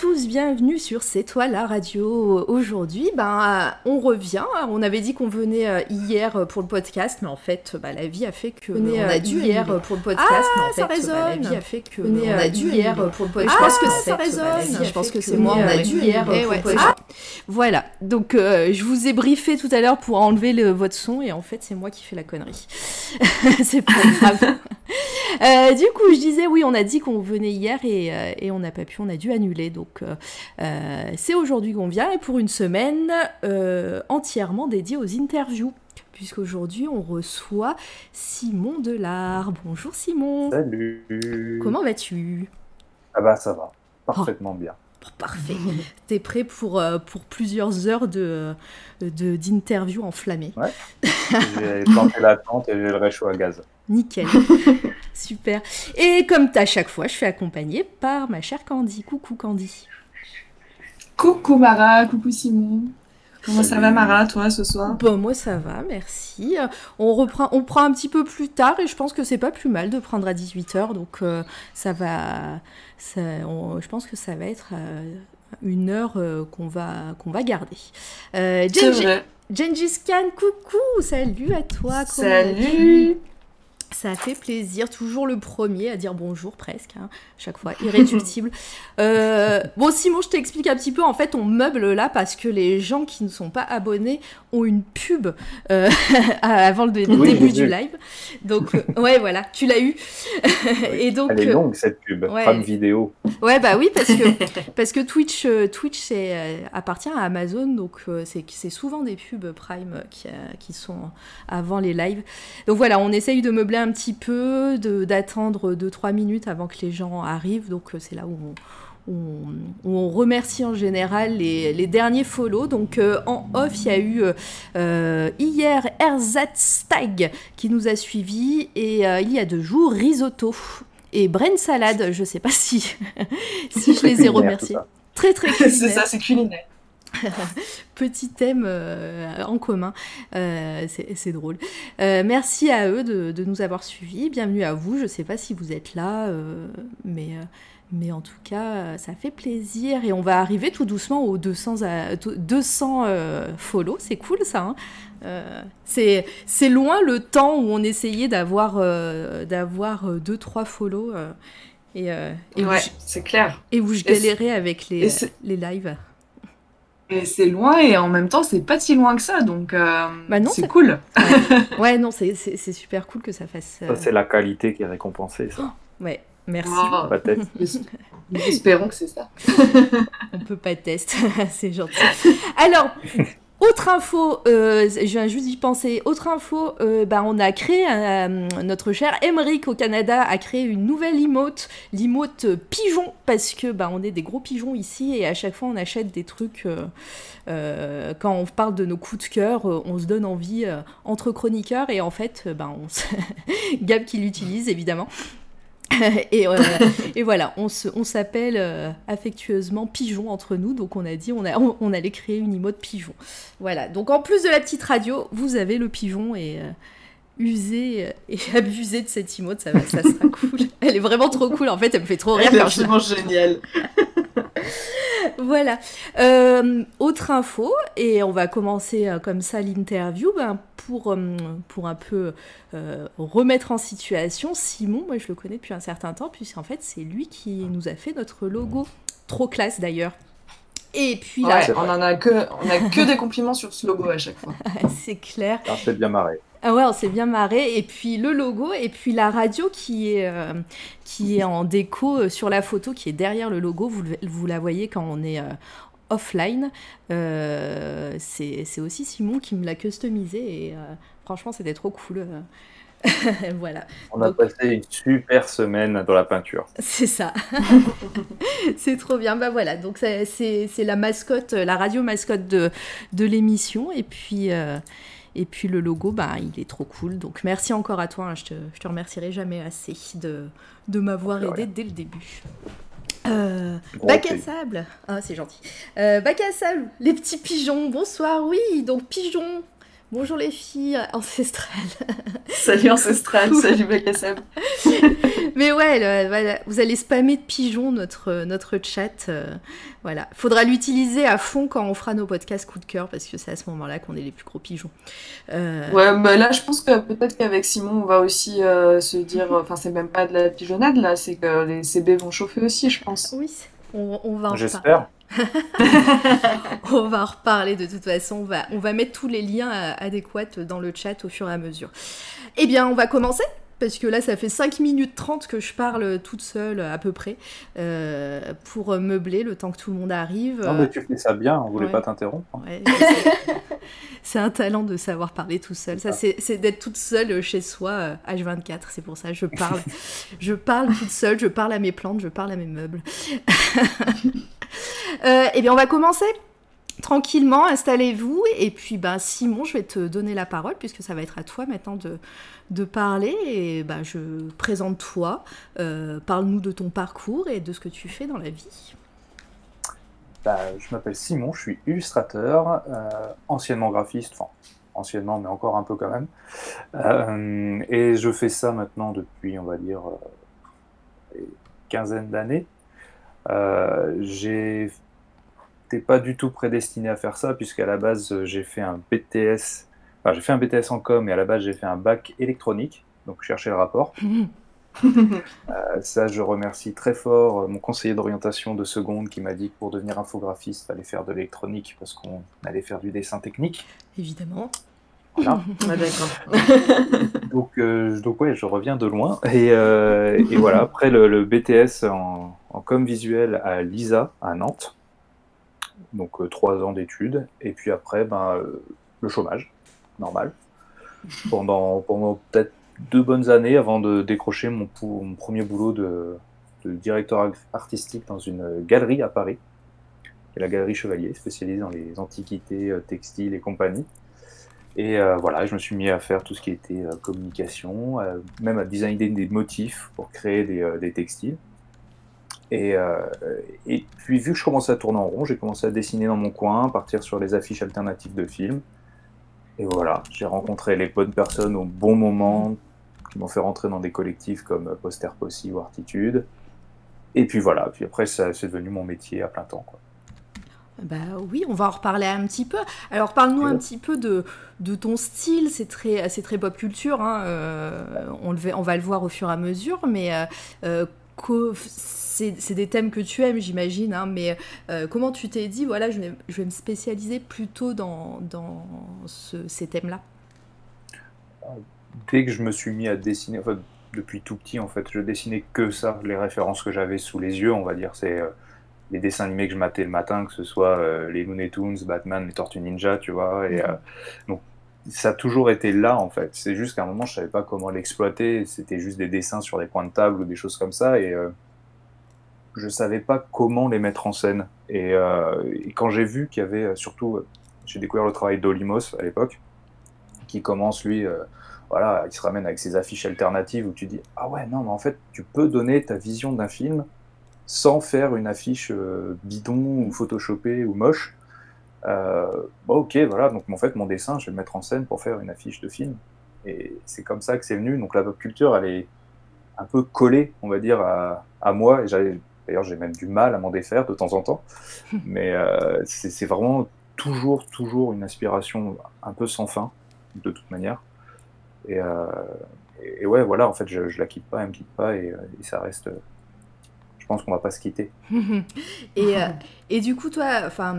tous, bienvenue sur C'est toi la radio. Aujourd'hui, ben, on revient. On avait dit qu'on venait euh, hier pour le podcast, mais en fait, bah, la vie a fait que on euh, a dû hier pour le podcast, Ah, mais en ça bah, la vie a fait que on a euh, dû hier pour le Ah, podcast. je pense que ça résonne. Je pense que c'est moi, on a dû hier pour le podcast. Voilà, donc euh, je vous ai briefé tout à l'heure pour enlever le- votre son et en fait c'est moi qui fais la connerie. c'est pas grave. Euh, du coup, je disais oui, on a dit qu'on venait hier et, euh, et on n'a pas pu, on a dû annuler. Donc euh, euh, c'est aujourd'hui qu'on vient et pour une semaine euh, entièrement dédiée aux interviews. Puisqu'aujourd'hui on reçoit Simon Delard. Bonjour Simon. Salut. Comment vas-tu? Ah bah ça va, parfaitement bien. Bon, Parfait. T'es prêt pour, pour plusieurs heures de, de, d'interviews enflammées. J'ai planté la tente et j'ai le réchaud à gaz. Nickel. Super. Et comme à chaque fois, je suis accompagnée par ma chère Candy. Coucou Candy. Coucou Mara, coucou Simon. Comment ça va Mara, toi, ce soir? Bon, moi ça va, merci. On reprend, on prend un petit peu plus tard et je pense que c'est pas plus mal de prendre à 18h. Donc euh, ça va, ça, on- je pense que ça va être euh, une heure euh, qu'on va, qu'on va garder. Euh, C'est Genji- vrai. Gengis Khan, coucou, salut à toi. Salut Ça fait plaisir, toujours le premier à dire bonjour presque, hein, chaque fois, irréductible. Euh, bon Simon, je t'explique un petit peu, en fait on meuble là parce que les gens qui ne sont pas abonnés ont une pub euh, avant le, le Oui, début du live. Donc euh, ouais voilà, tu l'as eu. Et donc Elle est euh, longue cette pub, ouais. Prime vidéo. Ouais, bah oui, parce que, parce que Twitch, Twitch appartient à Amazon, donc c'est, souvent des pubs Prime qui, qui sont avant les lives. Donc voilà, on essaye de meubler un petit peu, de, d'attendre 2-3 minutes avant que les gens arrivent, donc euh, c'est là où on, on, où on remercie en général les, les derniers follow. Donc euh, en off, il y a eu euh, euh, hier Erzatstag qui nous a suivis et euh, il y a deux jours Risotto. Et Brain Salad, je sais pas si, si je les ai remerciés. Très très C'est culinaire. ça, c'est culinaire. Petit thème euh, en commun, Euh, c'est drôle. Euh, merci à eux de, de nous avoir suivis. Bienvenue à vous. Je sais pas si vous êtes là, mais, mais en tout cas, ça fait plaisir. Et on va arriver tout doucement aux 200, à- tout- 200 euh, follow. C'est cool ça. hein. C'est loin le temps où on essayait d'avoir euh, d'avoir 2-3 follow. et, et, où Ouais, je, c'est clair. et où je galérais avec les, les lives. Et c'est loin et en même temps, c'est pas si loin que ça, donc euh, Bah c'est cool. Ouais, non, c'est- super cool que ça fasse. euh, Ça, c'est la qualité qui est récompensée, ça. Ouais, merci. Oh, nous espérons que c'est ça. On peut pas tester, c'est gentil. Alors, autre info, euh, je viens juste d'y penser. Autre info, euh, bah, on a créé, euh, notre cher Emeric au Canada a créé une nouvelle emote, l'emote pigeon, parce que bah, on est des gros pigeons ici et à chaque fois on achète des trucs. quand on parle de nos coups de cœur, on se donne envie entre chroniqueurs et en fait, bah, on. Gab qui l'utilise évidemment. et, voilà, on se- on s'appelle euh, affectueusement Pigeon entre nous, donc on a dit on, a, on, allait créer une emote Pigeon. Voilà, donc en plus de la petite radio, vous avez le Pigeon et euh, usez euh, et abusez de cette emote, ça, ça sera cool. Elle est vraiment trop cool, en fait, elle me fait trop rire je la absolument génial. voilà. Euh, autre info, et on va commencer euh, comme ça l'interview, ben, pour, euh, pour un peu remettre en situation, Simon, moi je le connais depuis un certain temps, puisqu'en fait c'est lui qui nous a fait notre logo. Trop classe d'ailleurs. Et puis là, Ouais, on en a que, on a que des compliments sur ce logo à chaque fois. c'est clair. Ah, c'est bien marré. Ah ouais, on s'est bien marré. Et puis le logo, et puis la radio qui est, euh, qui est en déco euh, sur la photo, qui est derrière le logo. Vous, la voyez quand on est euh, offline. Euh, c'est aussi Simon qui me l'a customisé. Et euh, franchement, c'était trop cool. voilà, On a Donc- passé une super semaine dans la peinture. c'est ça. c'est trop bien. Bah voilà, donc c'est la mascotte, la radio mascotte de, de l'émission. Et puis. euh, et puis le logo, bah, il est trop cool. Donc merci encore à toi. hein. Je, te, je te remercierai jamais assez de, de m'avoir aidé dès le début. Euh, bac à sable. Ah, c'est gentil. Euh, bac à sable, les petits pigeons. Bonsoir, oui. Donc, pigeons. Bonjour les filles ancestrales. Salut Ancestral, salut Bakassab. Mais ouais, le- voilà, vous allez spammer de pigeons notre, notre chat. euh, voilà. Faudra l'utiliser à fond quand on fera nos podcasts coup de cœur parce que c'est à ce moment-là qu'on est les plus gros pigeons. Euh, Ouais, bah là, je pense que peut-être qu'avec Simon, on va aussi euh, se dire. Enfin, c'est même pas de la pigeonnade là, c'est que les CB vont chauffer aussi, je pense. Oui, on, on va. J'espère. On va en reparler de toute façon. On va, on va mettre tous les liens euh, adéquats dans le chat au fur et à mesure. Eh bien, on va commencer. Parce que là, ça fait 5 minutes 30 que je parle toute seule, à peu près, euh, pour meubler le temps que tout le monde arrive. Non, mais tu fais ça bien, on voulait Ouais. pas t'interrompre. Ouais, sais. c'est un talent de savoir parler tout seul. Ça, c'est d'être toute seule chez soi, euh, H24. C'est pour ça je parle. je parle toute seule, je parle à mes plantes, je parle à mes meubles. Euh, eh bien, on va commencer tranquillement. Installez-vous. Et puis, ben, Simon, je vais te donner la parole puisque ça va être à toi maintenant de, parler. Et ben, je présente toi. Euh, Parle-nous de ton parcours et de ce que tu fais dans la vie. Bah, je m'appelle Simon, je suis illustrateur, euh, anciennement graphiste, enfin anciennement mais encore un peu quand même. Et je fais ça maintenant depuis, on va dire, une quinzaine d'années. Euh, j'étais pas du tout prédestiné à faire ça puisqu'à la base j'ai fait un BTS, enfin j'ai fait un BTS en com et à la base j'ai fait un bac électronique, donc je cherchais le rapport. Euh, ça, je remercie très fort euh, mon conseiller d'orientation de seconde qui m'a dit que pour devenir infographiste, il fallait faire de l'électronique parce qu'on allait faire du dessin technique. Évidemment. Voilà. Ah, donc, euh, donc ouais, je reviens de loin. Et, euh, et voilà, après le, le BTS en, en com visuel à l'ISA à Nantes, donc euh, trois ans d'études. Et puis après, ben, euh, le chômage, normal, pendant, pendant peut-être deux bonnes années avant de décrocher mon, premier boulot de, de directeur ar- artistique dans une galerie à Paris, qui est la Galerie Chevalier, spécialisée dans les antiquités, textiles et compagnie. Et euh, voilà, je me suis mis à faire tout ce qui était euh, communication, euh, même à designer des motifs pour créer des, euh, des textiles. Et, euh, et puis, vu que je commençais à tourner en rond, j'ai commencé à dessiner dans mon coin, partir sur les affiches alternatives de films. Et voilà, j'ai rencontré les bonnes personnes au bon moment, qui m'ont fait rentrer dans des collectifs comme Poster Possi ou Artitude. Et puis voilà, puis après, ça c'est devenu mon métier à plein temps. Quoi. Bah oui, on va en reparler un petit peu. Alors parle-nous un petit peu de, de ton style, c'est très, c'est très pop culture, hein, euh, on, le, va- on va le voir au fur et à mesure, mais euh, euh, c'est des thèmes que tu aimes, j'imagine, hein, mais euh, comment tu t'es dit, voilà, je vais, je vais me spécialiser plutôt dans, dans ce- ces thèmes-là? Dès que je me suis mis à dessiner, enfin, depuis tout petit en fait, je dessinais que ça, les références que j'avais sous les yeux, on va dire, c'est les dessins animés que je matais le matin, que ce soit euh, les Looney Tunes, Batman, les Tortues Ninja, tu vois, et euh, donc ça a toujours été là en fait. C'est juste qu'à un moment je savais pas comment l'exploiter, c'était juste des dessins sur des points de table ou des choses comme ça, et euh, je savais pas comment les mettre en scène. Et, euh, et quand j'ai vu qu'il y avait surtout, j'ai découvert le travail d'Olimos à l'époque, qui commence lui. voilà, il se ramène avec ses affiches alternatives où tu dis ah ouais non mais en fait tu peux donner ta vision d'un film sans faire une affiche euh, bidon ou photoshopée ou moche. Euh, bon, ok voilà. Donc en fait mon dessin je vais le mettre en scène pour faire une affiche de film. Et c'est comme ça que c'est venu. Donc la pop culture elle est un peu collée on va dire à, à moi. Et d'ailleurs j'ai même du mal à m'en défaire de temps en temps. Mais euh, c'est vraiment toujours toujours une aspiration un peu sans fin de toute manière. Et, euh, et- et ouais, voilà, en fait, je, je la quitte pas, elle me quitte pas, et, et ça reste. Je pense qu'on va pas se quitter. et, euh, et du coup, toi, enfin,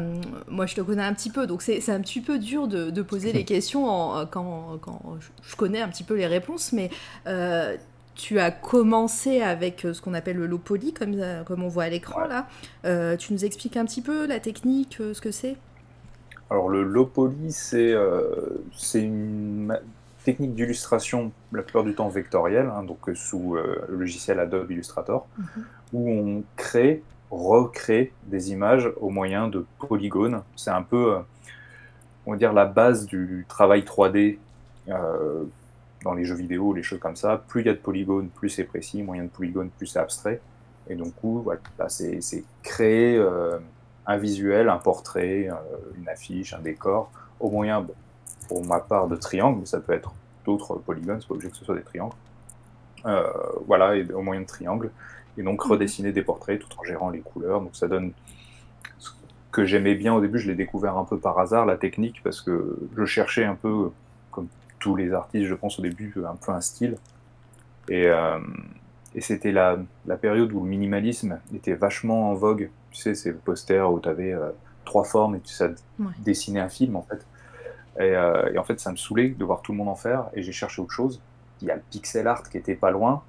moi je te connais un petit peu, donc c'est un petit peu dur de, de poser les questions en- quand, quand je, connais un petit peu les réponses, mais euh, tu as commencé avec euh, ce qu'on appelle le low poly, comme, comme on voit à l'écran Ouais. là. Euh, tu nous expliques un petit peu la technique, ce que c'est? Alors, le low poly, c'est euh, c'est une technique d'illustration, la plupart du temps vectorielle, hein, donc euh, sous euh, le logiciel Adobe Illustrator, Mhm. où on crée, recrée des images au moyen de polygones. C'est un peu, euh, on va dire, la base du travail 3D euh, dans les jeux vidéo, les choses comme ça. Plus il y a de polygones, plus c'est précis, a de polygones, plus c'est abstrait. Et donc, voilà, c'est créer un visuel, un portrait, une affiche, un décor, au moyen, pour ma part, de triangles, mais ça peut être d'autres polygones, c'est pas obligé que ce soit des triangles. voilà, et au moyen de triangles. Et donc mhm. redessiner des portraits tout en gérant les couleurs. Donc ça donne ce que j'aimais bien au début, je l'ai découvert un peu par hasard, la technique, parce que je cherchais un peu, comme tous les artistes, je pense au début, un peu un style. Et, euh, et c'était la, la, période où le minimalisme était vachement en vogue. Tu sais, ces posters où tu avais euh, trois formes et tu sais dessiner un film, en fait. Et, euh, et, en fait, ça me saoulait de voir tout le monde en faire, et j'ai cherché autre chose. Il y a le pixel art qui était pas loin,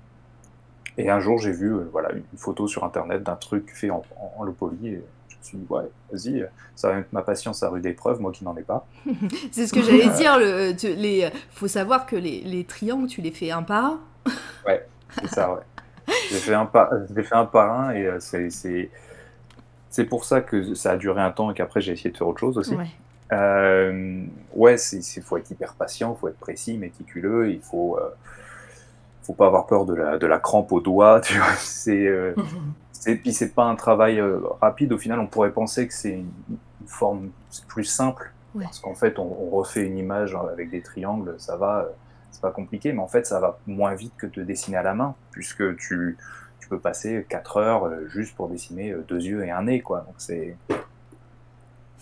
et un jour, j'ai vu voilà, une photo sur Internet d'un truc fait en, en, low poly, et je me suis dit, ouais, vas-y, ça va mettre ma patience à rude épreuve, moi qui n'en ai pas. c'est ce que j'allais dire, le, les, faut savoir que les, les, triangles, tu les fais un par un Ouais, c'est ça, ouais. J'ai fait, un par, fait un par un et euh, c'est, c'est pour ça que ça a duré un temps et qu'après j'ai essayé de faire autre chose aussi. Ouais, euh, ouais il faut être hyper patient, il faut être précis, méticuleux, il faut, euh, faut pas avoir peur de la, de la crampe au doigt. Tu vois, c'est, euh, puis c'est pas un travail rapide. Au final, on pourrait penser que c'est une, forme plus simple parce qu'en fait, on, on, refait une image avec des triangles, ça va c'est pas compliqué, mais en fait, ça va moins vite que de dessiner à la main, puisque tu, tu peux passer 4 heures euh, juste pour dessiner euh, deux yeux et un nez, quoi. Donc c'est.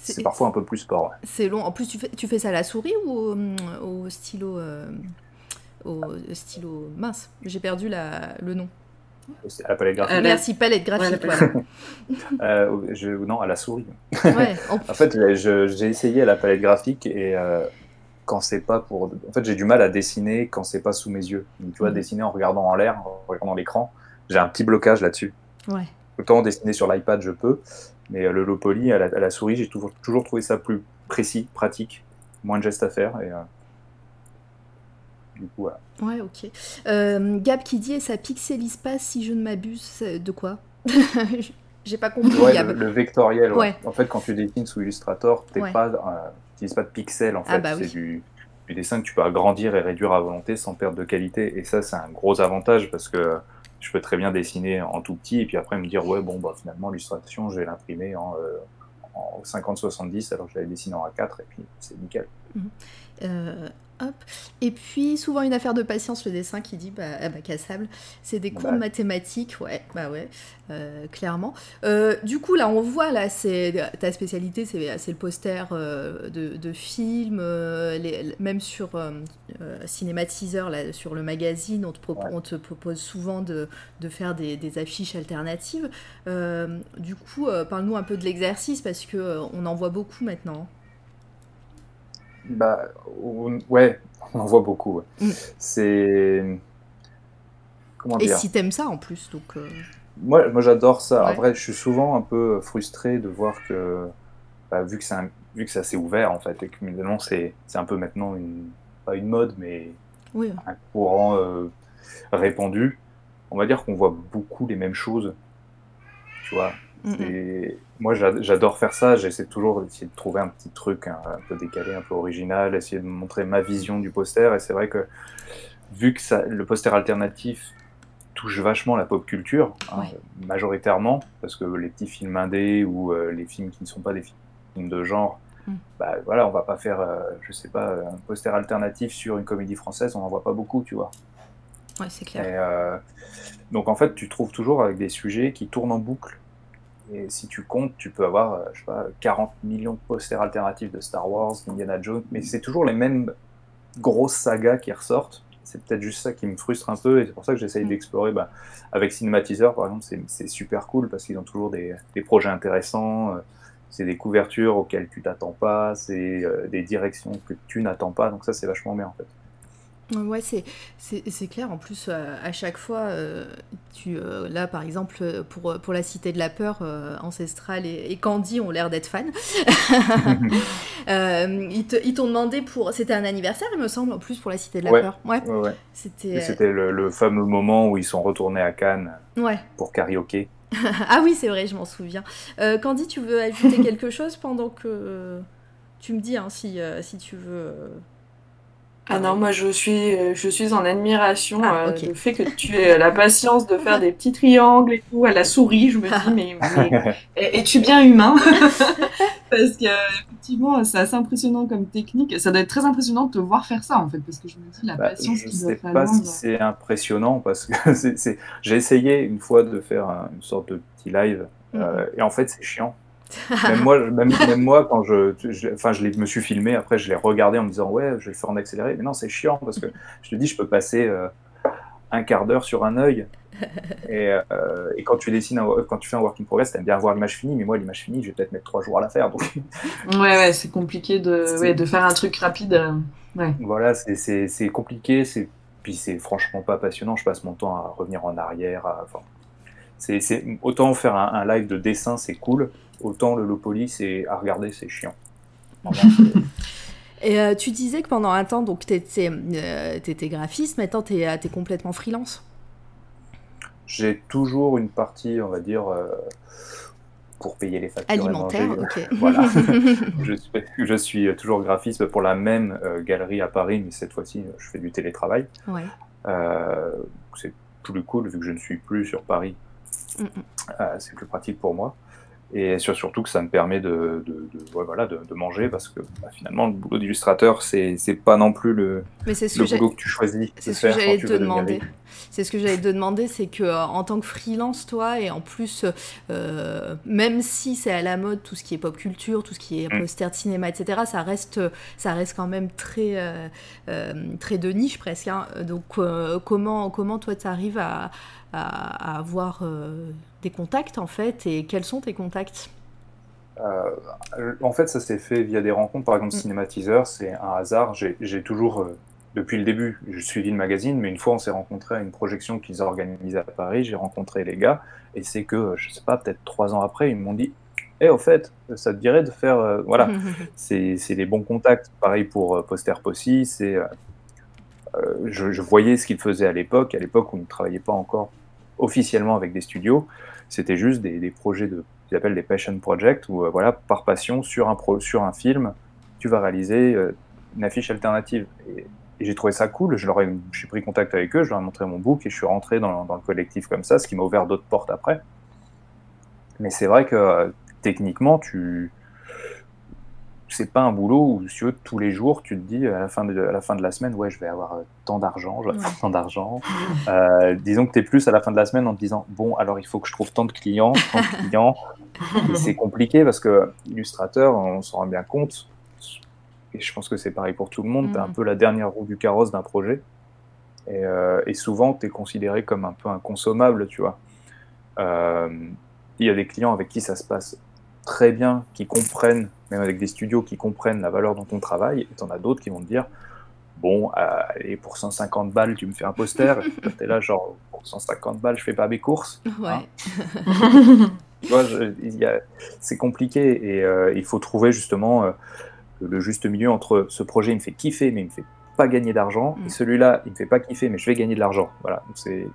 C'est parfois un peu plus sport. C'est long. En plus, tu fais, tu fais ça à la souris ou au, au stylo euh, Au stylo mince? J'ai perdu la, le nom. À la palette graphique. merci, palette graphique. je, non, à la souris. Ouais, en... en, fait, j'ai essayé à la palette graphique et quand c'est pas pour. En fait, j'ai du mal à dessiner quand c'est pas sous mes yeux. tu vois, mhm. dessiner en regardant en l'air, en regardant l'écran, j'ai un petit blocage là-dessus. Ouais. Autant dessiner sur l'iPad, je peux, mais euh, le low poly à la, souris, j'ai toujours, toujours trouvé ça plus précis, pratique, moins de gestes à faire. Et, euh, Du coup, voilà. Ouais, ok. Euh, Gab qui dit, et ça pixelise pas si je ne m'abuse, de quoi? J'ai pas compris. Ouais, le, vectoriel. Ouais. En fait, quand tu dessines sous Illustrator, t'es pas n'utilise pas de pixels en ah fait. Bah c'est du, dessin que tu peux agrandir et réduire à volonté sans perdre de qualité. Et ça, c'est un gros avantage parce que je peux très bien dessiner en tout petit et puis après me dire, ouais, bon, bah, finalement, l'illustration, je vais l'imprimer en, euh, en 50-70 alors que je l'avais dessiné en A4 et puis c'est nickel. Mhm. Euh, hop. Et puis, souvent une affaire de patience, le dessin qui dit bah, ah bah cassable, c'est des cours de mathématiques, ouais, bah ouais, euh, clairement. Euh, du coup, là, on voit, là, c'est ta spécialité, c'est le poster euh, de, de films, même sur Cinématiseur, là, sur le magazine, on te, on te propose souvent de, de faire des, des, affiches alternatives. du coup, parle-nous un peu de l'exercice, parce que on en voit beaucoup maintenant. Bah, ouais, on en voit beaucoup. Mm. C'est. Comment dire Et si t'aimes ça en plus, donc. Euh, moi, moi j'adore ça. Après, je suis souvent un peu frustré de voir que, bah, vu que c'est vu que c'est assez ouvert en fait, et que finalement c'est un peu maintenant une pas une mode, mais un courant euh, répandu. On va dire qu'on voit beaucoup les mêmes choses, tu vois. Et moi, j'adore faire ça. J'essaie toujours d'essayer de trouver un petit truc un, peu décalé, un peu original, essayer de montrer ma vision du poster. Et c'est vrai que, vu que ça, le poster alternatif touche vachement la pop culture, hein, majoritairement, parce que les petits films indés ou euh, les films qui ne sont pas des films de genre, mm. bah voilà, on va pas faire, euh, je sais pas, un poster alternatif sur une comédie française, on n'en voit pas beaucoup, tu vois. Ouais, c'est clair. Euh, donc en fait, tu trouves toujours avec des sujets qui tournent en boucle et si tu comptes, tu peux avoir, euh, je sais pas, 40 millions de posters alternatifs de Star Wars, Indiana Jones, mais c'est toujours les mêmes grosses sagas qui ressortent. C'est peut-être juste ça qui me frustre un peu, et c'est pour ça que j'essaye mm. d'explorer. Bah, avec Cinématiseur, par exemple, c'est super cool parce qu'ils ont toujours des, des, projets intéressants. Euh, c'est des couvertures auxquelles tu t'attends pas, c'est euh, des directions que tu n'attends pas, donc ça c'est vachement bien en fait. Ouais, c'est, c'est, clair. En plus, euh, à chaque fois, euh, tu, euh, là, par exemple, pour, pour la Cité de la Peur, Ancestral et, Candy ont l'air d'être fans. ils, t'ont demandé pour. C'était un anniversaire, il me semble, en plus, pour la Cité de la Peur. Ouais. ouais, C'était, c'était le, fameux moment où ils sont retournés à Cannes pour karaoké. ah oui, c'est vrai, je m'en souviens. Candy, tu veux ajouter quelque chose pendant que. Tu me dis hein, si, si tu veux. Ah non, moi je suis, euh, je suis en admiration Ah, euh, ok. du fait que tu aies la patience de faire des petits triangles et tout à la souris. Je me dis, mais, mais es- es-tu bien humain? Parce que effectivement, c'est assez impressionnant comme technique. Ça doit être très impressionnant de te voir faire ça en fait, parce que je me dis la Bah, patience je doit sais pas si c'est impressionnant parce que c'est- j'ai essayé une fois de faire un- une sorte de petit live euh, et en fait c'est chiant. Même moi, même, même moi quand je, je- enfin je me suis filmé, après je l'ai regardé en me disant ouais je vais le faire en accéléré, mais non c'est chiant parce que je te dis je peux passer euh, un quart d'heure sur un œil et, euh, et quand tu dessines, un- quand tu fais un work in progress, t'aimes bien voir l'image finie, mais moi l'image finie je vais peut-être mettre trois jours à la faire donc Ouais, ouais, c'est compliqué de, ouais, de faire un truc rapide. euh, Ouais. Voilà, c'est- compliqué, c'est puis c'est franchement pas passionnant. Je passe mon temps à revenir en arrière. à- Enfin, c'est c'est- autant faire un, un live de dessin, c'est cool. Autant le Lopoli, c'est à regarder, c'est chiant. C'est- Et euh, tu disais que pendant un temps, donc tu étais, graphiste, maintenant tu es, complètement freelance? J'ai toujours une partie, on va dire, euh, pour payer les factures. Alimentaire, manger. ok. Voilà. je, suis, je suis toujours graphiste pour la même euh, galerie à Paris, mais cette fois-ci, je fais du télétravail. ouais. Euh, c'est plus cool vu que je ne suis plus sur Paris. Mm, mm. Euh, c'est plus pratique pour moi. Et sur- surtout que ça me permet de, de, de- ouais, voilà, de, de manger parce que bah, finalement, le boulot d'illustrateur, c'est pas non plus le, Mais le que boulot que tu choisis C'est ce que j'allais te demander. C'est ce que j'allais te demander, c'est que euh, en tant que freelance, toi, et en plus, euh, même si c'est à la mode tout ce qui est pop culture, tout ce qui est Mm. poster de cinéma, etc., ça reste, ça reste quand même très, euh, très de niche presque. hein. Donc, comment, comment toi, tu arrives à, à- à avoir des contacts en fait, et quels sont tes contacts? Euh, en fait, ça s'est fait via des rencontres. Par exemple, Mm. Cinématiseur, c'est un hasard. J'ai toujours, euh, depuis le début, je suivi le magazine, mais une fois, on s'est rencontrés à une projection qu'ils organisaient à Paris. J'ai rencontré les gars, et c'est que, euh, je sais pas, peut-être trois ans après, ils m'ont dit Eh, au fait, ça te dirait de faire. euh, voilà, c'est c'est des bons contacts. Pareil pour Poster Possi, c'est. je, je voyais ce qu'ils faisaient à l'époque, à l'époque où ils ne travaillaient pas encore officiellement avec des studios. C'était juste des, projets de qu'ils appellent des passion projects où euh, voilà par passion sur un sur un film tu vas réaliser euh, une affiche alternative. Et, j'ai trouvé ça cool. Je leur ai j'ai pris contact avec eux je leur ai montré mon book et je suis rentré dans, dans le collectif comme ça ce qui m'a ouvert d'autres portes après. Mais c'est vrai que euh, techniquement tu c'est pas un boulot où si tu veux, tous les jours tu te dis à la fin de, à la fin de la semaine ouais je vais avoir euh, tant d'argent je vais avoir tant d'argent. Euh, disons que tu es plus à la fin de la semaine en te disant bon alors il faut que je trouve tant de clients tant de clients. C'est compliqué parce que illustrateur on s'en rend bien compte. Et je pense que c'est pareil pour tout le monde. Tu es un Mhm. peu la dernière roue du carrosse d'un projet. Et, euh, et souvent tu es considéré comme un peu inconsommable tu vois. Euh, il y a des clients avec qui ça se passe très bien qui comprennent même avec des studios qui comprennent la valeur dont on travaille et t'en as d'autres qui vont te dire bon, euh, allez, pour 150 balles, tu me fais un poster. T'es là, genre, pour 150 balles, je fais pas mes courses. Ouais. Hein c'est compliqué et euh, il faut trouver justement euh, le juste milieu entre ce projet, il me fait kiffer, mais il me fait pas gagner d'argent, Mm. et celui-là, il me fait pas kiffer, mais je vais gagner de l'argent. Voilà, c'est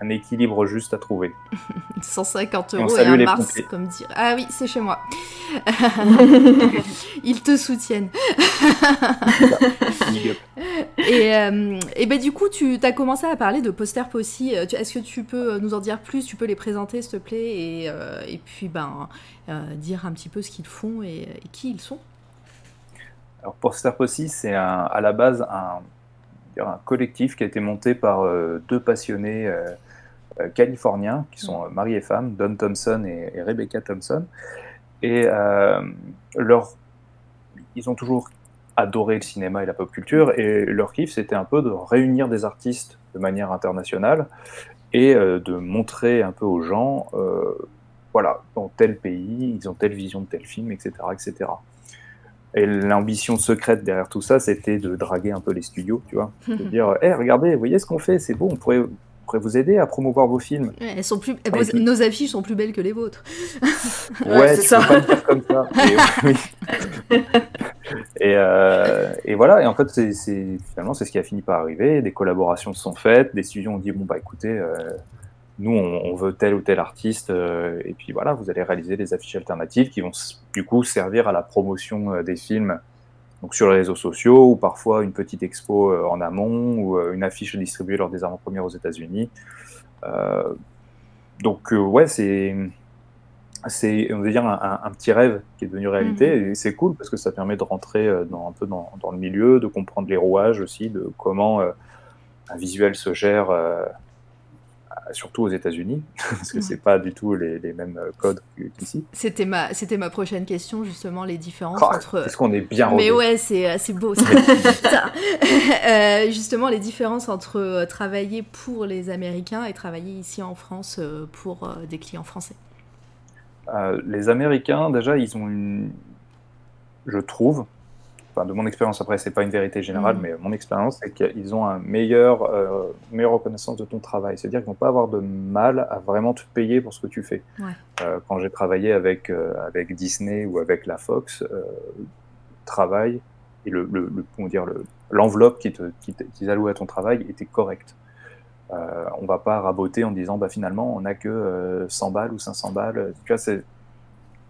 un équilibre juste à trouver. 150 Et on euros et, un les Mars, pompiers. comme dire. Ah oui, c'est chez moi. Ils te soutiennent. Et, euh, et ben du coup, tu as commencé à parler de Poster Possi. Euh, Est-ce que tu peux nous en dire plus? Tu peux les présenter, s'il te plaît, et, euh, et puis ben euh, dire un petit peu ce qu'ils font et, et qui ils sont? Alors Poster Posse, c'est à la base un, un collectif qui a été monté par euh, deux passionnés euh, euh, californiens, qui sont euh, mari et femme, Don Thompson et, et Rebecca Thompson. Et leur, ils ont toujours adoré le cinéma et la pop culture, et leur kiff, c'était un peu de réunir des artistes de manière internationale et de montrer un peu aux gens, euh, voilà, dans tel pays, ils ont telle vision de tel film, etc., etc. Et l'ambition secrète derrière tout ça, c'était de draguer un peu les studios, tu vois. De dire, hé, regardez, vous voyez ce qu'on fait, c'est beau, on pourrait, on pourrait vous aider à promouvoir vos films. Ouais, elles sont plus, Ouais, vos- c'est- nos affiches sont plus belles que les vôtres. Ouais, c'est tu ça. peux pas le dire comme ça. et, euh, et voilà, et en fait, c'est, finalement, c'est ce qui a fini par arriver. Des collaborations se sont faites, des studios ont dit, bon, bah écoutez, euh, nous, on, on veut tel ou tel artiste, euh, et puis voilà, vous allez réaliser des affiches alternatives qui vont du coup servir à la promotion euh, des films donc sur les réseaux sociaux, ou parfois une petite expo en amont, ou une affiche distribuée lors des avant-premières aux États-Unis. donc ouais, c'est c'est on va dire un, petit rêve qui est devenu réalité mhm. et c'est cool parce que ça permet de rentrer dans, un peu dans, dans, le milieu, de comprendre les rouages aussi, de comment un visuel se gère surtout aux États-Unis, parce que c'est pas du tout les, mêmes euh, codes qu'ici. C'était ma, c'était ma prochaine question justement les différences oh, entre. Est-ce qu'on est bien Mais ouais, c'est, euh, c'est beau. Ça. euh, justement, les différences entre travailler pour les Américains et travailler ici en France pour des clients français. les Américains, déjà, ils ont une, je trouve, de mon expérience après, c'est pas une vérité générale, mm. mais mon expérience, c'est qu'ils ont un meilleur, euh, meilleure reconnaissance de ton travail. C'est-à-dire qu'ils vont pas avoir de mal à vraiment te payer pour ce que tu fais. Euh, quand j'ai travaillé avec, euh, avec Disney ou avec la Fox, le travail et le, le, le dire, l'enveloppe qu'ils qui qui allouaient à ton travail était correcte. on va pas raboter en disant bah finalement on a que 100 balles ou 500 balles. Tu vois, c'est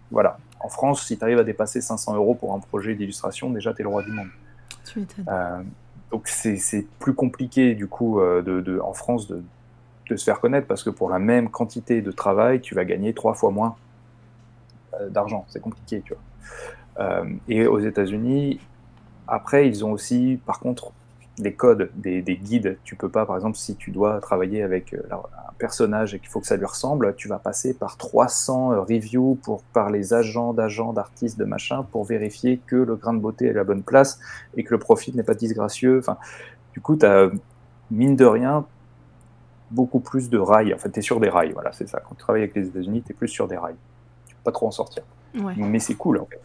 voilà, en France, si tu arrives à dépasser 500 euros pour un projet d'illustration, déjà, tu es le roi du monde. Euh, donc, c'est plus compliqué, du coup, euh, de, en France, de, se faire connaître parce que pour la même quantité de travail, tu vas gagner trois fois moins euh, d'argent. C'est compliqué, tu vois. et aux États-Unis, après, ils ont aussi, par contre, des codes, des, guides. Tu peux pas, par exemple, si tu dois travailler avec personnage et qu'il faut que ça lui ressemble, tu vas passer par 300 euh, reviews pour, par les agents d'agents, d'artistes, de machin, pour vérifier que le grain de beauté est à la bonne place et que le profil n'est pas disgracieux. Enfin, du coup, tu as, mine de rien, beaucoup plus de rails. En fait, tu es sur des rails, voilà, c'est ça. Quand tu travailles avec les États-Unis, tu es plus sur des rails. Tu peux pas trop en sortir. Mais c'est cool, en fait.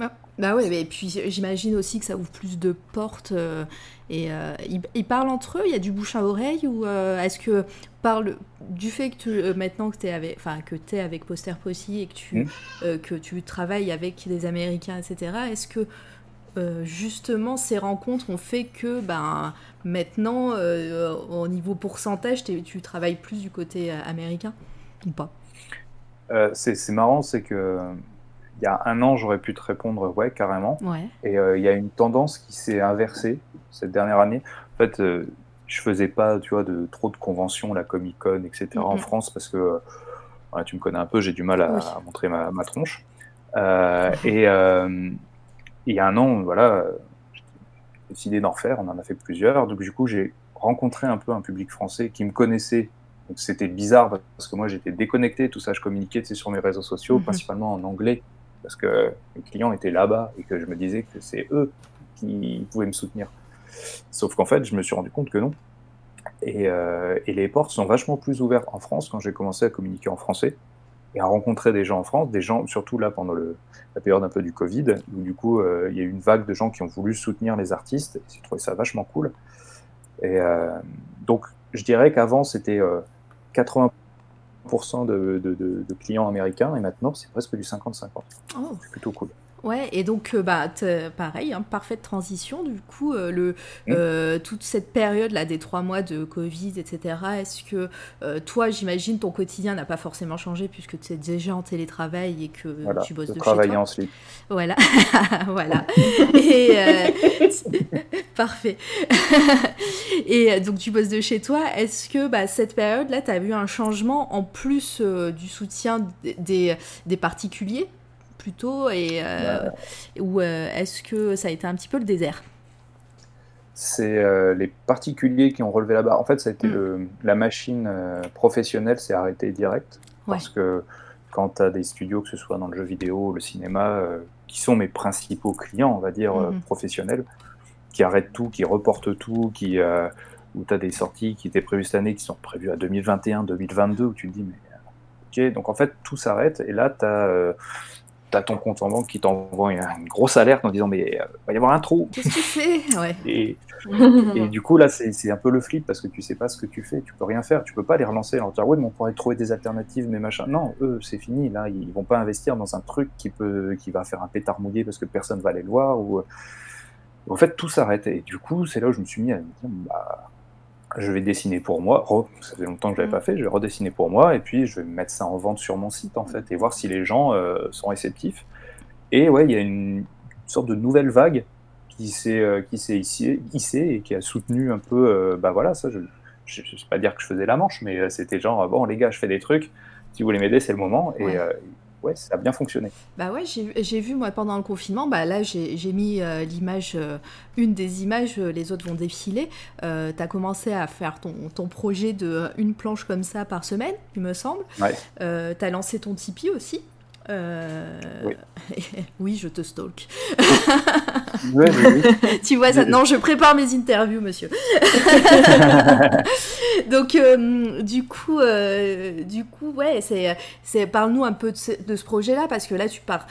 Ah, bah ouais, et puis j'imagine aussi que ça ouvre plus de portes. Euh, et euh, ils, parlent entre eux, il y a du bouche à oreille ou est-ce que parle du fait que tu, euh, maintenant que tu es avec, enfin que es avec Poster Posse et que tu, mmh. euh, que tu travailles avec des Américains, etc. Est-ce que euh, justement ces rencontres ont fait que ben maintenant au niveau pourcentage tu travailles plus du côté américain ou pas? C'est marrant, c'est que il y a un an j'aurais pu te répondre ouais carrément. Et il y a une tendance qui s'est inversée cette dernière année. En fait je faisais pas, tu vois, de trop de conventions, la Comic Con, etc. en France parce que tu me connais un peu, j'ai du mal à, montrer ma, tronche. Euh, et euh, il y a un an, voilà, j'ai décidé d'en refaire. On en a fait plusieurs. Donc du coup, j'ai rencontré un peu un public français qui me connaissait. C'était bizarre parce que moi j'étais déconnecté, tout ça, je communiquais sur mes réseaux sociaux, mhm. principalement en anglais, parce que les clients étaient là-bas et que je me disais que c'est eux qui pouvaient me soutenir. Sauf qu'en fait, je me suis rendu compte que non. Euh, et, les portes sont vachement plus ouvertes en France quand j'ai commencé à communiquer en français et à rencontrer des gens en France, des gens, surtout là pendant la période un peu du Covid, où du coup, euh, il y a eu une vague de gens qui ont voulu soutenir les artistes, j'ai trouvé ça vachement cool. Et euh, donc, je dirais qu'avant, c'était 80% de, de, clients américains, et maintenant, c'est presque du 50-50. C'est plutôt cool. Ouais, et donc, euh, bah, pareil, hein, parfaite transition, du coup, euh, le, euh, toute cette période-là des trois mois de Covid, etc., est-ce que toi, j'imagine, ton quotidien n'a pas forcément changé puisque tu es déjà en télétravail et que tu bosses de, chez toi en slip. Voilà, voilà. et, parfait. et donc, tu bosses de chez toi. Est-ce que bah, cette période-là, tu as vu un changement en plus du soutien des, des particuliers? Plutôt et euh, ou euh, est-ce que ça a été un petit peu le désert? C'est euh, les particuliers qui ont relevé la barre. En fait, ça a été mm. la machine professionnelle s'est arrêtée direct. Parce que quand tu as des studios, que ce soit dans le jeu vidéo, le cinéma, qui sont mes principaux clients, on va dire, mm-hmm. professionnels, qui arrêtent tout, qui reportent tout, qui, où tu as des sorties qui étaient prévues cette année, qui sont prévues à 2021, 2022, où tu te dis, mais ok, donc en fait, tout s'arrête. Et là, tu as tu ton compte en banque qui t'envoie une, grosse alerte en disant mais il euh, va y avoir un trou. Qu'est-ce que tu fais? Ouais. et, et, du coup là c'est un peu le flip parce que tu sais pas ce que tu fais, tu peux rien faire, tu peux pas les relancer en disant ouais mais on pourrait trouver des alternatives mais machin. Non, eux c'est fini là, ils vont pas investir dans un truc qui peut qui va faire un pétard mouillé parce que personne va aller le voir ou euh, en fait tout s'arrête et du coup c'est là où je me suis mis à me dire bah je vais dessiner pour moi. ça fait longtemps que je l'avais mm. pas fait. Je vais redessiner pour moi et puis je vais mettre ça en vente sur mon site en fait et voir si les gens euh, sont réceptifs. Et ouais, il y a une sorte de nouvelle vague qui s'est qui s'est hissée, et qui a soutenu un peu, bah voilà, ça, je ne sais pas dire que je faisais la manche, mais c'était genre, bon les gars, je fais des trucs, si vous voulez m'aider, c'est le moment. Et, ouais, ça a bien fonctionné. Bah ouais, j'ai vu moi pendant le confinement, bah là j'ai mis euh, l'image, euh, une des images, euh, les autres vont défiler. tu as commencé à faire ton, ton, projet de une planche comme ça par semaine, il me semble. Ouais. tu as lancé ton Tipeee aussi. Euh, oui. je te stalk. tu vois ça Non, je prépare mes interviews, monsieur. Donc, euh, du coup, euh, du coup, ouais, c'est, c'est parle-nous un peu de ce, de ce projet-là parce que là, tu pars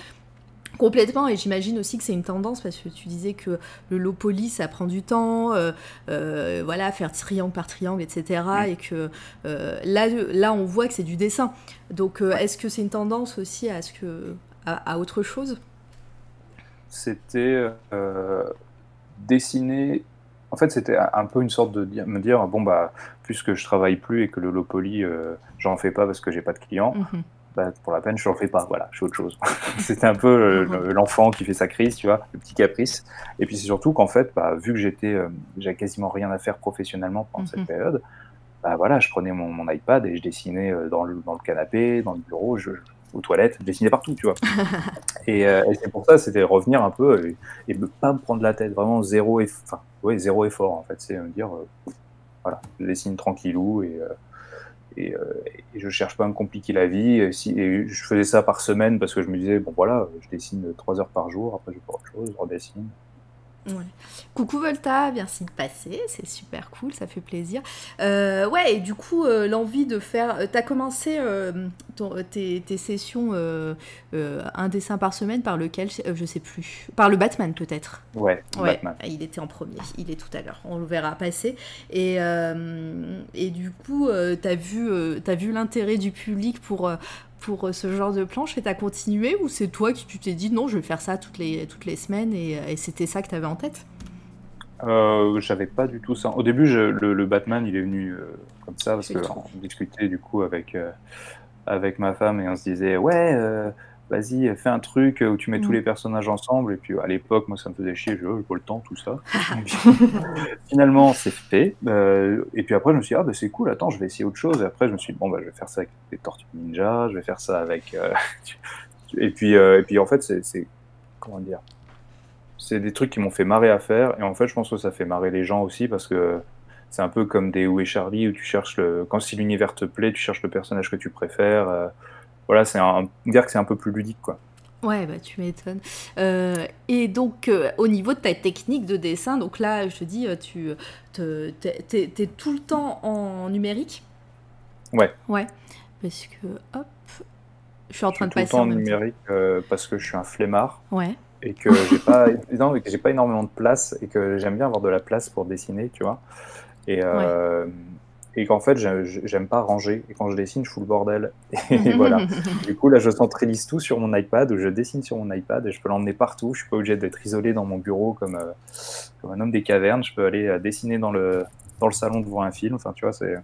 Complètement, et j'imagine aussi que c'est une tendance parce que tu disais que le low poly ça prend du temps, euh, euh, voilà, faire triangle par triangle, etc. Et que euh, là, là, on voit que c'est du dessin. Donc, est-ce que c'est une tendance aussi à, ce que, à, autre chose? C'était dessiner. En fait, c'était un peu une sorte de me dire bon, bah, puisque je travaille plus et que le low poly, j'en fais pas parce que j'ai pas de clients. Mhm bah, pour la peine, je n'en fais pas. Voilà, je fais autre chose. C'était un peu euh, mhm. l'enfant qui fait sa crise, tu vois, le petit caprice. Et puis c'est surtout qu'en fait, bah, vu que j'étais, euh, j'avais quasiment rien à faire professionnellement pendant cette mhm. période, bah voilà, je prenais mon, mon, iPad et je dessinais euh, dans le, dans le canapé, dans le bureau, je, aux toilettes, je dessinais partout, tu vois. et, c'est pour ça, c'était revenir un peu et, ne pas me prendre la tête, vraiment zéro, eff ouais, zéro effort en fait, c'est me dire, voilà, je dessine tranquillou et et, euh, et, je cherche pas à me compliquer la vie. Si, et je faisais ça par semaine parce que je me disais, bon voilà, je dessine trois heures par jour, après je fais autre chose, je redessine. Coucou Volta, merci de passer, c'est super cool, ça fait plaisir. Euh, ouais, et du coup, euh, l'envie de faire. Euh, tu as commencé tes, tes, sessions un dessin par semaine par lequel Je sais plus. Par le Batman peut-être Ouais, Batman. Il était en premier, il est tout à l'heure, on le verra passer. Et, et du coup, tu as vu, as vu l'intérêt du public pour, pour euh, ce genre de planche et t'as continué ou c'est toi qui tu t'es dit non je vais faire ça toutes les, toutes les semaines et, c'était ça que t'avais en tête? Euh, J'avais pas du tout ça. Au début le, Batman il est venu euh, comme ça parce qu'on discutait du coup avec, avec ma femme et on se disait ouais vas-y, fais un truc où tu mets tous mm. les personnages ensemble. Et puis à l'époque, moi, ça me faisait chier, je n'ai pas le temps, tout ça. finalement, c'est fait. Euh, et puis après, je me suis dit, ah, bah, c'est cool, attends, je vais essayer autre chose. Et après, je me suis dit, bon, bah, je vais faire ça avec des Tortues Ninja, je vais faire ça avec. Euh, et, puis, euh, et puis, en fait, c'est. Comment dire? C'est des trucs qui m'ont fait marrer à faire. Et en fait, je pense que ça fait marrer les gens aussi parce que c'est un peu comme des Où est Charlie où tu cherches le. Quand si l'univers te plaît, tu cherches le personnage que tu préfères voilà, c'est un, dire que c'est un peu plus ludique, quoi. Ouais, bah tu m'étonnes. Euh, et donc, euh, au niveau de ta technique de dessin, donc là, je te dis, euh, tu es, tout le temps en numérique? Ouais. Ouais, parce que, hop, je suis en train de passer tout le temps en, numérique parce que je suis un flemmard. Ouais. Et que j'ai pas, j'ai pas énormément de place et que j'aime bien avoir de la place pour dessiner, tu vois. Et, et qu'en fait j'aime pas ranger et quand je dessine je fous le bordel et voilà du coup là je centralise tout sur mon iPad ou je dessine sur mon iPad et je peux l'emmener partout je suis pas obligé d'être isolé dans mon bureau comme, euh, comme un homme des cavernes je peux aller euh, dessiner dans le dans le salon devant un film enfin tu vois c'est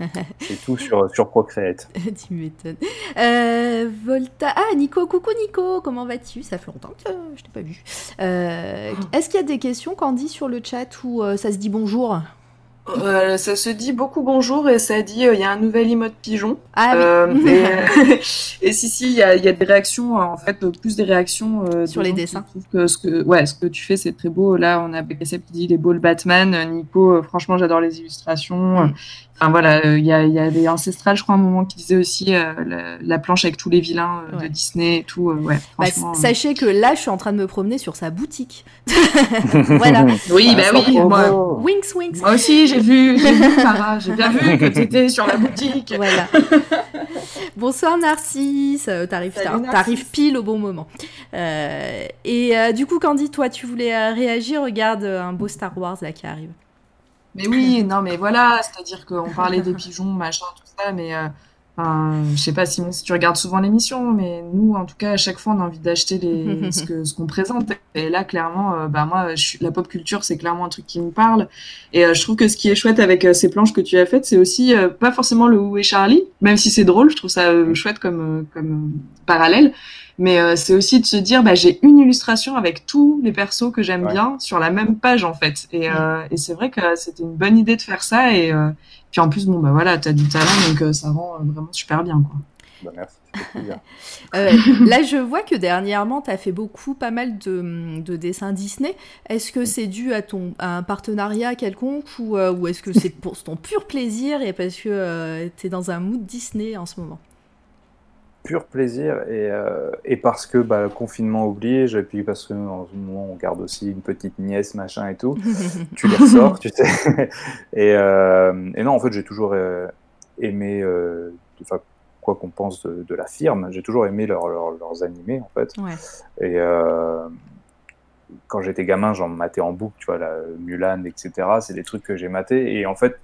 c'est tout sur, sur Procreate. tu m'étonnes. Euh, Volta. Ah, Nico, coucou Nico, comment vas-tu? Ça fait longtemps que je t'ai pas vu. Est-ce qu'il y a des questions, Candy, sur le chat ou ça se dit bonjour? Euh, ça se dit beaucoup bonjour et ça dit euh, il y a un nouvel emote pigeon. Ah oui. Euh, et, si si il y a, y a, des réactions en fait plus des réactions sur les dessins. Que ce que ouais ce que tu fais c'est très beau. Là on a BKSF qui dit les beaux Batman. Nico franchement j'adore les illustrations. Mm. Enfin voilà, il y, a, y a des ancestrales, je crois, à un moment qui disait aussi la, planche avec tous les vilains de Disney et tout. ouais, bah, sachez que là, je suis en train de me promener sur sa boutique. voilà. Oui, bah oui. Moi, Winks, winks. Moi aussi, j'ai vu, j'ai vu, Sarah, j'ai bien vu que tu étais sur la boutique. Voilà. Bonsoir Narcisse, euh, t'arrives, t'arrives pile au bon moment. Euh, et euh, du coup, Candy, toi, tu voulais réagir Regarde un beau Star Wars là qui arrive. Mais oui, non, mais voilà, c'est-à-dire qu'on parlait des pigeons, machin, tout ça, mais Enfin, je sais pas Simon si tu regardes souvent l'émission, mais nous, en tout cas, à chaque fois, on a envie d'acheter les ce que ce qu'on présente. Et là, clairement, euh, bah moi, je suis... la pop culture, c'est clairement un truc qui me parle. Et euh, je trouve que ce qui est chouette avec euh, ces planches que tu as faites, c'est aussi pas forcément le Où est Charlie, même si c'est drôle, je trouve ça chouette comme comme parallèle. Mais euh, c'est aussi de se dire, bah, j'ai une illustration avec tous les persos que j'aime Ouais. bien sur la même page en fait. Et, euh, et c'est vrai que c'était une bonne idée de faire ça. Et euh, puis en plus, bon bah voilà, t'as du talent, donc euh, ça rend euh, vraiment super bien quoi. Bah, merci. Euh, là, je vois que dernièrement, tu as fait beaucoup, pas mal de, de dessins Disney. Est-ce que c'est dû à, ton, à un partenariat quelconque ou, euh, ou est-ce que c'est pour ton pur plaisir et parce que tu es dans un mood Disney en ce moment? Pur plaisir et, euh, et parce que bah, le confinement oblige, et puis parce que en ce moment on garde aussi une petite nièce, machin et tout, tu les ressors, tu sais. Et, euh, et non, en fait, j'ai toujours euh, aimé, enfin, quoi qu'on pense de, de la firme, j'ai toujours aimé leur- leur- leurs animés, en fait. Ouais. Et euh, quand j'étais gamin, j'en matais en boucle, tu vois, la Mulan, etc. C'est des trucs que j'ai matés. Et en fait,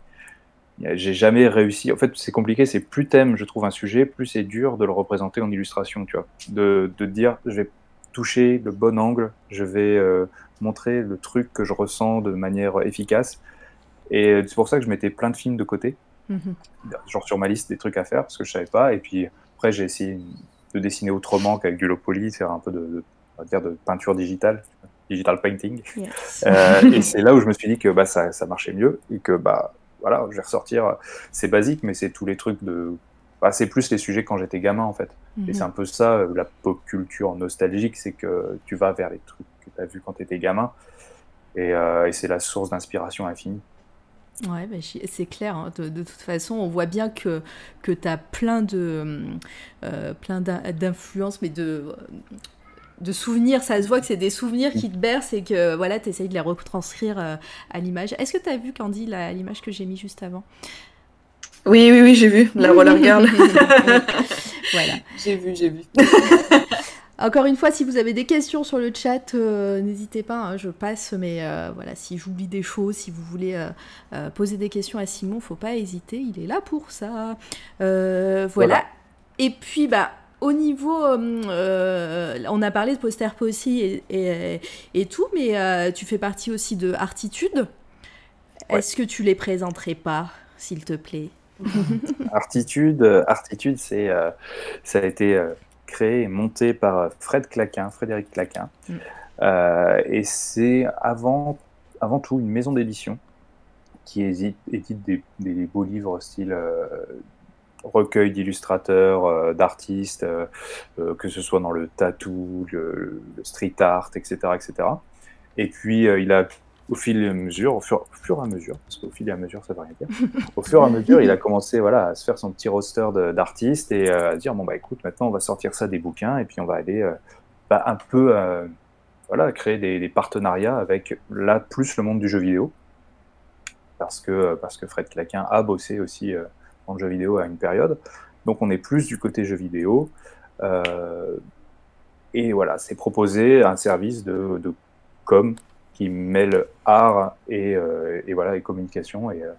j'ai jamais réussi. En fait, c'est compliqué. C'est plus t'aimes, je trouve, un sujet, plus c'est dur de le représenter en illustration, tu vois. De, de dire, je vais toucher le bon angle, je vais euh, montrer le truc que je ressens de manière efficace. Et c'est pour ça que je mettais plein de films de côté Mhm. genre sur ma liste des trucs à faire parce que je savais pas. Et puis après, j'ai essayé de dessiner autrement qu'avec du low poly, faire un peu de, de- on va dire de peinture digitale, digital painting. Yes. Euh, et c'est là où je me suis dit que bah, ça, ça marchait mieux et que bah voilà, je vais ressortir. C'est basique, mais c'est tous les trucs de. Bah, c'est plus les sujets quand j'étais gamin en fait. Et c'est Mhm. un peu ça, euh, la pop culture nostalgique, c'est que tu vas vers les trucs que tu as vus quand tu étais gamin. Et, euh, et c'est la source d'inspiration infinie. Ouais, bah, c'est clair. hein. De, de toute façon, on voit bien que, que tu as plein de euh, plein d'in- d'influences, mais de, de souvenirs. Ça se voit que c'est des souvenirs qui te bercent et que voilà, tu essayes de les retranscrire euh, à l'image. Est-ce que tu as vu, Candy, la- l'image que j'ai mis juste avant? Oui, oui, oui, j'ai vu la roller girl. Voilà. j'ai vu, j'ai vu. Encore une fois, si vous avez des questions sur le chat, euh, n'hésitez pas, hein, je passe, mais euh, voilà, si j'oublie des choses, si vous voulez euh, euh, poser des questions à Simon, faut pas hésiter, il est là pour ça. Euh, voilà. Voilà. Et puis, bah, au niveau, euh, euh, on a parlé de poster Possi et, et, et tout, mais euh, tu fais partie aussi de Artitude. Ouais. Est-ce que tu les présenterais pas, s'il te plaît? Artitude, Artitude, c'est, euh, ça a été créé et monté par Fred Claquin, Frédéric Claquin. Mm. Et c'est avant, avant tout une maison d'édition qui édite, édite des, des beaux livres style euh, recueil d'illustrateurs, euh, d'artistes, euh, euh, que ce soit dans le tattoo, le, street art, etc. etc. Et puis il a au fil et à mesure, au fur, et à mesure, parce qu'au fil et à mesure, ça veut rien dire. Au fur et à mesure, il a commencé voilà, à se faire son petit roster d'artistes et euh, à dire bon bah écoute, maintenant on va sortir ça des bouquins et puis on va aller bah, un peu euh, voilà, créer des, des partenariats avec là plus le monde du jeu vidéo. Parce que, parce que Fred Claquin a bossé aussi euh, dans le jeu vidéo à une période. Donc on est plus du côté jeu vidéo. Euh, et voilà, c'est proposer un service de, de com qui mêle art et, euh, et voilà, et communication. Et, euh,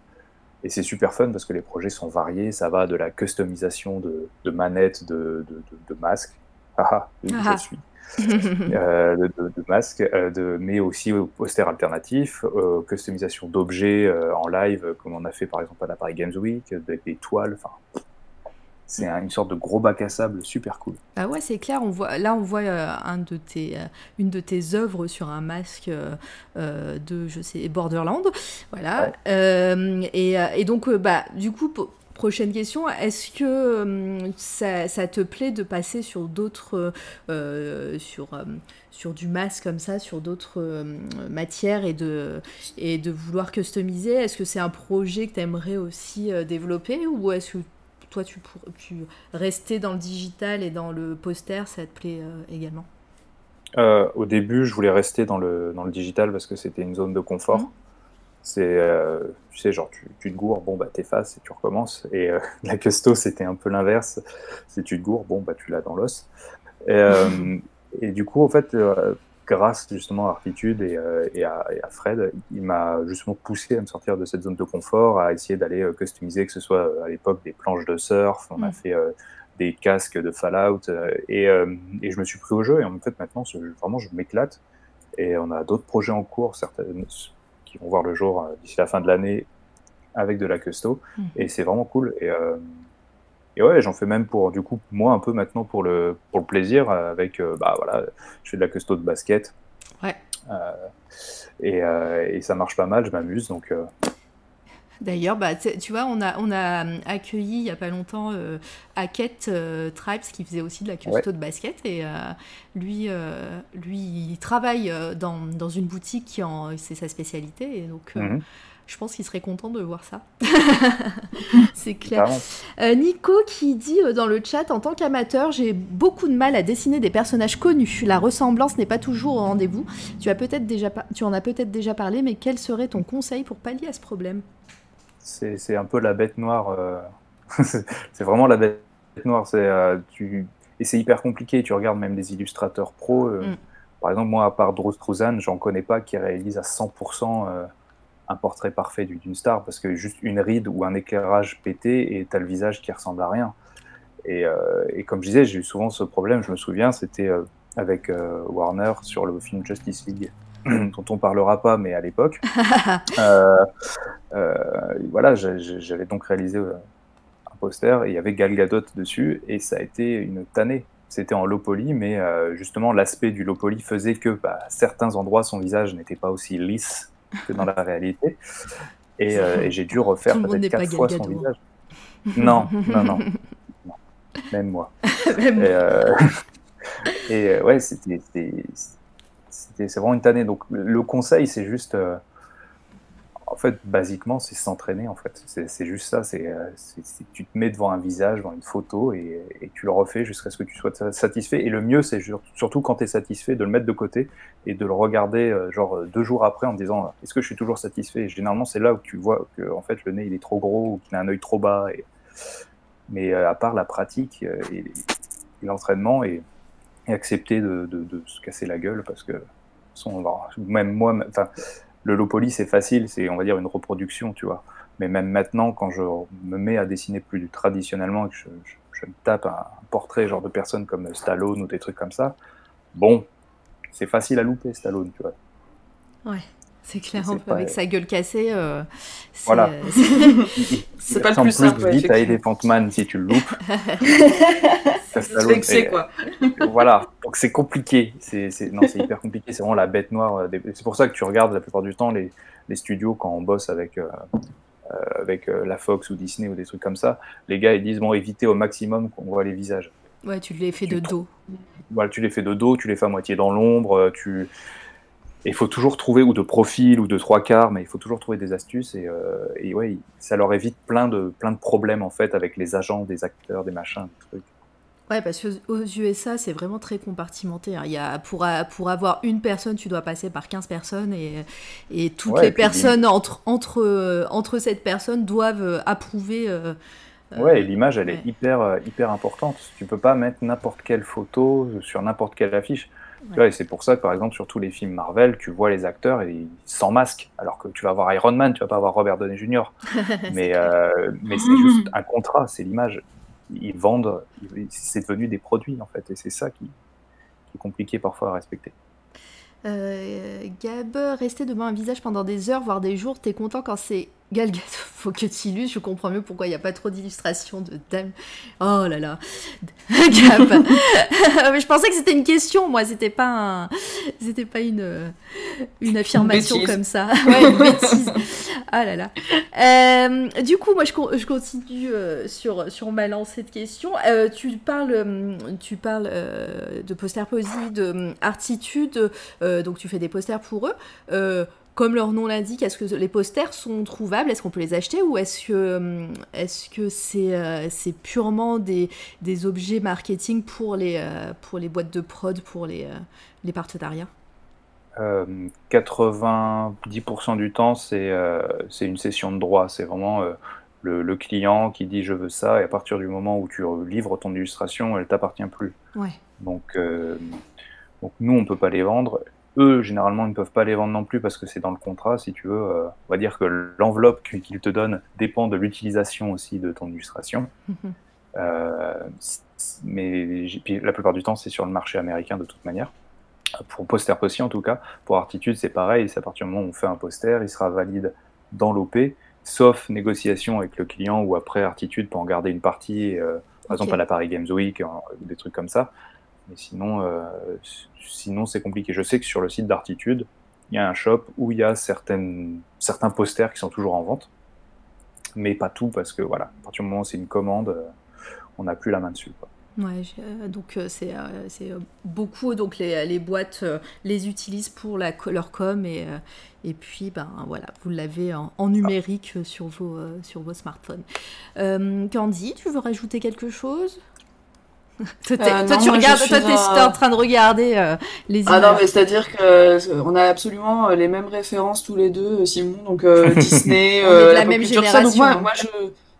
et c'est super fun parce que les projets sont variés. Ça va de la customisation de, de manettes, de, de, de- de masques. Ah, Ah. je suis. Euh, de, masques, euh, de, mais aussi au poster alternatif, euh, customisation d'objets euh, en live, comme on a fait par exemple à la Paris Games Week, avec des toiles. Enfin, c'est un- une sorte de gros bac à sable super cool. Ah ouais, c'est clair. On voit, là, on voit un de tes, une de tes œuvres sur un masque de, je sais, Borderland. Voilà. Ouais. Et, et donc, bah, du coup, po- prochaine question. Est-ce que hum, ça, ça te plaît de passer sur d'autres, euh, sur, euh, sur du masque comme ça, sur d'autres euh, matières et de, et de vouloir customiser? Est-ce que c'est un projet que tu aimerais aussi euh, développer ou est-ce que toi, tu, pour, tu rester dans le digital et dans le poster, ça te plaît euh, également? Au début, je voulais rester dans le, dans le digital parce que c'était une zone de confort. Mhm. C'est, euh, tu sais, genre, tu, tu te gourres, bon, bah, t'effaces et tu recommences. Et euh, la custo, c'était un peu l'inverse. C'est tu te gourres, bon, bah, tu l'as dans l'os. Et, euh, et du coup, en fait, grâce justement à Artitude et, et, à, et à Fred, il m'a justement poussé à me sortir de cette zone de confort, à essayer d'aller customiser, que ce soit à l'époque des planches de surf, on a Mhm. fait des casques de Fallout, et, et je me suis pris au jeu, et en fait maintenant, vraiment, je m'éclate, et on a d'autres projets en cours, certaines qui vont voir le jour euh, d'ici la fin de l'année avec de la custo, Mhm. et c'est vraiment cool, et, euh, et ouais, j'en fais même pour, du coup, moi un peu maintenant pour le, pour le plaisir, avec, bah voilà, je fais de la custo de basket. Ouais. et, et, ça marche pas mal, je m'amuse, donc D'ailleurs, bah, tu vois, on a, on a euh, accueilli il n'y a pas longtemps euh, Hackett euh, Tribes qui faisait aussi de la custo de basket. Et euh, lui, lui, il travaille dans, dans une boutique qui en, c'est sa spécialité. Et donc, mhm. je pense qu'il serait content de voir ça. c'est clair. Nico qui dit dans le chat En tant qu'amateur, j'ai beaucoup de mal à dessiner des personnages connus. La ressemblance n'est pas toujours au rendez-vous. Tu, as peut-être déjà, tu en as peut-être déjà parlé, mais quel serait ton conseil pour pallier à ce problème? C'est un peu la bête noire. Euh, c'est vraiment la bête noire. C'est euh, tu et c'est hyper compliqué. Tu regardes même des illustrateurs pros. Euh, mm. Par exemple, moi, à part Drew Struzan, j'en connais pas qui réalise à 100% un portrait parfait d'une star parce que juste une ride ou un éclairage pété et t'as le visage qui ressemble à rien. Et, et comme je disais, j'ai eu souvent ce problème. Je me souviens, c'était avec Warner sur le film Justice League. dont on parlera pas, mais à l'époque. Euh, euh, voilà, j'avais donc réalisé euh, un poster et il y avait Gal Gadot dessus et ça a été une tannée. C'était en low poly, mais justement l'aspect du low poly faisait que bah, à certains endroits son visage n'était pas aussi lisse que dans la réalité. Et, j'ai dû refaire peut-être quatre fois son visage. Non, non, non, Même moi. Même et, et ouais, c'était c'est vraiment une tannée. Donc le conseil, c'est juste, euh, en fait, basiquement, c'est s'entraîner. En fait, c'est juste ça. Euh, c'est tu te mets devant un visage, devant une photo, et, tu le refais jusqu'à ce que tu sois satisfait. Et le mieux, c'est surtout quand tu es satisfait, de le mettre de côté et de le regarder euh, genre deux jours après en disant est-ce que je suis toujours satisfait? Et généralement, c'est là où tu vois que en fait le nez il est trop gros ou qu'il a un œil trop bas. Et... Mais à part la pratique et, l'entraînement et, accepter de, se casser la gueule parce que même moi, enfin, le low poly c'est facile, c'est on va dire une reproduction, tu vois. Mais même maintenant, quand je me mets à dessiner plus traditionnellement et que je, me tape un, portrait genre de personnes comme Stallone ou des trucs comme ça, bon, c'est facile à louper Stallone, tu vois. Ouais. C'est clair, avec sa gueule cassée. Euh, voilà. c'est pas le plus simple. Plus vite à Elephant Man si tu le loupes. c'est quoi. voilà, donc c'est compliqué. C'est non, c'est hyper compliqué. C'est vraiment la bête noire. Euh, c'est pour ça que tu regardes la plupart du temps les, les studios quand on bosse avec. Euh, avec la Fox ou Disney ou des trucs comme ça, les gars ils disent bon évitez au maximum qu'on voit les visages. Ouais, tu les fais de dos. Voilà, tu les fais de dos, tu les fais à moitié dans l'ombre, tu il faut toujours trouver, ou de profil, ou de trois quarts, mais il faut toujours trouver des astuces. Et, euh, et ouais, ça leur évite plein de, plein de problèmes, en fait, avec les agents, des acteurs, des machins, des trucs. Ouais, parce qu'aux USA, c'est vraiment très compartimenté. Hein. Il y a, pour, pour avoir une personne, tu dois passer par 15 personnes et, et toutes les personnes entre, entre, entre cette personne doivent euh, approuver. Euh, ouais, et l'image, elle est hyper, hyper importante. Tu peux pas mettre n'importe quelle photo sur n'importe quelle affiche et c'est pour ça que, par exemple, sur tous les films Marvel, tu vois les acteurs et sans masque, alors que tu vas voir Iron Man, tu vas pas avoir Robert Downey Jr. mais euh, mais c'est juste un contrat, c'est l'image. Ils vendent, c'est devenu des produits en fait, et c'est ça qui, qui, est compliqué parfois à respecter. Euh, Gab, rester devant un visage pendant des heures, voire des jours, t'es content quand c'est Gal faut que tu illustres, je comprends mieux pourquoi il n'y a pas trop d'illustrations de dames. Oh là là, Gab. je pensais que c'était une question, moi, c'était pas c'était pas une, une affirmation comme ça. Ouais, une bêtise. Ah là là. Euh, du coup, moi, je, je continue euh, sur, sur ma lancée de questions. Euh, tu parles, tu parles de poster poésie, de artitude, donc tu fais des posters pour eux comme leur nom l'indique, est-ce que les posters sont trouvables? Est-ce qu'on peut les acheter? Ou est-ce que que c'est euh, c'est purement des, des, objets marketing pour les euh, pour les boîtes de prod, pour les, euh, les partenariats? 90% du temps, c'est une session de droit. C'est vraiment le, le, client qui dit je veux ça, et à partir du moment où tu livres ton illustration, elle t'appartient plus. Ouais. Donc, donc nous, on peut pas les vendre. Eux, généralement, ils ne peuvent pas les vendre non plus parce que c'est dans le contrat, si tu veux. Euh, on va dire que l'enveloppe qu'ils te donnent dépend de l'utilisation aussi de ton illustration. Mhm. Euh, mais la plupart du temps, c'est sur le marché américain de toute manière. Pour Poster Possi, en tout cas. Pour Artitude, c'est pareil. C'est à partir du moment où on fait un poster, il sera valide dans l'OP, sauf négociation avec le client ou après Artitude pour en garder une partie. Euh, Par exemple, à la Paris Games Week, des trucs comme ça. Mais sinon, sinon c'est compliqué. Je sais que sur le site d'Artitude, il y a un shop où il y a certains posters qui sont toujours en vente, mais pas tout parce que voilà, à partir du moment où c'est une commande, on n'a plus la main dessus. Ouais, euh, donc euh, c'est euh, beaucoup donc les, les boîtes les utilisent pour la, leur com et, et puis ben voilà vous l'avez en, numérique sur vos sur vos smartphones. Candy, tu veux rajouter quelque chose? toi, tu regardes, toi, t'es en train de regarder les images. Ah non, mais c'est-à-dire que on a absolument les mêmes références tous les deux, Simon. Donc Disney, la, la même génération. moi, moi, je,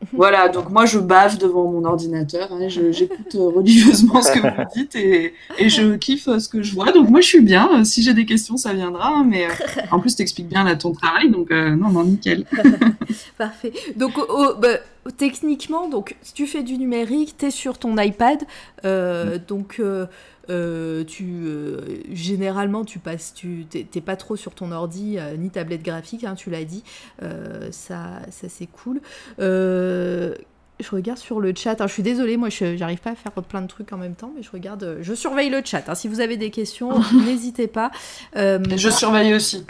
voilà, donc moi je bave devant mon ordinateur, hein, j'écoute euh, religieusement ce que vous dites et, je kiffe euh, ce que je vois. Donc moi je suis bien, si j'ai des questions ça viendra, hein, mais euh, en plus t'expliques bien là ton travail, donc non, non, nickel. Parfait. Donc bah, techniquement, donc si tu fais du numérique, tu es sur ton iPad, mm. donc euh, tu, euh, généralement, tu passes, tu t'es pas trop sur ton ordi euh, ni tablette graphique, hein, tu l'as dit. ça, ça c'est cool je regarde sur le chat. je suis désolée, moi, je n'arrive pas à faire plein de trucs en même temps, mais je regarde, euh, je surveille le chat. Hein. Si vous avez des questions, n'hésitez pas. Euh, je surveille aussi.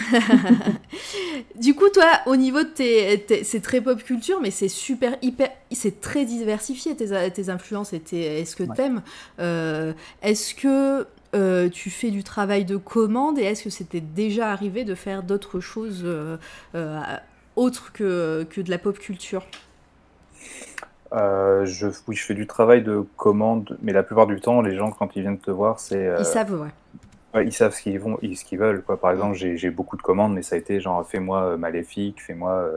du coup, toi, au niveau de tes, c'est très pop culture, mais c'est super hyper, c'est très diversifié tes, tes influences et tes, est-ce que tu aimes euh, Est-ce que tu fais du travail de commande et est-ce que c'était déjà arrivé de faire d'autres choses autres que, que de la pop culture? Euh, je, oui, je fais du travail de commande, mais la plupart du temps, les gens, quand ils viennent te voir, c'est. Euh, ils savent, ouais. ouais. ils savent ce qu'ils vont, ce qu'ils veulent. Quoi. Par exemple, j'ai beaucoup de commandes, mais ça a été genre, fais-moi euh, Maléfique, fais-moi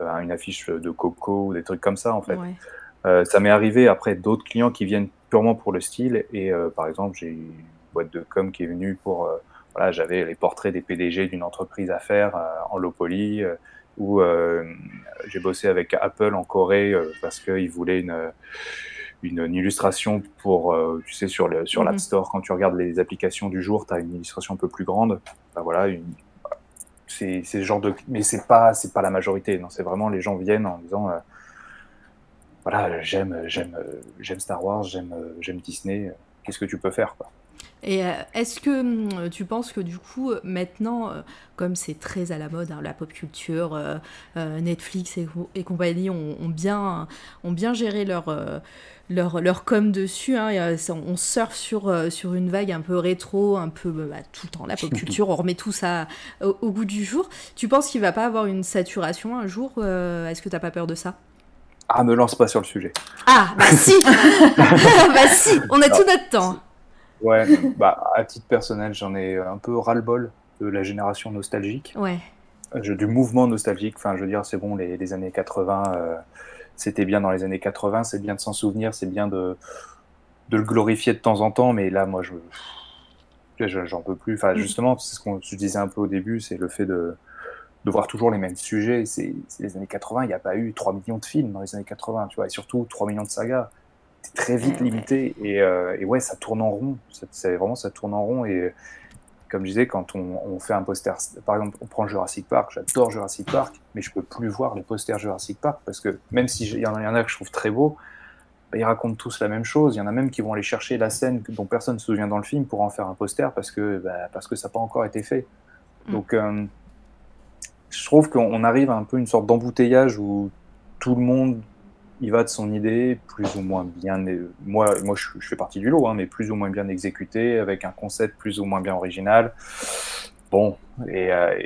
une affiche de Coco, ou des trucs comme ça, en fait. ça m'est arrivé après d'autres clients qui viennent purement pour le style, et par exemple, j'ai une boîte de com qui est venue pour. voilà, j'avais les portraits des PDG d'une entreprise à faire en low poly où euh, j'ai bossé avec Apple en Corée euh, parce qu'ils voulaient une, une, illustration pour, euh, tu sais, sur l'App sur mm Store, quand tu regardes les applications du jour, tu as une illustration un peu plus grande. Ben voilà, une, c'est ce genre de mais c'est pas c'est pas la majorité non c'est vraiment les gens viennent en disant voilà j'aime j'aime j'aime Star Wars j'aime j'aime Disney qu'est-ce que tu peux faire quoi et euh, est-ce que hum, tu penses que du coup, maintenant, euh, comme c'est très à la mode, hein, la pop culture, euh, Netflix et, compagnie ont, bien, ont bien géré leur, leur, leur com dessus, hein, on surfe sur, sur une vague un peu rétro, un peu bah, tout le temps, la pop culture, on remet tout ça au, goût du jour. Tu penses qu'il va pas avoir une saturation un jour Est-ce que tu n'as pas peur de ça? Ah, me lance pas sur le sujet. Ah, bah si Bah si, on a tout notre temps. Ouais, bah, à titre personnel, j'en ai un peu ras-le-bol de la génération nostalgique. Ouais. Euh, du mouvement nostalgique. Enfin, je veux dire, c'est bon, les, les, années 80, euh, c'était bien dans les années 80, c'est bien de s'en souvenir, c'est bien de, de le glorifier de temps en temps, mais là, moi, je j'en peux plus. Enfin, mm. justement, c'est ce qu'on disais un peu au début, c'est le fait de, de voir toujours les mêmes sujets. C'est les années 80, il n'y a pas eu 3 millions de films dans les années 80, tu vois, et surtout 3 millions de sagas très vite limité et, euh, et, ouais ça tourne en rond. C'est vraiment ça tourne en rond et comme je disais quand on, on, fait un poster par exemple on prend Jurassic Park j'adore Jurassic Park mais je peux plus voir les posters Jurassic Park parce que même si il y, en a que je trouve très beaux bah, ils racontent tous la même chose. Il y en a même qui vont aller chercher la scène dont personne ne se souvient dans le film pour en faire un poster parce que bah, parce que ça n'a pas encore été fait. Mm. donc euh, je trouve qu'on arrive à un peu une sorte d'embouteillage où tout le monde il va de son idée, plus ou moins bien. Moi, moi je, fais partie du lot, hein, mais plus ou moins bien exécuté, avec un concept plus ou moins bien original. Bon, et, euh,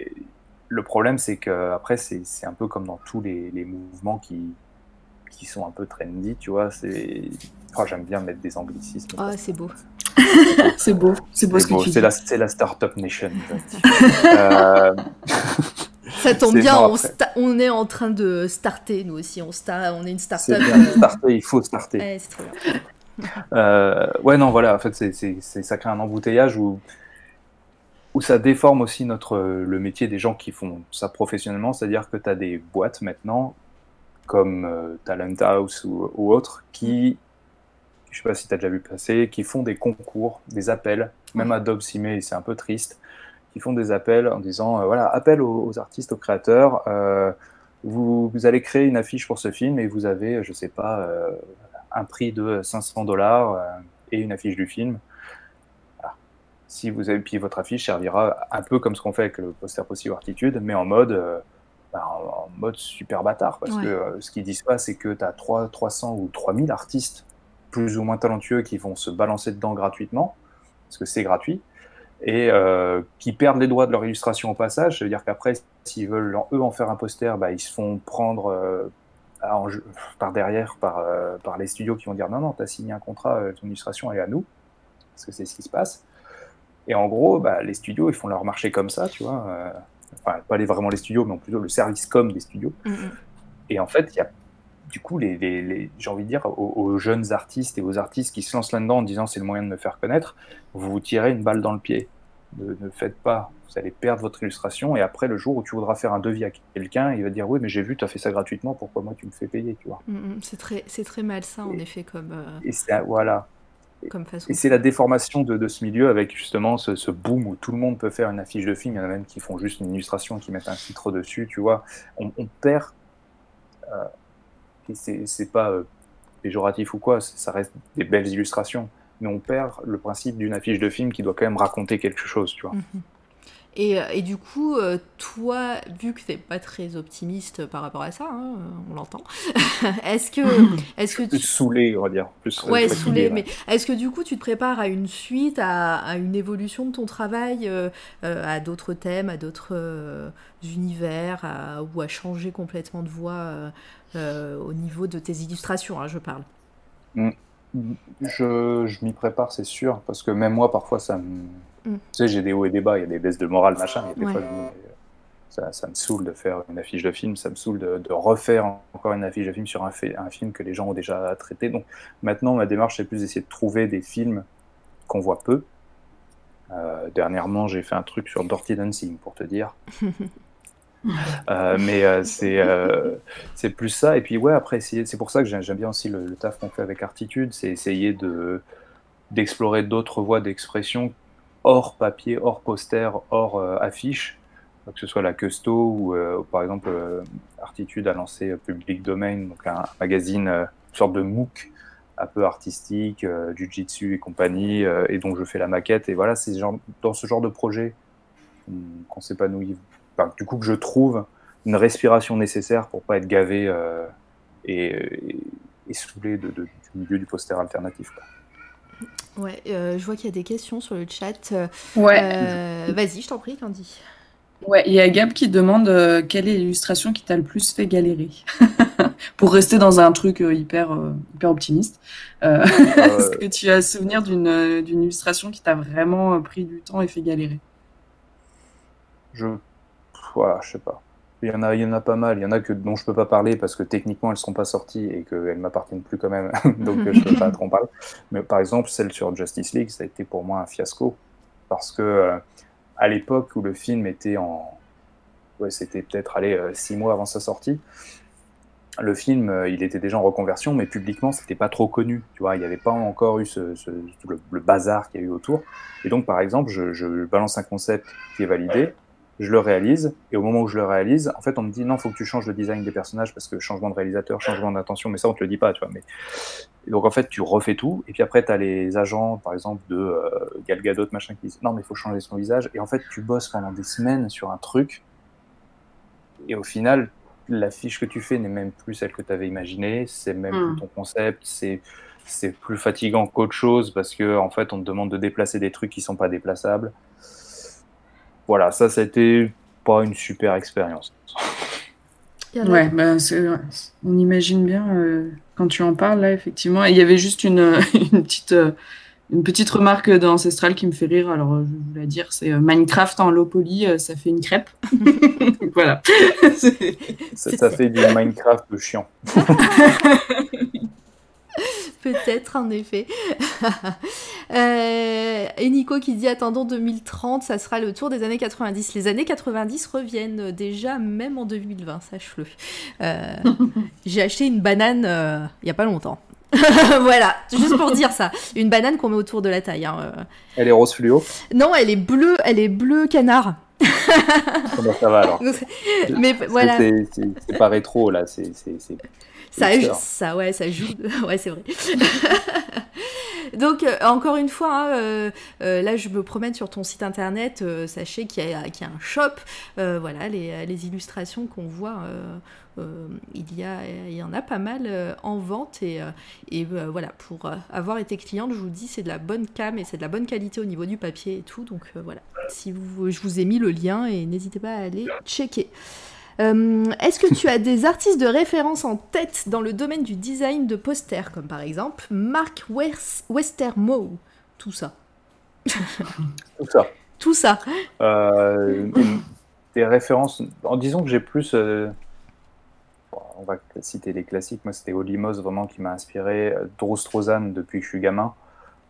le problème, c'est que après, c'est un peu comme dans tous les, mouvements qui, qui sont un peu trendy, tu vois. C'est, oh, j'aime bien mettre des anglicismes. Ah, c'est beau. c'est beau, c'est beau ce que tu C'est la, la startup nation. euh... Ça tombe bien, on, est en train de starter, nous aussi. On, on est une start-up. il faut starter. Ouais, c'est trop bien. Euh, ouais, non, voilà, en fait, c'est, ça crée un embouteillage où, où ça déforme aussi notre, le métier des gens qui font ça professionnellement. C'est-à-dire que tu as des boîtes maintenant, comme euh, Talent House ou, ou autres, qui, je sais pas si tu as déjà vu passer, qui font des concours, des appels, même Adobe Cime, c'est un peu triste qui font des appels en disant euh, voilà, appel aux, artistes, aux créateurs. Euh, vous, vous, allez créer une affiche pour ce film et vous avez, je sais pas, un prix de 500 dollars et une affiche du film. Si vous avez, puis votre affiche servira un peu comme ce qu'on fait avec le poster Possible Artitude, mais en mode, ben, en, mode super bâtard. Parce que ce qu'ils disent pas, c'est que tu as 3, 300 ou 3000 artistes plus ou moins talentueux qui vont se balancer dedans gratuitement, parce que c'est gratuit et euh, qui perdent les droits de leur illustration au passage. C'est-à-dire qu'après, s'ils veulent eux en faire un poster, bah, ils se font prendre euh, par derrière par, euh, par les studios qui vont dire non, non, tu as signé un contrat, ton illustration est à nous, parce que c'est ce qui se passe. Et en gros, bah, les studios, ils font leur marché comme ça, tu vois. enfin, pas les, vraiment les studios, mais plutôt le service com des studios. Mm-hmm. Et en fait, il y a du coup, les, les, j'ai envie de dire, aux, jeunes artistes et aux artistes qui se lancent là-dedans en disant c'est le moyen de me faire connaître, vous vous tirez une balle dans le pied. Ne, ne, faites pas, vous allez perdre votre illustration et après, le jour où tu voudras faire un devis à quelqu'un, il va dire oui, mais j'ai vu, tu as fait ça gratuitement, pourquoi moi tu me fais payer, tu vois? Mm, mm, c'est très, c'est très malsain en effet comme. Euh, et c'est, voilà. Comme façon. Et c'est la déformation de, de, ce milieu avec justement ce, ce, boom où tout le monde peut faire une affiche de film. Il y en a même qui font juste une illustration, qui mettent un titre dessus, tu vois. On, on perd. Euh, c'est pas euh, péjoratif ou quoi, ça reste des belles illustrations, mais on perd le principe d'une affiche de film qui doit quand même raconter quelque chose, tu vois. Mhm. Et, et, du coup, euh, toi, vu que t'es pas très optimiste par rapport à ça, hein, on l'entend, est-ce que, est-ce que tu... plus saoulé, on va dire, plus ouais, saoulé, mais est-ce que du coup, tu te prépares à une suite, à, à une évolution de ton travail, euh, à d'autres thèmes, à d'autres univers, ou à changer complètement de voix euh, au niveau de tes illustrations, hein, je parle? Mm. Je, je m'y prépare, c'est sûr, parce que même moi, parfois, ça me... Mm. Tu sais, j'ai des hauts et des bas, il y a des baisses de morale, machin, et des fois, ça, ça, me saoule de faire une affiche de film, ça me saoule de, de refaire encore une affiche de film sur un, un, film que les gens ont déjà traité. Donc maintenant, ma démarche, c'est plus d'essayer de trouver des films qu'on voit peu. Euh, dernièrement, j'ai fait un truc sur Dirty Dancing, pour te dire. Euh, mais euh, c'est euh, c'est plus ça. Et puis, ouais, après, c'est pour ça que j'aime bien aussi le, taf qu'on fait avec Artitude, c'est essayer de d'explorer d'autres voies d'expression hors papier, hors poster, hors affiche, que ce soit la Custo ou, par exemple, Artitude a lancé Public Domain, donc un magazine, une sorte de MOOC un peu artistique, du jitsu et compagnie, et dont je fais la maquette. Et voilà, c'est dans ce genre de projet qu'on s'épanouit du coup, que je trouve une respiration nécessaire pour pas être gavé euh, et, et, saoulé du milieu du poster alternatif. Ouais, euh, je vois qu'il y a des questions sur le chat. Ouais. Euh, vas-y, je t'en prie, Candy. Ouais, il y a Gab qui demande quelle est l'illustration qui t'a le plus fait galérer? Pour rester dans un truc hyper, hyper optimiste. Est-ce que tu as souvenir d'une illustration qui t'a vraiment pris du temps et fait galérer? Je je sais pas. Il y, en a, il y en a pas mal. Il y en a que, dont je peux pas parler parce que techniquement elles sont pas sorties et qu'elles m'appartiennent plus quand même. Donc je peux pas trop en parler. Mais par exemple, celle sur Justice League, ça a été pour moi un fiasco. Parce que euh, à l'époque où le film était en. Ouais, c'était peut-être aller euh, six mois avant sa sortie. Le film, euh, il était déjà en reconversion, mais publiquement, c'était pas trop connu. Tu vois, il n'y avait pas encore eu ce, le, bazar qu'il y a eu autour. Et donc, par exemple, je, je balance un concept qui est validé je le réalise, et au moment où je le réalise, en fait, on me dit non, faut que tu changes le design des personnages parce que changement de réalisateur, changement d'intention, mais ça, on te le dit pas, tu vois. Mais... donc, en fait, tu refais tout, et puis après, tu as les agents, par exemple, de euh, Gal Gadot, machin, qui disent non, mais il faut changer son visage, et en fait, tu bosses pendant des semaines sur un truc, et au final, la fiche que tu fais n'est même plus celle que tu avais imaginée, c'est même plus hmm. ton concept, c'est c'est plus fatigant qu'autre chose parce que en fait on te demande de déplacer des trucs qui sont pas déplaçables voilà, ça, ça a été pas une super expérience. Ouais, bah, on imagine bien euh, quand tu en parles là, effectivement. il y avait juste une, une petite, euh, une petite remarque d'Ancestral qui me fait rire. Alors, euh, je vous la dire, c'est Minecraft en low poly, ça fait une crêpe. voilà. ça, ça, fait du Minecraft chiant. Peut-être, en effet. Euh, et Nico qui dit attendons 2030, ça sera le tour des années 90. Les années 90 reviennent déjà, même en 2020, sache-le. Euh, j'ai acheté une banane euh, il n'y a pas longtemps. voilà, juste pour dire ça. Une banane qu'on met autour de la taille. Hein, elle est rose fluo Non, elle est bleue, elle est bleue canard. Comment ça va alors Mais voilà. C'est pas rétro là, c'est. Ça, ça, ouais, ça joue. ouais, c'est vrai. Donc, euh, encore une fois, hein, euh, euh, là, je me promène sur ton site internet. sachez qu'il y, y, a un shop. voilà, les, les illustrations qu'on voit, il, y a, il y en a pas mal en vente. Et, et voilà, pour avoir été cliente, je vous dis, c'est de la bonne cam et c'est de la bonne qualité au niveau du papier et tout. Donc, voilà, si vous, je vous ai mis le lien et n'hésitez pas à aller checker. Euh, est-ce que tu as des artistes de référence en tête dans le domaine du design de posters, comme par exemple Mark Westermo? Tout ça. Tout ça. Tout ça. Euh, des références. En disant que j'ai plus. Euh, on va citer les classiques. Moi, c'était Olimos vraiment qui m'a inspiré. Drew depuis que je suis gamin.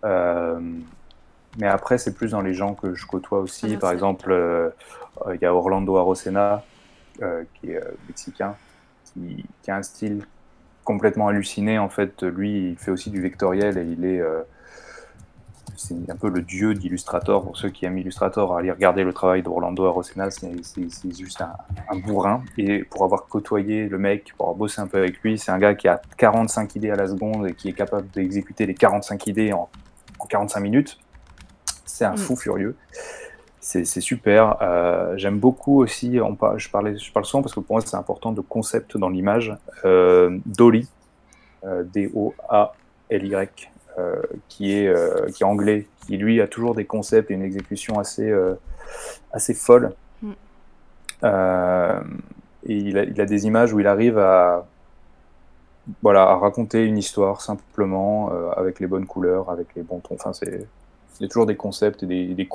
mais après, c'est plus dans les gens que je côtoie aussi. Ah, par exemple, il y a Orlando Arocena qui est euh, mexicain, qui, a un style complètement halluciné. En fait, lui, il fait aussi du vectoriel et il est euh, c'est un peu le dieu d'Illustrator. Pour ceux qui aiment Illustrator, aller regarder le travail d'Orlando Arocena, c'est juste un, bourrin. Et pour avoir côtoyé le mec, pour avoir bossé un peu avec lui, c'est un gars qui a 45 idées à la seconde et qui est capable d'exécuter les 45 idées en, 45 minutes. C'est un mm. fou furieux c'est super. Euh, j'aime beaucoup aussi, on je, parlais, je parle souvent parce que pour moi c'est important de concept dans l'image. Euh, Dolly, euh, D-O-A-L-Y, qui, est, qui est anglais, qui lui a toujours des concepts et une exécution assez, assez folle. Mm. et il a, il a, des images où il arrive à, voilà, à raconter une histoire simplement, avec les bonnes couleurs, avec les bons tons. Enfin, c'est, il y a toujours des concepts et des, des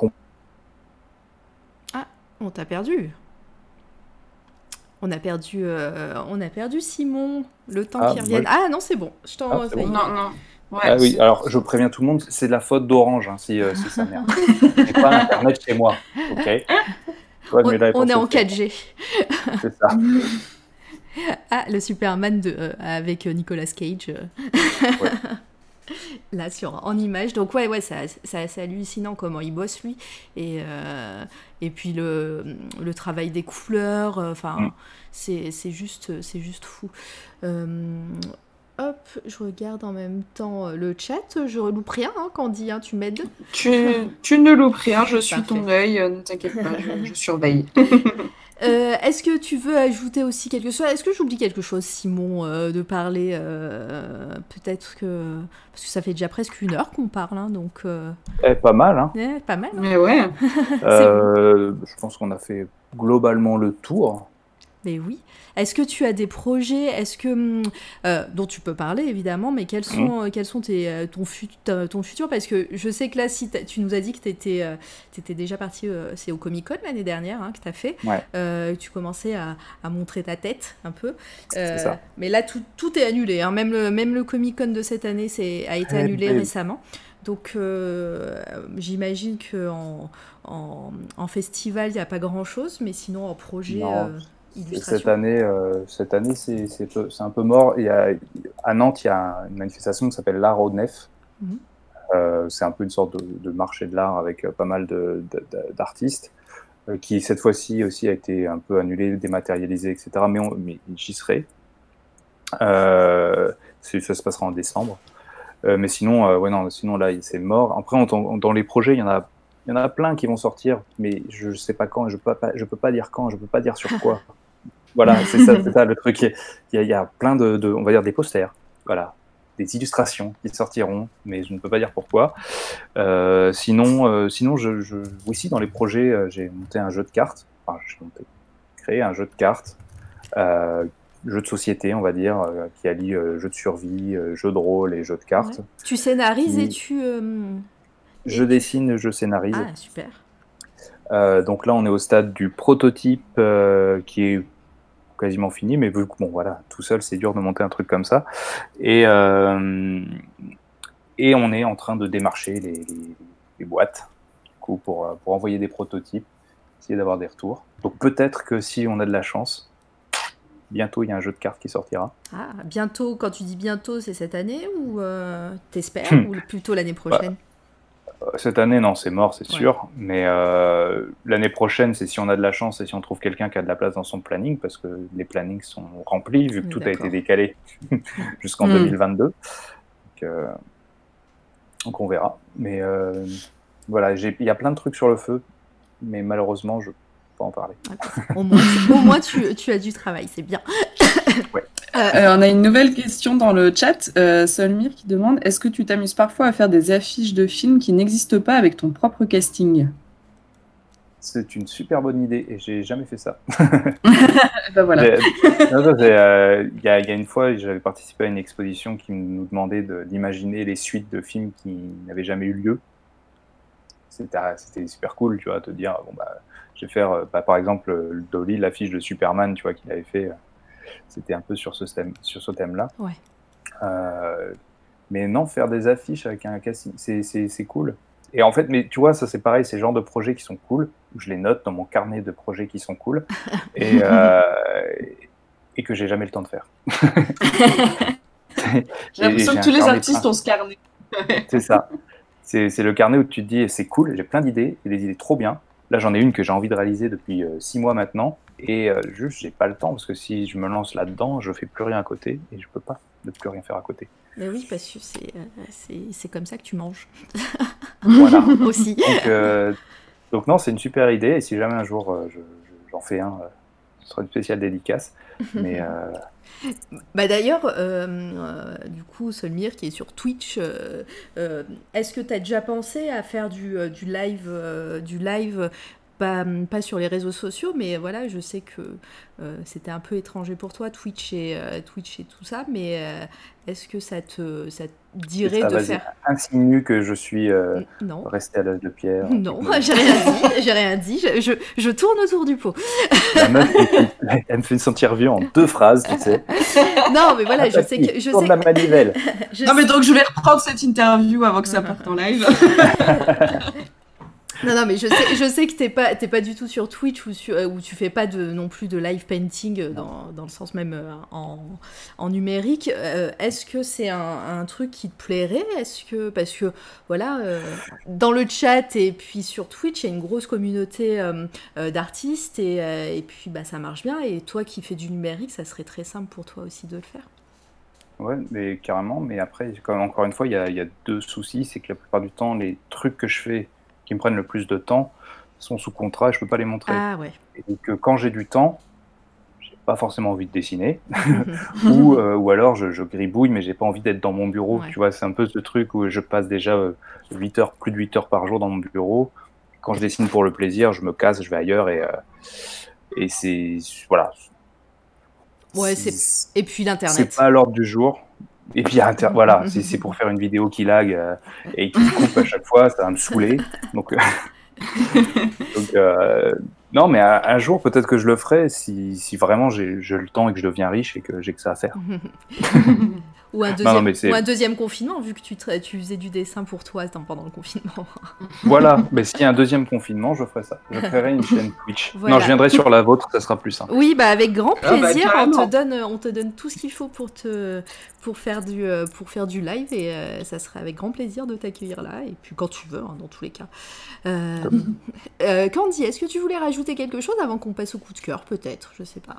on t'a perdu. On a perdu, euh, on a perdu Simon. Le temps ah, qu'il revienne. Ah non, c'est bon. Je t'en. Ah, non, non. ah oui, alors je préviens tout le monde, c'est de la faute d'Orange hein, si, euh, si ça merde. J'ai pas internet chez moi, ok On, est en 4G. C'est ça. Ah, le Superman de, euh, avec Nicolas Cage. Ouais. là sur en image. Donc ouais ouais c'est assez hallucinant comment il bosse lui. Et euh, et puis le, le travail des couleurs euh, enfin mm. c'est juste c'est juste fou. Euh, hop je regarde en même temps le chat. Je loupe rien hein, Candy hein, tu m'aides? Tu, tu ne loupes rien je suis ton œil ne t'inquiète pas je, je surveille Euh, est-ce que tu veux ajouter aussi quelque chose? Est-ce que j'oublie quelque chose, Simon, euh, de parler euh, Peut-être que. Parce que ça fait déjà presque une heure qu'on parle, hein, donc. Eh, pas mal, hein eh, Pas mal. Hein. Mais ouais. je pense qu'on a fait globalement le tour. Mais oui. Est-ce que tu as des projets? Est-ce que hum, euh, dont tu peux parler évidemment, mais quels sont mmh. euh, quels sont tes, euh, ton, ton futur? Parce que je sais que là, si tu nous as dit que tu étais, étais, déjà parti, c'est au Comic Con l'année dernière hein, que tu as fait. tu commençais à, à, montrer ta tête un peu. Ça. Mais là, tout, tout est annulé. Hein. Même le même le Comic Con de cette année a été annulé récemment. Donc j'imagine qu'en en, en, festival, il n'y a pas grand-chose, mais sinon en projet... Cette année, euh, cette année c'est un peu mort. Il y a, à Nantes, il y a une manifestation qui s'appelle l'art au nef. Mhm. Euh, c'est un peu une sorte de, marché de l'art avec euh, pas mal d'artistes, qui cette fois-ci aussi a été un peu annulé, dématérialisé, etc. Mais, mais j'y serai. ça se passera en décembre. mais sinon, ouais, non, sinon là, c'est mort. Après, dans les projets, il y en a il y en a plein qui vont sortir, mais je ne sais pas quand, je ne peux, pas, je peux pas dire quand, je ne peux pas dire sur quoi. Voilà, c'est ça, le truc. Il y, a, plein de, on va dire, des posters, voilà, des illustrations qui sortiront, mais je ne peux pas dire pourquoi. Euh, sinon, euh, sinon je, je, aussi dans les projets, euh, j'ai monté un jeu de cartes, enfin, j'ai monté, créé un jeu de cartes, jeu de société, on va dire, qui allie jeu de survie, jeu de rôle et jeu de cartes. Tu scénarises et tu. Je dessine, je scénarise. Ah, super. donc là, on est au stade du prototype qui est quasiment fini, mais vu que bon voilà, tout seul c'est dur de monter un truc comme ça. Et, euh, et on est en train de démarcher les, les, boîtes coup, pour, euh, pour envoyer des prototypes, essayer d'avoir des retours. Donc peut-être que si on a de la chance, bientôt il y a un jeu de cartes qui sortira. Ah, bientôt, quand tu dis bientôt, c'est cette année ou euh, t'espères, ou plutôt l'année prochaine? Cette année, non, c'est mort, c'est sûr. Mais euh, l'année prochaine, c'est si on a de la chance et si on trouve quelqu'un qui a de la place dans son planning, parce que les plannings sont remplis, vu que tout a été décalé jusqu'en 2022. Hmm. Donc, euh, donc, on verra. Mais euh, voilà, il y a plein de trucs sur le feu, mais malheureusement, je ne peux pas en parler. au moins, tu, tu, as du travail, c'est bien. ouais. Euh, euh, on a une nouvelle question dans le chat. Euh, Solmir qui demande Est-ce que tu t'amuses parfois à faire des affiches de films qui n'existent pas avec ton propre casting? C'est une super bonne idée et j'ai jamais fait ça. ben voilà. Il y, a une fois, j'avais participé à une exposition qui nous demandait d'imaginer les suites de films qui n'avaient jamais eu lieu. C'était super cool, tu vois, te dire bon bah, je vais faire, bah, par exemple, Dolly, l'affiche de Superman, tu vois, qu'il avait fait c'était un peu sur ce thème, sur ce thème-là. Ouais. Euh, mais non, faire des affiches avec un casting, c'est cool. Et en fait, mais tu vois, ça c'est pareil, ces genres de projets qui sont cool, où je les note dans mon carnet de projets qui sont cool, et, euh, et que j'ai jamais le temps de faire. j'ai l'impression que tous les artistes ont ce carnet. c'est ça. C'est le carnet où tu te dis, c'est cool, j'ai plein d'idées, et des idées trop bien. Là, j'en ai une que j'ai envie de réaliser depuis euh, six mois maintenant, et euh, juste, j'ai pas le temps parce que si je me lance là-dedans, je fais plus rien à côté et je peux pas ne plus rien faire à côté. Mais oui, parce que c'est, euh, comme ça que tu manges. voilà. Aussi. Donc, euh, donc non, c'est une super idée et si jamais un jour j'en fais un, ce sera une spéciale dédicace. Mais. Bah d'ailleurs, du coup, Solmir qui est sur Twitch, est-ce que tu as déjà pensé à faire du, du live, du live pas, sur les réseaux sociaux, mais voilà, je sais que euh, c'était un peu étranger pour toi, Twitch et, euh, Twitch et tout ça, mais euh, est-ce que ça te, ça dirait de faire Insinue que je suis resté à l'âge de pierre. Non, j'ai rien dit, j'ai rien dit, je, je, tourne autour du pot. La meuf, elle me fait sentir vieux en deux phrases, tu sais. Non, mais voilà, je sais que... Je sais... la manivelle. non, mais donc je vais reprendre cette interview avant que ça parte en live. Non, non, mais je sais, je sais que t'es pas, pas du tout sur Twitch ou sur, où tu fais pas de, non plus de live painting dans, dans le sens même euh, en, en numérique. Euh, est-ce que c'est un, un, truc qui te plairait? Est-ce que parce que voilà, euh, dans le chat et puis sur Twitch, il y a une grosse communauté d'artistes et, et, puis bah ça marche bien. Et toi qui fais du numérique, ça serait très simple pour toi aussi de le faire. Ouais, mais carrément. Mais après, comme encore une fois, il y a, y a deux soucis, c'est que la plupart du temps, les trucs que je fais qui me prennent le plus de temps sont sous contrat et je peux pas les montrer. Ah ouais. Et que quand j'ai du temps, j'ai pas forcément envie de dessiner, ou, euh, ou alors je, je, gribouille, mais j'ai pas envie d'être dans mon bureau. Tu vois, c'est un peu ce truc où je passe déjà 8 euh, heures, plus de 8 heures par jour dans mon bureau. Quand je dessine pour le plaisir, je me casse, je vais ailleurs et, euh, et c'est. Voilà. Ouais, c'est. Et puis l'internet. C'est pas à l'ordre du jour. Et puis, voilà, si c'est pour faire une vidéo qui lag euh, et qui coupe à chaque fois, ça va me saouler. Donc, euh, euh, non, mais un, jour, peut-être que je le ferai si, si vraiment j'ai le temps et que je deviens riche et que j'ai que ça à faire. Ou un, deuxième, un deuxième confinement, vu que tu, tu faisais du dessin pour toi pendant le confinement. voilà, mais s'il y a un deuxième confinement, je ferai ça. Je ferai une chaîne Twitch. Non, je viendrai sur la vôtre, ça sera plus simple. Oui, bah avec grand ah, bah, plaisir. on, te donne, on te donne tout ce qu'il faut pour, te, pour, faire du, euh, pour faire du live et euh, ça serait avec grand plaisir de t'accueillir là. Et puis quand tu veux, hein, dans tous les cas. Euh, Candy, est-ce que tu voulais rajouter quelque chose avant qu'on passe au coup de cœur, peut-être? Je sais pas.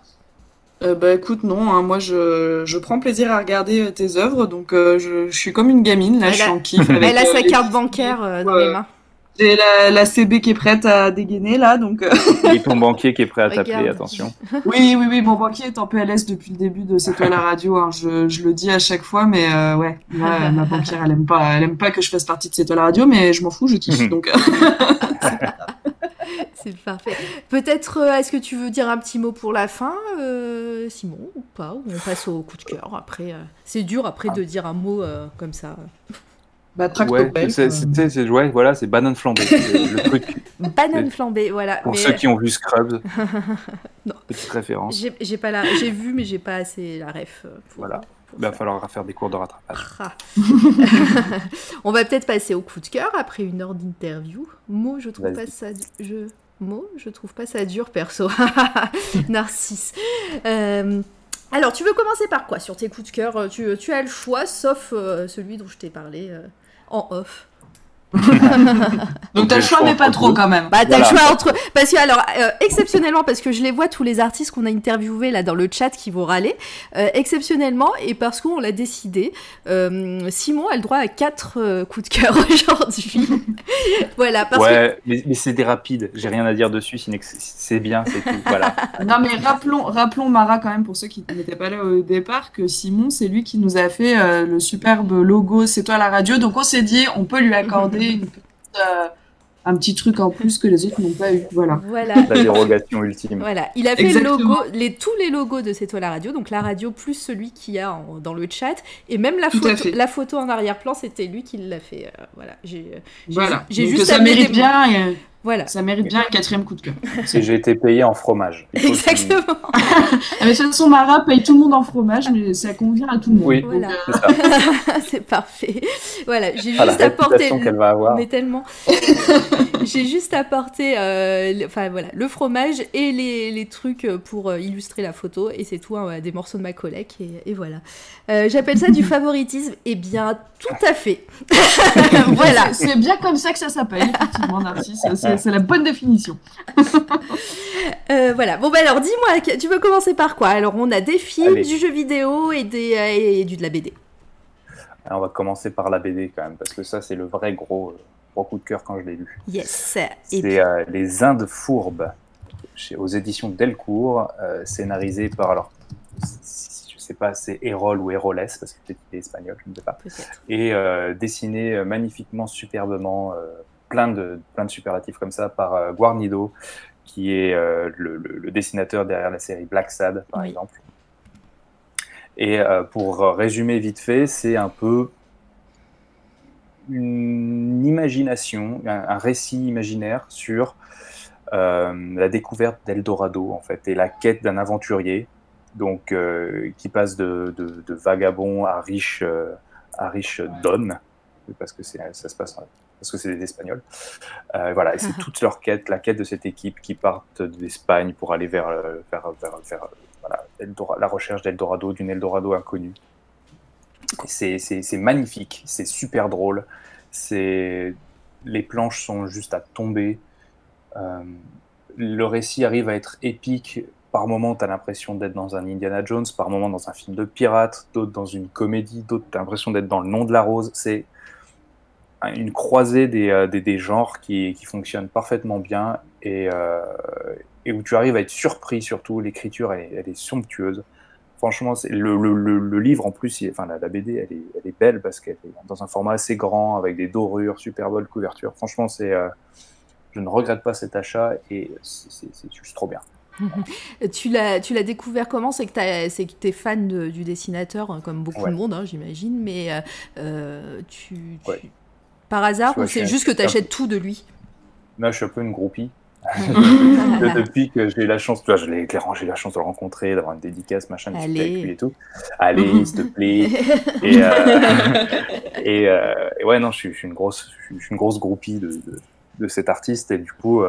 Euh, bah écoute, non, hein, moi je, je, prends plaisir à regarder euh, tes œuvres, donc euh, je, je, suis comme une gamine, là, je suis en kiff. Avec, Elle a sa carte bancaire dans les mains. J'ai la, la, CB qui est prête à dégainer là, donc. Et ton banquier qui est prêt à t'appeler, attention. Oui, oui, oui, mon banquier est en PLS depuis le début de C'est toi la radio. Hein. Je, je, le dis à chaque fois, mais ouais, ma banquière, elle aime pas, elle aime pas que je fasse partie de C'est toi la radio, mais je m'en fous, je kiffe, donc. C'est parfait. Peut-être, euh, est-ce que tu veux dire un petit mot pour la fin, euh, Simon, ou pas Ou on passe au coup de cœur après. Euh, c'est dur après de dire un mot comme ça. Bah, ouais, c'est, ouais, voilà, c'est banane flambée. le truc. Banane flambée, voilà. Pour ceux qui ont vu Scrubs. non. Petite référence. J'ai, pas la, j'ai vu, mais j'ai pas assez la ref. voilà. Il va falloir faire des cours de rattrapage. Ah. On va peut-être passer au coup de cœur après une heure d'interview. Moi, je trouve pas ça. Je mot, je trouve pas ça dur perso. Narcisse. Euh, alors, tu veux commencer par quoi sur tes coups de cœur? Tu, tu, as le choix, sauf euh, celui dont je t'ai parlé euh, en off. Donc t'as le choix, mais pas trop quand même. Bah t'as le choix entre. Parce que, alors, euh, exceptionnellement, parce que je les vois tous les artistes qu'on a interviewés là dans le chat qui vont râler, euh, exceptionnellement, et parce qu'on l'a décidé, euh, Simon a le droit à 4 coups de cœur aujourd'hui. voilà. Parce ouais, mais, mais c'est des rapides, j'ai rien à dire dessus, c'est bien, c'est tout. Voilà. non, mais rappelons, rappelons Mara quand même, pour ceux qui n'étaient pas là au départ, que Simon, c'est lui qui nous a fait le superbe logo C'est toi la radio. Donc on s'est dit, on peut lui accorder une euh, un petit truc en plus que les autres n'ont pas eu. Voilà. voilà. La dérogation ultime. Voilà. Il a fait le logo, les, tous les logos de C'est toi la radio, donc la radio plus celui qu'il y a dans le chat, et même la, photo, la photo en arrière-plan, c'était lui qui l'a fait. Euh, voilà. J'ai voilà. juste ça mérite bien. Voilà. Ça mérite bien un quatrième coup de cœur. Si j'ai été payé en fromage. Exactement. Ah, mais de toute façon, Mara paye tout le monde en fromage, mais ça convient à tout le monde. Oui, voilà. c'est parfait. Voilà, j'ai ah, juste apporté. qu'elle va avoir. Mais tellement. j'ai juste apporté, euh, enfin voilà, le fromage et les, les trucs pour euh, illustrer la photo, et c'est tout, hein, des morceaux de ma collègue, et, et voilà. Euh, j'appelle ça du favoritisme. Eh bien, tout à fait. voilà. C'est bien comme ça que ça s'appelle, effectivement, Narcisse. C'est la bonne définition. Euh, voilà. Bon, bah alors, dis-moi, tu veux commencer par quoi? Alors, on a des films, du jeu vidéo et, des, et, du de la BD. on va commencer par la BD quand même, parce que ça, c'est le vrai gros, gros coup de cœur quand je l'ai lu. Yes. C'est euh, Les Indes fourbes, chez, aux éditions Delcourt, scénarisé par. Alors, sais pas, c'est Erol ou Eroles, parce que peut-être qu'il est espagnol, je ne sais pas. Et euh, dessiné euh, magnifiquement, superbement, euh, plein, de, plein de superlatifs comme ça, par Guarnido, qui est le, dessinateur derrière la série Black Sad, par exemple. Et pour résumer vite fait, c'est un peu une imagination, un, récit imaginaire sur la découverte d'Eldorado, en fait, et la quête d'un aventurier donc euh, qui passe de, de, vagabond à riche, euh, à riche don, parce que ça se passe parce que c'est des Espagnols. Euh, voilà, c'est toute leur quête, la quête de cette équipe qui partent d'Espagne pour aller vers, vers, vers, voilà, la recherche d'Eldorado, d'une Eldorado inconnue. C'est magnifique, c'est super drôle. Les planches sont juste à tomber. le récit arrive à être épique par moments, tu as l'impression d'être dans un Indiana Jones, par moments dans un film de pirate, d'autres dans une comédie, d'autres tu as l'impression d'être dans Le Nom de la Rose. C'est une croisée des, euh, des, genres qui, qui fonctionne parfaitement bien et, euh, et, où tu arrives à être surpris surtout. L'écriture, elle, elle, est somptueuse. Franchement, le, le, le, livre en plus, enfin la, BD, elle est, elle est belle parce qu'elle est dans un format assez grand avec des dorures, super belle couverture. Franchement, c'est, euh, je ne regrette pas cet achat et c'est juste trop bien. tu l'as tu découvert comment? C'est que que es fan du dessinateur comme beaucoup de monde, hein, j'imagine, mais euh, tu, par hasard ou c'est juste que tu achètes tout de lui Non, je suis un peu une groupie. Depuis que j'ai la chance, tu vois, j'ai la chance de le rencontrer, d'avoir une dédicace, machin, avec lui et tout. Allez, s'il te plaît. Et, euh, et, ouais, non, je suis, une grosse, je suis une grosse groupie de, de, de cet artiste et du coup,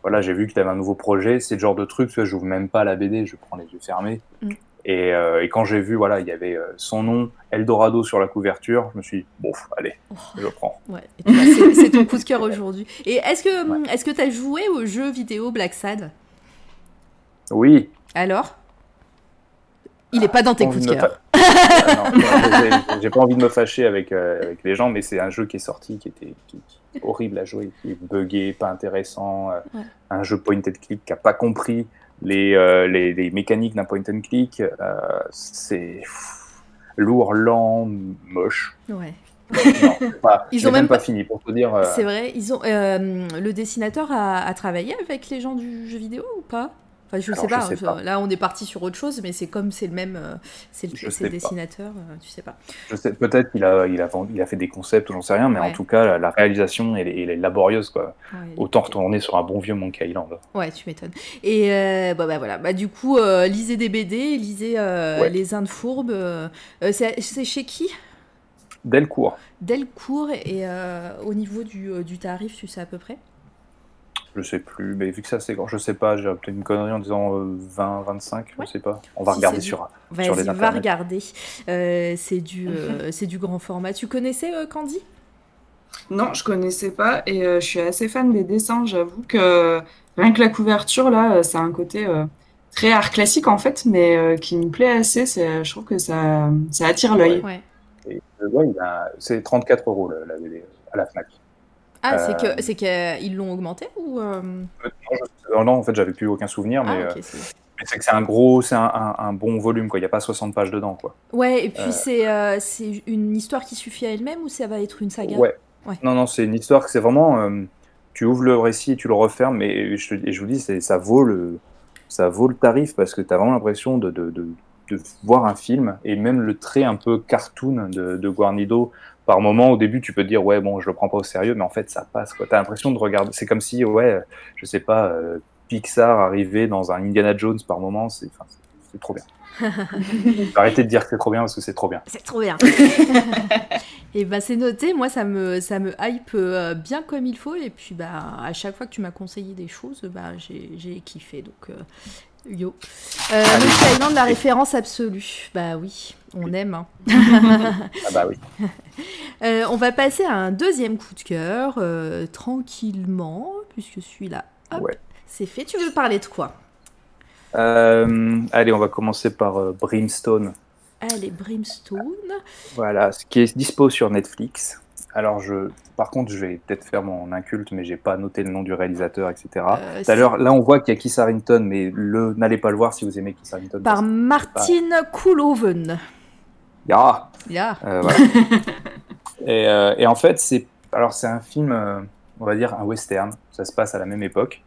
voilà, j'ai vu que tu avais un nouveau projet, c'est le genre de truc, tu vois, j'ouvre même pas la BD, je prends les yeux fermés. Mm. Euh, et, quand j'ai vu, voilà, il y avait euh, son nom, Eldorado sur la couverture, je me suis dit, bon, allez, oh. je prends. Ouais, c'est ton coup de cœur aujourd'hui. Et est-ce que est-ce que tu as joué au jeu vidéo Black Sad? Oui. Alors? Il n'est pas dans tes coups de cœur. j'ai pas envie de me fâcher avec, euh, avec les gens, mais c'est un jeu qui est sorti, qui était horrible à jouer, qui est buggé, pas intéressant, euh, un jeu point and click qui n'a pas compris les, euh, les, les, mécaniques d'un point and click. c'est lourd, lent, moche. Ouais. ils ont même pas, fini pour te dire. C'est vrai, ils ont le dessinateur a, a, travaillé avec les gens du jeu vidéo ou pas? Enfin, je, sais, pas, Là, on est parti sur autre chose, mais c'est comme c'est le même, euh, c'est le, dessinateur, euh, tu sais pas. Je sais peut-être qu'il a, il a, il a fait des concepts, j'en sais rien, mais en tout cas, la, réalisation, elle, est laborieuse, quoi. Autant retourner sur un bon vieux Monkey Island. Ouais, tu m'étonnes. Et euh, bah, bah, voilà, bah du coup, lisez des BD, lisez les Indes fourbes. c'est chez qui? Delcourt. Delcourt et au niveau du, du tarif, tu sais à peu près? Je sais plus, mais vu que ça c'est grand, je sais pas, j'ai peut-être une connerie en disant 20, 25, je sais pas. On va regarder sur, sur les va regarder. Euh, c'est du, euh, c'est du grand format. Tu connaissais euh, Candy? Non, je connaissais pas et je suis assez fan des dessins. J'avoue que rien que la couverture, là, ça a un côté très art classique en fait, mais qui me plaît assez. Je trouve que ça, ça attire l'œil. Ouais. c'est 34 euros la, BD à la Fnac. Ah, c'est que c'est qu'ils l'ont augmenté ou non, en fait, j'avais plus aucun souvenir, mais, ah, c'est que c'est un gros, c'est un, bon volume, quoi. Il n'y a pas 60 pages dedans, quoi. Ouais, et puis c'est c'est une histoire qui suffit à elle-même ou ça va être une saga? Ouais. Non, non, c'est une histoire que c'est vraiment. tu ouvres le récit et tu le refermes, mais je, et je vous dis, ça vaut le ça vaut le tarif parce que tu as vraiment l'impression de, de, de, de, voir un film et même le trait un peu cartoon de, de Guarnido. Par moment, au début, tu peux te dire, ouais, bon, je le prends pas au sérieux, mais en fait, ça passe. Tu as l'impression de regarder. C'est comme si, ouais, je sais pas, euh, Pixar arrivait dans un Indiana Jones par moment. C'est trop bien. Arrêtez de dire que c'est trop bien parce que c'est trop bien. C'est trop bien. et bah c'est noté, moi ça me, ça me hype euh, bien comme il faut et puis bah à chaque fois que tu m'as conseillé des choses, bah j'ai kiffé donc euh, yo. Euh, Thailand, la référence absolue. Bah oui, on aime. Hein. ah bah oui. Euh, on va passer à un deuxième coup de cœur tranquillement puisque celui-là, c'est fait. Tu veux parler de quoi? Euh, allez, on va commencer par euh, Brimstone. Allez, Brimstone. Voilà, ce qui est dispo sur Netflix. Alors, je, par contre, je vais peut-être faire mon inculte, mais j'ai pas noté le nom du réalisateur, etc. Euh, Tout à l'heure, là, on voit qu'il y a Kiss Harrington, mais le, n'allez pas le voir si vous aimez Kiss Harrington. Par Martin Koolhoven. Ya. Ya. et, et, en fait, c'est, alors c'est un film, on va dire un western. Ça se passe à la même époque.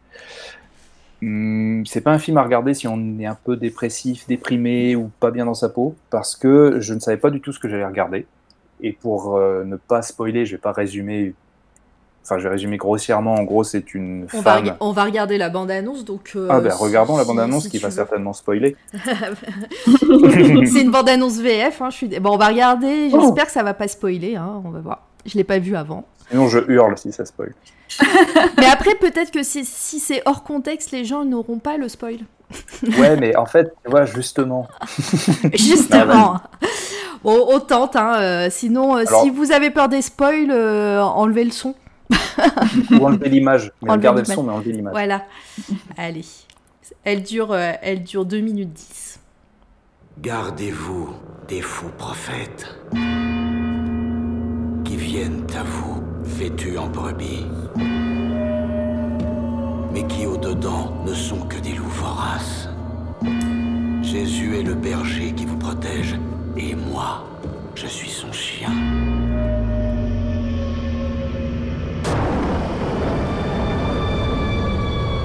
Hmm, c'est pas un film à regarder si on est un peu dépressif, déprimé ou pas bien dans sa peau, parce que je ne savais pas du tout ce que j'allais regarder. Et pour euh, ne pas spoiler, je vais pas résumer. Enfin, je vais résumer grossièrement. En gros, c'est une on femme. Va, on va regarder la bande-annonce, donc. Euh, ah ben, regardons la bande-annonce qui va certainement spoiler. c'est une bande-annonce VF. Hein, je suis... Bon, on va regarder. J'espère oh. que ça va pas spoiler. Hein, on va voir. Je l'ai pas vu avant. Sinon, je hurle si ça spoil. mais après, peut-être que si, si c'est hors contexte, les gens n'auront pas le spoil. ouais, mais en fait, tu vois, justement. justement. Bon, on tente, hein. Euh, sinon, euh, si vous avez peur des spoils, euh, enlevez le son. Ou enlevez l'image. Mais gardez le son, mais enlevez l'image. Voilà. Allez. Elle dure, elle dure 2 minutes 10. Gardez-vous des faux prophètes qui viennent à vous vêtus en brebis, mais qui au-dedans ne sont que des loups voraces. Jésus est le berger qui vous protège, et moi, je suis son chien.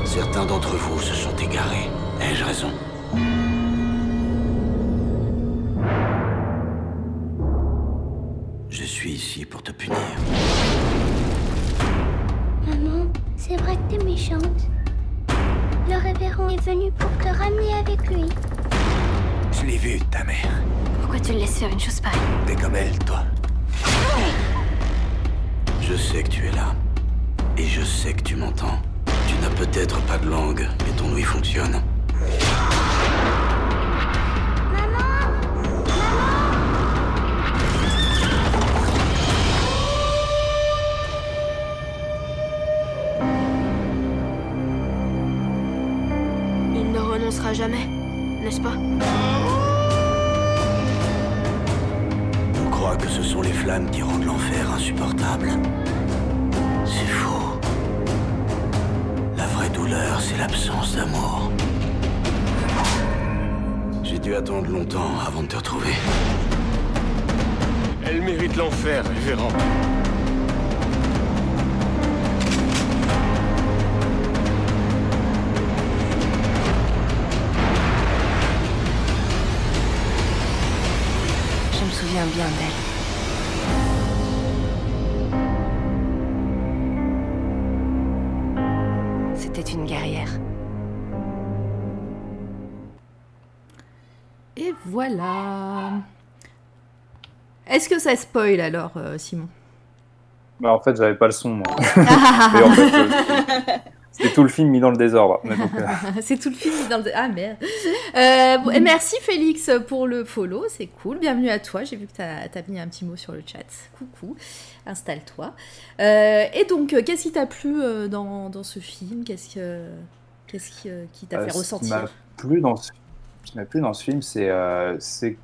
Certains d'entre vous se sont égarés. Ai-je raison? Je suis ici pour te punir. Maman, c'est vrai que t'es méchante. Le révérend est venu pour te ramener avec lui. Je l'ai vu, ta mère. Pourquoi tu le laisses faire une chose pareille T'es comme elle, toi. Je sais que tu es là. Et je sais que tu m'entends. Tu n'as peut-être pas de langue, mais ton ouïe fonctionne. Attendre longtemps avant de te retrouver. Elle mérite l'enfer, révérend. Est-ce que ça spoil alors, euh, Simon? Bah, En fait, j'avais pas le son. Moi. C'est tout le film mis dans le désordre. Euh, c'est tout le film mis dans le désordre. Ah merde. Euh, et merci Félix pour le follow, c'est cool. Bienvenue à toi. J'ai vu que tu as, mis un petit mot sur le chat. Coucou, installe-toi. Euh, et donc, qu'est-ce qui t'a plu dans, dans, ce film? Qu'est-ce que, qu'est-ce qui, qui t'a fait ressentir Ce qui m'a plu dans ce, plu dans ce film, c'est, c'est.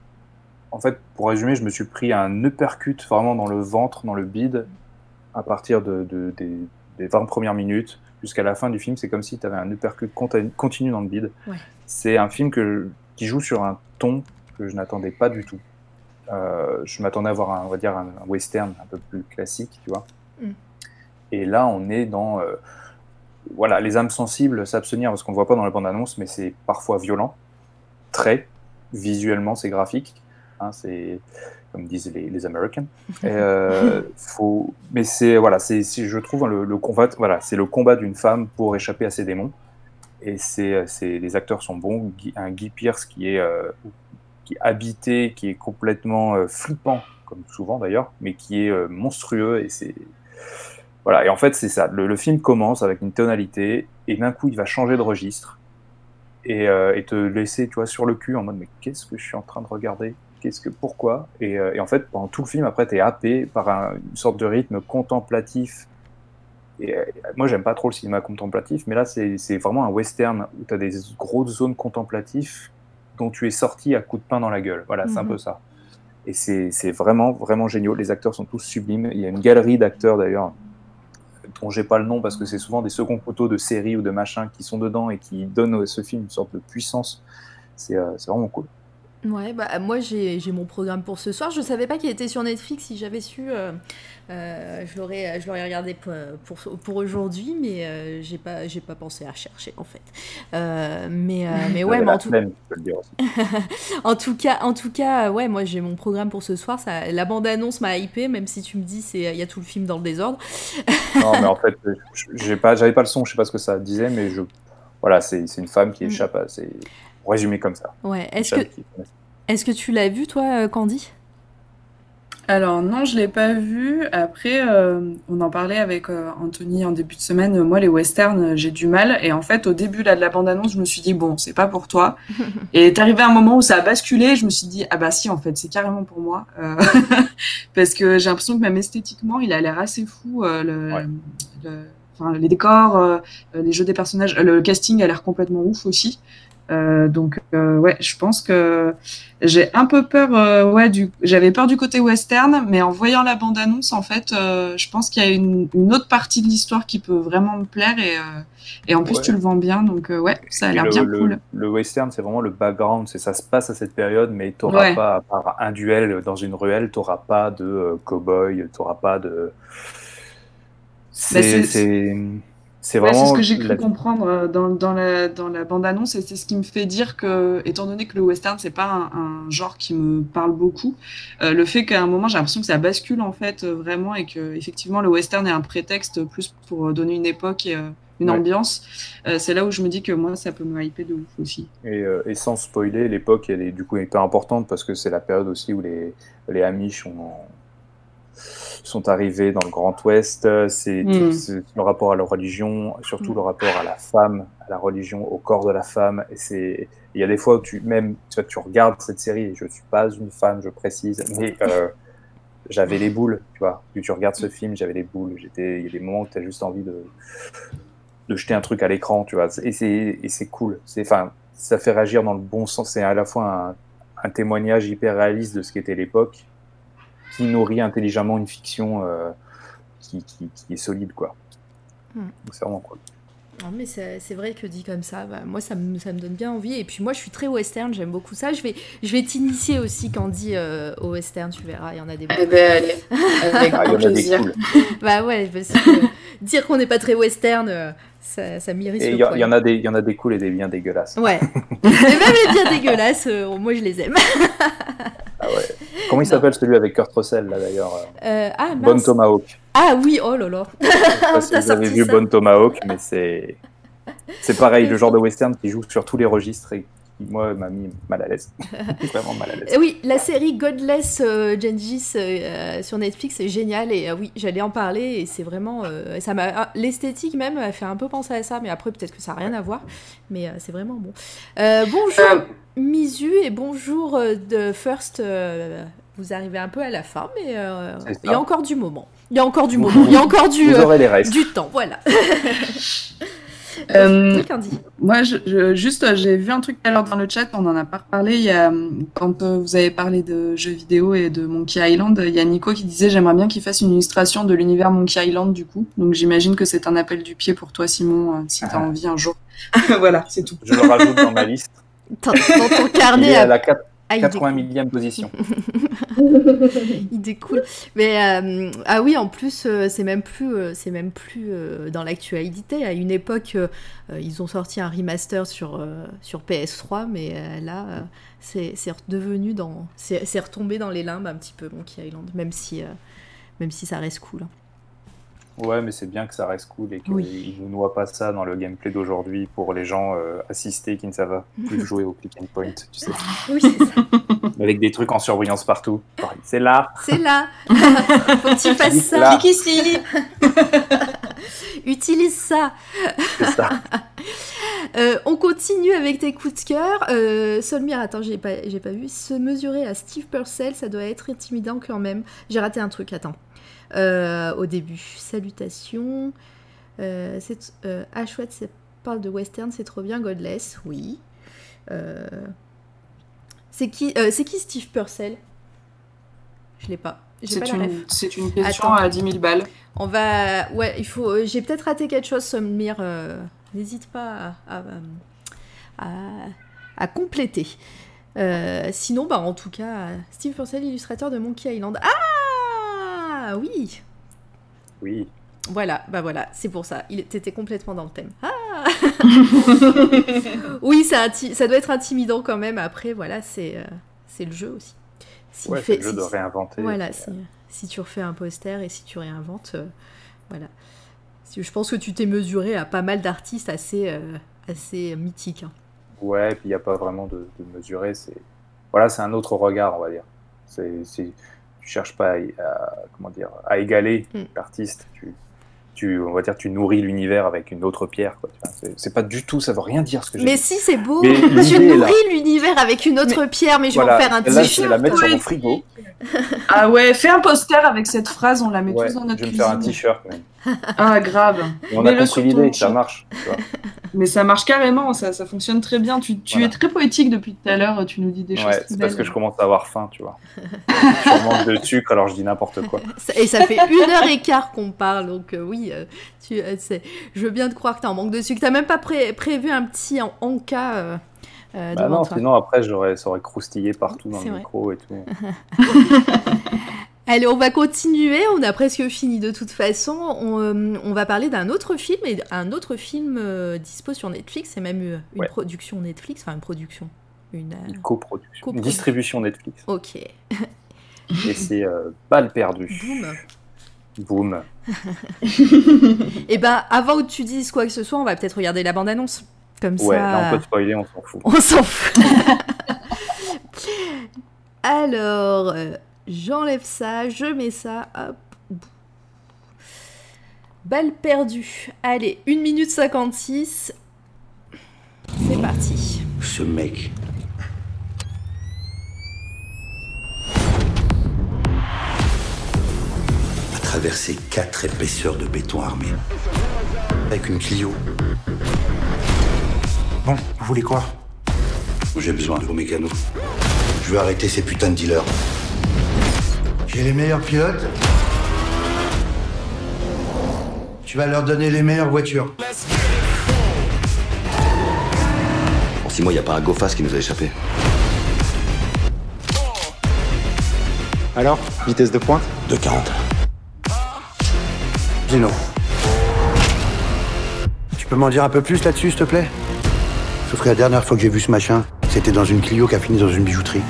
En fait, pour résumer, je me suis pris un uppercut vraiment dans le ventre, dans le bide, à partir de, de des, des 20 premières minutes jusqu'à la fin du film, c'est comme si tu avais un uppercut continu dans le bide. C'est un film que, qui joue sur un ton que je n'attendais pas du tout. Euh, je m'attendais à voir un, on va dire un, western un peu plus classique, tu vois. Mm. Et là, on est dans euh, voilà, les âmes sensibles s'abstenir parce qu'on ne voit pas dans la bande-annonce, mais c'est parfois violent, très visuellement, c'est graphique. Hein, c'est comme disent les, les Américains. Euh, faut... Mais c'est voilà, c'est je trouve le, le combat, voilà, c'est le combat d'une femme pour échapper à ses démons. Et c'est les acteurs sont bons. Un Guy Pierce qui est euh, qui est habité, qui est complètement euh, flippant, comme souvent d'ailleurs, mais qui est monstrueux et c'est voilà. Et en fait, c'est ça. Le, le, film commence avec une tonalité et d'un coup, il va changer de registre et, et, te laisser, tu vois, sur le cul en mode mais qu'est-ce que je suis en train de regarder? Qu'est-ce que, pourquoi euh, et, en fait, pendant tout le film, après, tu es happé par une sorte de rythme contemplatif. Et euh, moi, j'aime pas trop le cinéma contemplatif, mais là, c'est vraiment un western où tu as des grosses zones contemplatives dont tu es sorti à coups de pain dans la gueule. Voilà, c'est un mhm. peu ça. Et c'est vraiment, vraiment génial. Les acteurs sont tous sublimes. Il y a une galerie d'acteurs, d'ailleurs, dont j'ai pas le nom parce que c'est souvent des seconds photos de séries ou de machins qui sont dedans et qui donnent à ce film une sorte de puissance. C'est euh, vraiment cool. Ouais, bah moi j'ai mon programme pour ce soir. Je savais pas qu'il était sur Netflix. Si j'avais su, euh, euh, je l'aurais regardé pour, pour, pour aujourd'hui, mais euh, j'ai pas j'ai pas pensé à chercher en fait. mais mais ouais, mais en tout en tout cas en tout cas ouais, moi j'ai mon programme pour ce soir. Ça, la bande annonce m'a hypé, même si tu me dis il y a tout le film dans le désordre. non, mais en fait j'ai pas j'avais pas le son. Je sais pas ce que ça disait, mais je voilà c'est une femme qui mm. échappe à c'est résumé comme ça. Ouais. Est-ce que, est que tu l'as vu, toi, euh, Candy? Alors non, je l'ai pas vu. Après, euh, on en parlait avec euh, Anthony en début de semaine. Moi, les westerns, j'ai du mal. Et en fait, au début là, de la bande-annonce, je me suis dit bon, c'est pas pour toi. et est arrivé un moment où ça a basculé. Je me suis dit ah bah si, en fait, c'est carrément pour moi. parce que j'ai l'impression que même esthétiquement, il a l'air assez fou. le, les décors, les jeux des personnages, le casting a l'air complètement ouf aussi. Euh, donc euh, ouais, je pense que j'ai un peu peur. Euh, ouais, du, j'avais peur du côté western, mais en voyant la bande annonce, en fait, je pense qu'il y a une, autre partie de l'histoire qui peut vraiment me plaire et, et en plus tu le vends bien, donc ouais, ça a l'air bien cool. Le western, c'est vraiment le background, c'est ça se passe à cette période, mais t'auras pas à part un duel dans une ruelle, t'auras pas de cowboy, t'auras pas de. Bah, c'est c'est vraiment. ce que j'ai cru comprendre euh, dans, dans, la, dans la bande-annonce et c'est ce qui me fait dire que, étant donné que le western, c'est pas un, genre qui me parle beaucoup, euh, le fait qu'à un moment, j'ai l'impression que ça bascule en fait euh, vraiment et que effectivement le western est un prétexte plus pour donner une époque et une ambiance, c'est là où je me dis que moi, ça peut me hyper de ouf aussi. Et, et sans spoiler, l'époque, elle est du coup hyper importante parce que c'est la période aussi où les, les Amish ont sont arrivés dans le Grand Ouest, c'est hmm. le rapport à la religion, surtout hmm. le rapport à la femme, à la religion, au corps de la femme. Et c'est, il y a des fois où tu même, tu, tu regardes cette série. Je suis pas une femme, je précise, mais euh, j'avais les boules, tu vois. Tu regardes ce film, j'avais les boules. J'étais, il y a des moments où tu as juste envie de de jeter un truc à l'écran, tu vois. Et c'est et c'est cool. C'est enfin, ça fait réagir dans le bon sens. C'est à la fois un, un témoignage hyper réaliste de ce qu'était l'époque qui nourrit intelligemment une fiction euh, qui, qui, est solide, quoi. Hmm. C'est vraiment cool. Non, mais c'est vrai que dit comme ça, bah, moi ça me, ça me, donne bien envie. Et puis moi je suis très western, j'aime beaucoup ça. Je vais, je vais t'initier aussi, Candy, euh, au western, tu verras, il y en a des Eh ben, allez, avec ah, plaisir. bah ouais, parce que, dire qu'on n'est pas très western, euh, ça, ça m'irrite. Il y, y, en a des, il y en a des cools et des bien dégueulasses. Ouais. et même les bien dégueulasses, moi je les aime. Ah ouais. Comment il s'appelle celui avec Kurt Russell là d'ailleurs euh, ah, Bon Tomahawk. Ah oui, oh là là. Je sais pas si vous avez vu Bon Tomahawk, mais c'est c'est pareil, le genre de western qui joue sur tous les registres et moi, m'a mis mal à l'aise. Vraiment mal à l'aise. Oui, la série Godless euh, Gengis euh, sur Netflix est géniale et euh, oui, j'allais en parler et c'est vraiment, euh, ça m'a, ah, l'esthétique même m'a fait un peu penser à ça, mais après peut-être que ça n'a rien à voir, mais euh, c'est vraiment bon. Euh, bonjour Euh, Misu et bonjour euh, de First. euh, vous arrivez un peu à la fin, mais euh, il y a encore du moment. Il y a encore du moment. Il y a encore du, Vous euh, aurez les restes. du temps, voilà. Euh. Moi, je, je- juste, euh, j'ai vu un truc tout à l'heure dans le chat, on en a pas reparlé. Il y a, euh, quand euh, vous avez parlé de jeux vidéo et de Monkey Island, il y a Nico qui disait J'aimerais bien qu'il fasse une illustration de l'univers Monkey Island, du coup. Donc j'imagine que c'est un appel du pied pour toi, Simon, euh, si tu as Ah. envie un jour. voilà, c'est tout. Je le rajoute dans ma liste. Dans, ton Il carnet est à à la 4 Ah, il 80 millième position. Il découle. Mais euh, ah oui, en plus, euh, c'est même plus, euh, c'est même plus dans l'actualité. À une époque, ils ont sorti un remaster sur sur PS3, mais là, c'est redevenu dans, c'est retombé dans les limbes un petit peu Monkey Island, même si même si ça reste cool. Ouais, mais c'est bien que ça reste cool et qu'ils Oui. ne noient pas ça dans le gameplay d'aujourd'hui pour les gens euh, assistés qui ne savent plus jouer au click and point, tu sais. Oui, c'est ça. Avec des trucs en surbrillance partout. C'est là, C'est là. Faut que tu fasses ça. Là. Clique ici Utilise ça. c'est ça. Euh, on continue avec tes coups de cœur. Euh, Solmire, attends, j'ai pas, j'ai pas vu. Se mesurer à Steve Purcell, ça doit être intimidant quand même. J'ai raté un truc, attends. Euh, au début, salutations. Euh, c'est, euh, ah, chouette, ça parle de western, c'est trop bien. Godless, oui. Euh, c'est, qui, c'est qui Steve Purcell? Je l'ai pas. C'est une, c'est une question Attends. à 10 000 balles. On va. Ouais, il faut. J'ai peut-être raté quelque chose, Sommir. euh, N'hésite pas à, à, à- à compléter. Euh, sinon, bah, en tout cas, Steve Purcell, illustrateur de Monkey Island. Ah Oui Oui. Voilà, bah voilà, c'est pour ça. Il était complètement dans le thème. Ah Oui, ça, ça doit être intimidant quand même. Après, voilà, c'est euh, c'est le jeu aussi. Ouais, fait- c'est le jeu si- de réinventer. voilà, Et, si, si tu refais un poster et si tu réinventes, euh, voilà. Si- Je pense que tu t'es mesuré à pas mal d'artistes assez, euh, assez mythiques. hein. Ouais, puis il n'y a pas vraiment de, de mesurer. C'est voilà, c'est un autre regard, on va dire. C'est, cherches pas à, à- comment dire, à égaler Mm. l'artiste. Tu, tu, on va dire, tu nourris l'univers avec une autre pierre. C'est, pas du tout, ça veut rien dire ce que j'ai Mais dit. si, c'est beau. Mais tu nourris l'univers avec une autre pierre, mais je Voilà, vais en faire un celle-là, je vais t-shirt. la mettre sur mon frigo. Ah ouais, fais un poster avec cette phrase, on la met Ouais, tous dans notre je vais me faire un cuisine. t-shirt. Ah, grave. Et on a Mets-le compris l'idée, ça marche. tu vois. Mais ça marche carrément, ça, ça fonctionne très bien. Tu, tu Voilà. es très poétique depuis tout à l'heure, tu nous dis des choses Ouais, très c'est parce que je commence à avoir faim, tu vois. je suis en manque de sucre, alors je dis n'importe quoi. Et ça fait une heure et quart qu'on parle, donc euh, oui, euh, tu, euh, c'est- je veux bien te croire que t'es en manque de sucre. T'as même pas pré- prévu un petit en, en cas euh, euh, Bah non, toi. sinon après j'aurais, ça aurait croustillé partout dans C'est le vrai. micro et tout. Allez, on va continuer. On a presque fini de toute façon. On, euh, on va parler d'un autre film et un autre film euh, dispo sur Netflix. C'est même euh, une Ouais. production Netflix, enfin une production, une. euh, Une coproduction, une distribution Netflix. Ok. Et c'est euh, Balle perdue. Boum. Boum. Et ben, avant que tu dises quoi que ce soit, on va peut-être regarder la bande-annonce. Comme Ouais, ça. là on peut spoiler, on s'en fout. On s'en fout. Alors, j'enlève ça, je mets ça, hop. Balle perdue. Allez, 1 minute 56. C'est parti. Ce mec. a traversé quatre épaisseurs de béton armé. Avec une Clio. Bon, vous voulez quoi? J'ai besoin de vos mécanos. Je veux arrêter ces putains de dealers. J'ai les meilleurs pilotes. Tu vas leur donner les meilleures voitures. En six mois, y a pas un go fast qui nous a échappé. Alors, vitesse de pointe De 40. Gino. Tu peux m'en dire un peu plus là-dessus, s'il te plaît? Sauf que la dernière fois que j'ai vu ce machin, c'était dans une Clio qui a fini dans une bijouterie.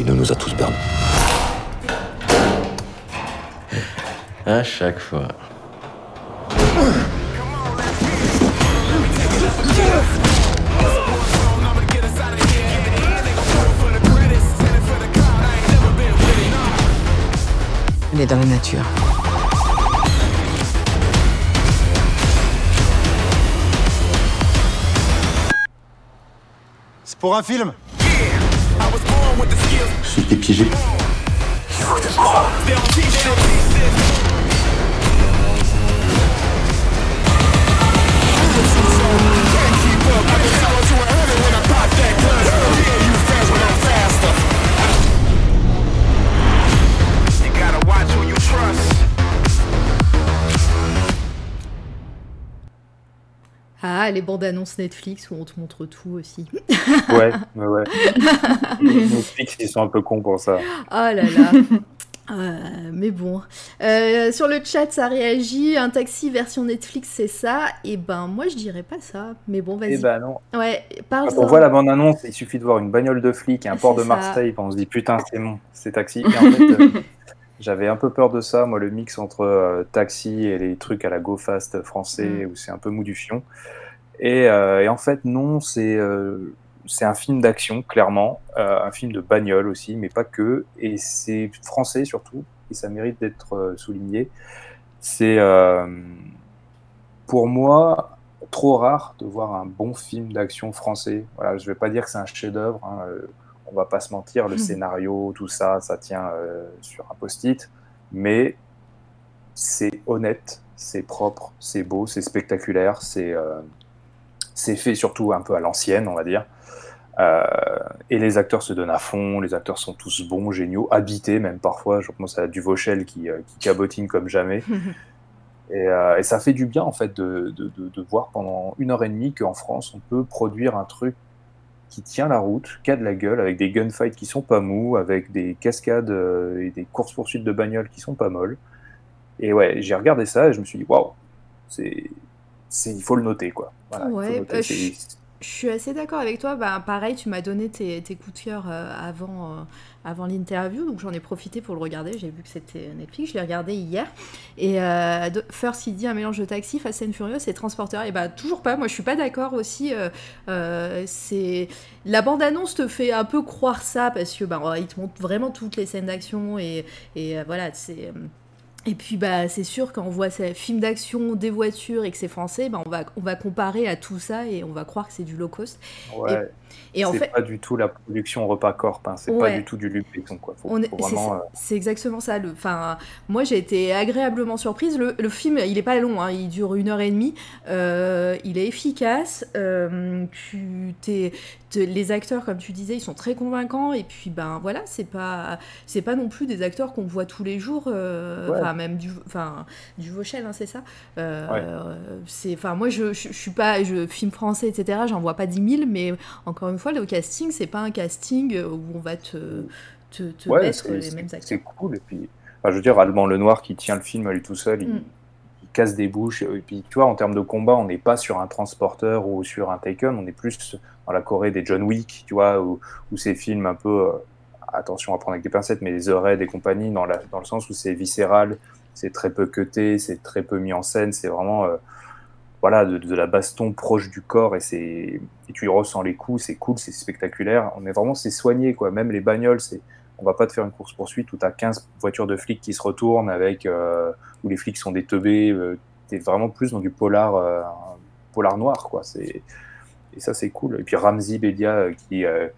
Il nous a tous perdus. À chaque fois. Il est dans la nature. C'est pour un film? Je suis piégé. Il faut. Ah, les bandes annonces Netflix où on te montre tout aussi. Ouais, ouais. Netflix, ils sont un peu cons pour ça. Oh là là. Euh, mais bon, Euh, sur le chat ça réagit, un taxi version Netflix c'est ça, et ben moi je dirais pas ça, mais bon vas-y. Eh ben non. Ouais, parle Quand on voit la bande-annonce, il suffit de voir une bagnole de flic et un port de. Marseille, on se dit putain, c'est bon, c'est taxi. Et en fait, euh, j'avais un peu peur de ça, moi, le mix entre taxi et les trucs à la Go Fast français Mm. où c'est un peu mou du fion. Et, euh, et en fait, non, c'est euh, c'est un film d'action, clairement, euh, un film de bagnole aussi, mais pas que. Et c'est français surtout, et ça mérite d'être euh, souligné. C'est euh, pour moi trop rare de voir un bon film d'action français. Voilà, je vais pas dire que c'est un chef-d'œuvre. Hein, on va pas se mentir, le Mhm. scénario, tout ça, ça tient sur un post-it, mais c'est honnête, c'est propre, c'est beau, c'est spectaculaire, c'est c'est fait surtout un peu à l'ancienne, on va dire. Euh, et les acteurs se donnent à fond, les acteurs sont tous bons, géniaux, habités même parfois. Je pense à Duvauchel qui, euh, qui cabotine comme jamais. Et, euh, et ça fait du bien en fait de, de, de, de voir pendant une heure et demie qu'en France on peut produire un truc qui tient la route, qui a de la gueule, avec des gunfights qui sont pas mous, avec des cascades et des courses poursuites de bagnoles qui sont pas molles. Et ouais, j'ai regardé ça et je me suis dit waouh, c'est, il faut le noter quoi. Voilà, Ouais, noter, euh, je, je suis assez d'accord avec toi. Bah, pareil, tu m'as donné tes, tes coups de cœur euh, avant, euh, avant l'interview, donc j'en ai profité pour le regarder. J'ai vu que c'était Netflix, je l'ai regardé hier. Et euh, First, il dit un mélange de taxi, Fast and Furious et Transporteur. Et bah, toujours pas. Moi, je suis pas d'accord aussi. euh, euh, c'est la bande-annonce te fait un peu croire ça parce que bah, il te montre vraiment toutes les scènes d'action et, et voilà, c'est. Et puis bah c'est sûr quand on voit ces films d'action, des voitures et que c'est français, bah, on va on va comparer à tout ça et on va croire que c'est du low cost. Ouais. Et, et en c'est fait pas du tout la production repas corp, hein, c'est pas du tout du Luc Besson quoi. C'est- euh, c'est exactement ça. Le, enfin, moi, j'ai été agréablement surprise. Le, le film, il est pas long, hein, il dure une heure et demie. Euh, il est efficace. euh, tu, t'es- te- les acteurs, comme tu disais, ils sont très convaincants. Et puis, ben voilà, c'est pas, c'est pas non plus des acteurs qu'on voit tous les jours. euh, Ouais. Enfin, même du, enfin, du Vauchel, hein, c'est ça. Euh, Ouais. c'est, enfin, moi, je, je, je suis pas, je film français, etc. J'en vois pas 10 000, mais encore une fois, le casting, c'est pas un casting où on va te te, te ouais, mettre les mêmes acteurs. C'est cool. Et puis, enfin, je veux dire, Alban Lenoir qui tient le film à lui tout seul, il, Mm. il casse des bouches. Et puis, tu vois, en termes de combat, on n'est pas sur un transporteur ou sur un Taken, on est plus dans la Corée des John Wick, tu vois, ou, ces films un peu, euh, attention à prendre avec des pincettes, mais les The Raid et compagnie, dans, le sens où c'est viscéral, c'est très peu cuté, c'est très peu mis en scène, c'est vraiment. euh, voilà, de, la baston proche du corps et, c'est tu ressens les coups, c'est cool, c'est spectaculaire. On est vraiment, c'est soigné quoi. Même les bagnoles, c'est, on va pas te faire une course poursuite où t'as 15 voitures de flics qui se retournent avec euh, où les flics sont des teubés. Euh, T'es vraiment plus dans du polar, noir quoi. Et ça c'est cool. Et puis Ramzi Bedia euh, qui euh,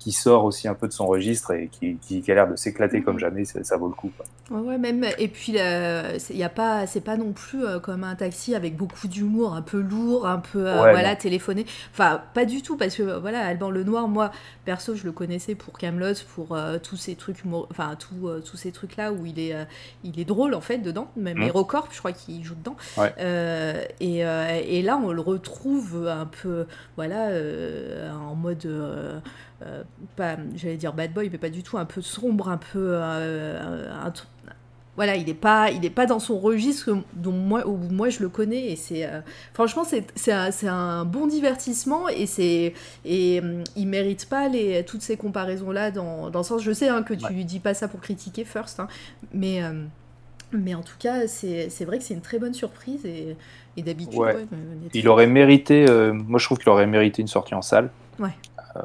qui sort aussi un peu de son registre et qui, qui, qui a l'air de s'éclater comme jamais, ça, ça vaut le coup. Quoi. Ouais, ouais, même. Et puis, euh, y a pas, c'est pas non plus euh, comme un taxi avec beaucoup d'humour, un peu lourd, un peu euh, Ouais, voilà, non. téléphoné. Enfin, pas du tout, parce que euh, voilà, Alban Lenoir, moi, perso, je le connaissais pour Camelot, pour tous ces trucs, enfin, tous tous ces trucs-là où il est, il est drôle en fait dedans. Même Mhm. HeroCorp, je crois qu'il joue dedans. Ouais. Et, et là, on le retrouve un peu, voilà, en mode. Euh, pas, j'allais dire bad boy, mais pas du tout, un peu sombre, un peu. euh, un voilà, il n'est pas, il est pas dans son registre dont moi, où moi je le connais. Et c'est, euh, franchement, c'est, c'est, un, c'est un bon divertissement et c'est, et hum, il mérite pas les, toutes ces comparaisons là dans, dans le sens. Je sais hein, que tu dis pas ça pour critiquer First, hein, mais. mais en tout cas, c'est, c'est vrai que c'est une très bonne surprise et, et d'habitude, Ouais. ouais, Il aurait mérité, euh, moi je trouve qu'il aurait mérité une sortie en salle. Ouais. Euh,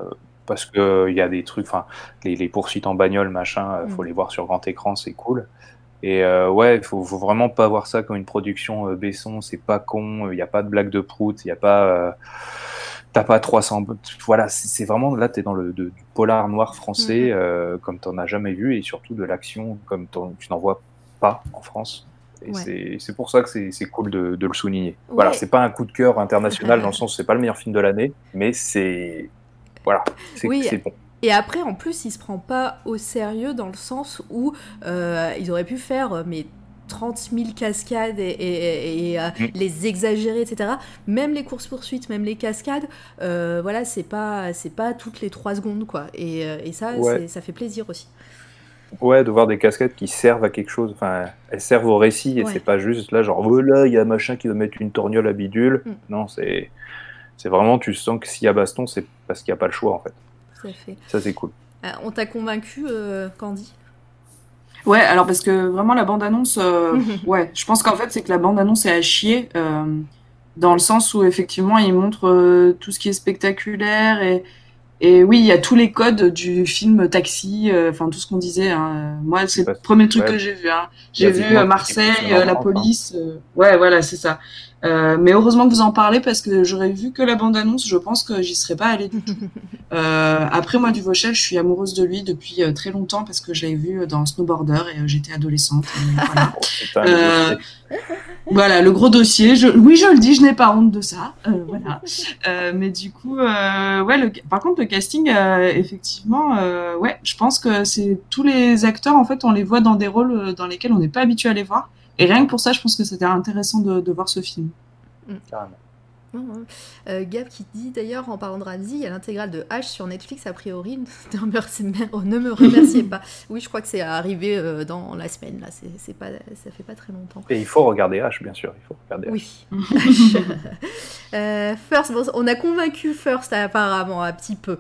parce que il y a des trucs, enfin, les, les poursuites en bagnole, machin, euh, faut Mm. les voir sur grand écran, c'est cool. Et euh, ouais, il faut, faut vraiment pas voir ça comme une production euh, Besson, c'est pas con, il n'y a pas de blague de prout, il n'y a pas. euh, T'as pas 300. Voilà, c'est vraiment. Là, t'es dans le de- du polar noir français, euh, comme t'en as jamais vu, et surtout de l'action, comme tu n'en vois pas en France. Et Ouais. c'est- pour ça que c'est cool de, de le souligner. Voilà, Ouais. c'est pas un coup de cœur international dans le sens où c'est pas le meilleur film de l'année, mais c'est. Voilà, c'est Oui. bon. Et après, en plus, il se prend pas au sérieux dans le sens où euh, ils auraient pu faire euh, mais 30 000 cascades et, et- et, euh, Mm. les exagérer, etc. Même les courses poursuites, même les cascades, euh, voilà, c'est pas c'est pas toutes les 3 secondes quoi. Et, et ça, Ouais. ça fait plaisir aussi. Ouais, de voir des cascades qui servent à quelque chose. Enfin, elles servent au récit et Ouais. c'est pas juste là, genre, oh là, il y a machin qui va mettre une torgnole à bidule. Mm. Non, c'est. C'est vraiment, tu sens que s'il y a baston, c'est parce qu'il n'y a pas le choix en fait. Tout à fait. Ça, c'est cool. Ah, on t'a convaincu, euh, Candy? Ouais, alors parce que vraiment la bande-annonce, euh, ouais, je pense qu'en fait c'est que la bande-annonce est à chier, euh, dans le sens où effectivement il montre euh, tout ce qui est spectaculaire et, et oui, il y a tous les codes du film Taxi, euh, enfin tout ce qu'on disait. hein. Moi, c'est le premier truc ouais. que j'ai vu. Hein. J'ai vu euh, Marseille, euh, la police. euh, Ouais, voilà, c'est ça. Euh, mais heureusement que vous en parlez parce que j'aurais vu que la bande-annonce, je pense que j'y serais pas allée du tout. Euh, après, moi, du Vauchel, je suis amoureuse de lui depuis euh, très longtemps parce que je l'avais vu dans Snowboarder et j'étais adolescente. voilà. Dossier. Voilà, le gros dossier. Je... Oui, je le dis, je n'ai pas honte de ça. Voilà. Mais du coup, ouais, le... par contre, le casting, effectivement, ouais, je pense que c'est tous les acteurs, en fait, on les voit dans des rôles dans lesquels on n'est pas habitué à les voir. Et rien que pour ça, je pense que c'était intéressant de, de voir ce film. Carrément. Non, non. Euh, Gab qui dit d'ailleurs en parlant de Ramsey, il y a l'intégrale de H sur Netflix a priori. ne, me remerciez- ne me remerciez pas. Oui, je crois que c'est arrivé euh, dans la semaine là. C'est c'est pas, ça fait pas très longtemps. Et il faut regarder H, bien sûr. Il faut regarder H. Oui. H. Euh, First, bon, on a convaincu First apparemment un petit peu.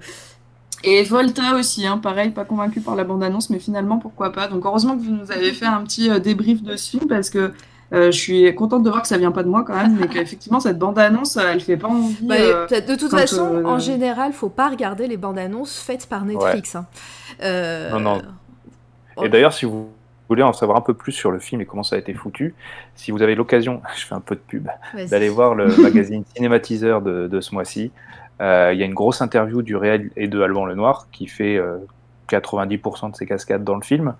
Et Volta aussi, hein, pareil, pas convaincu par la bande-annonce, mais finalement, pourquoi pas. Donc, heureusement que vous nous avez fait un petit euh, débrief de ce film parce que euh, je suis contente de voir que ça vient pas de moi quand même, mais qu'effectivement, cette bande-annonce, elle fait pas envie. Bah, euh, de toute quand, façon, euh, en général, faut pas regarder les bandes annonces faites par Netflix. hein. Euh, Non, non. oh. Et d'ailleurs, si vous voulez en savoir un peu plus sur le film et comment ça a été foutu, si vous avez l'occasion, je fais un peu de pub, d'aller voir le magazine Cinématiseur de, de ce mois-ci. Euh, Il y a une grosse interview du réel et de Alban Lenoir qui fait euh, 90% de ses cascades dans le film.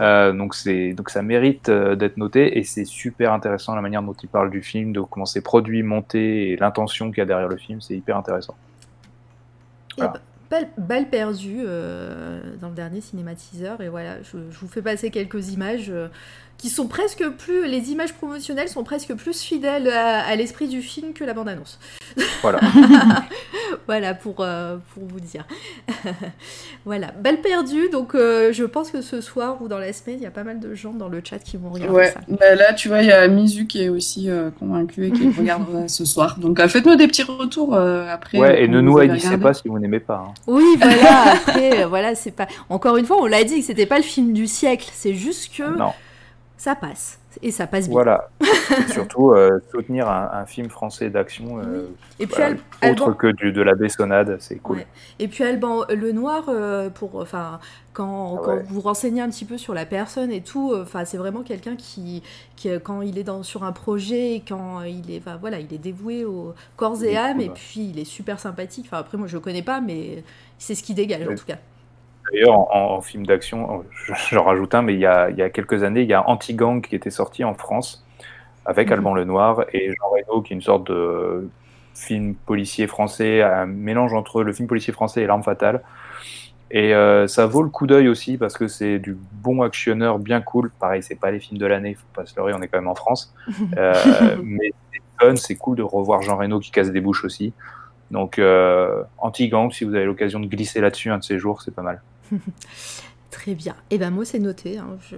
Euh, donc, donc ça mérite euh, d'être noté et c'est super intéressant la manière dont il parle du film, de comment c'est produit, monté et l'intention qu'il y a derrière le film. C'est hyper intéressant. Ba- balle, balle perdue euh, dans le dernier cinématiseur. Et voilà, je, je vous fais passer quelques images euh, qui sont presque plus. Les images promotionnelles sont presque plus fidèles à, à l'esprit du film que la bande-annonce. Voilà. voilà pour, euh, pour vous dire. voilà, balle perdue. Donc euh, je pense que ce soir ou dans la semaine, il y a pas mal de gens dans le chat qui vont regarder Ouais, ça. bah là, tu vois, il y a Mizu qui est aussi euh, convaincu et qui regardera ce soir. Donc, euh, faites-nous des petits retours euh, après. Ouais, euh, et ne nous haïssez pas si vous n'aimez pas. hein. Oui, voilà, après, euh, voilà, c'est pas. Encore une fois, on l'a dit que c'était pas le film du siècle, c'est juste que Non. Ça passe. Et ça passe bien. Voilà. Surtout, euh, soutenir un, un film français d'action, euh, Al- autre Alban- que du, de la baissonnade, c'est cool. Ouais. Et puis Alban Lenoir, euh, pour, enfin, quand, Ah quand ouais. vous renseignez un petit peu sur la personne et tout, enfin, c'est vraiment quelqu'un qui, qui, quand il est dans, sur un projet, quand il est, voilà, il est dévoué au corps et âme, cool, et puis il est super sympathique. Enfin, après, moi, je le connais pas, mais c'est ce qui dégage en tout cas. D'ailleurs, en, en film d'action, je- j'en rajoute un, mais il y, a, il y a quelques années, il y a Anti-Gang qui était sorti en France avec Mhm. Alban Lenoir et Jean Reno, qui est une sorte de film policier français, un mélange entre le film policier français et L'Arme Fatale. Et euh, ça vaut le coup d'œil aussi parce que c'est du bon actionneur bien cool. Pareil, c'est pas les films de l'année, faut pas se leurrer, on est quand même en France. Euh, mais c'est fun, c'est cool de revoir Jean Reno qui casse des bouches aussi. Donc, euh, Anti-Gang, si vous avez l'occasion de glisser là-dessus un de ces jours, c'est pas mal. Très bien. Et ben moi, c'est noté. hein, je-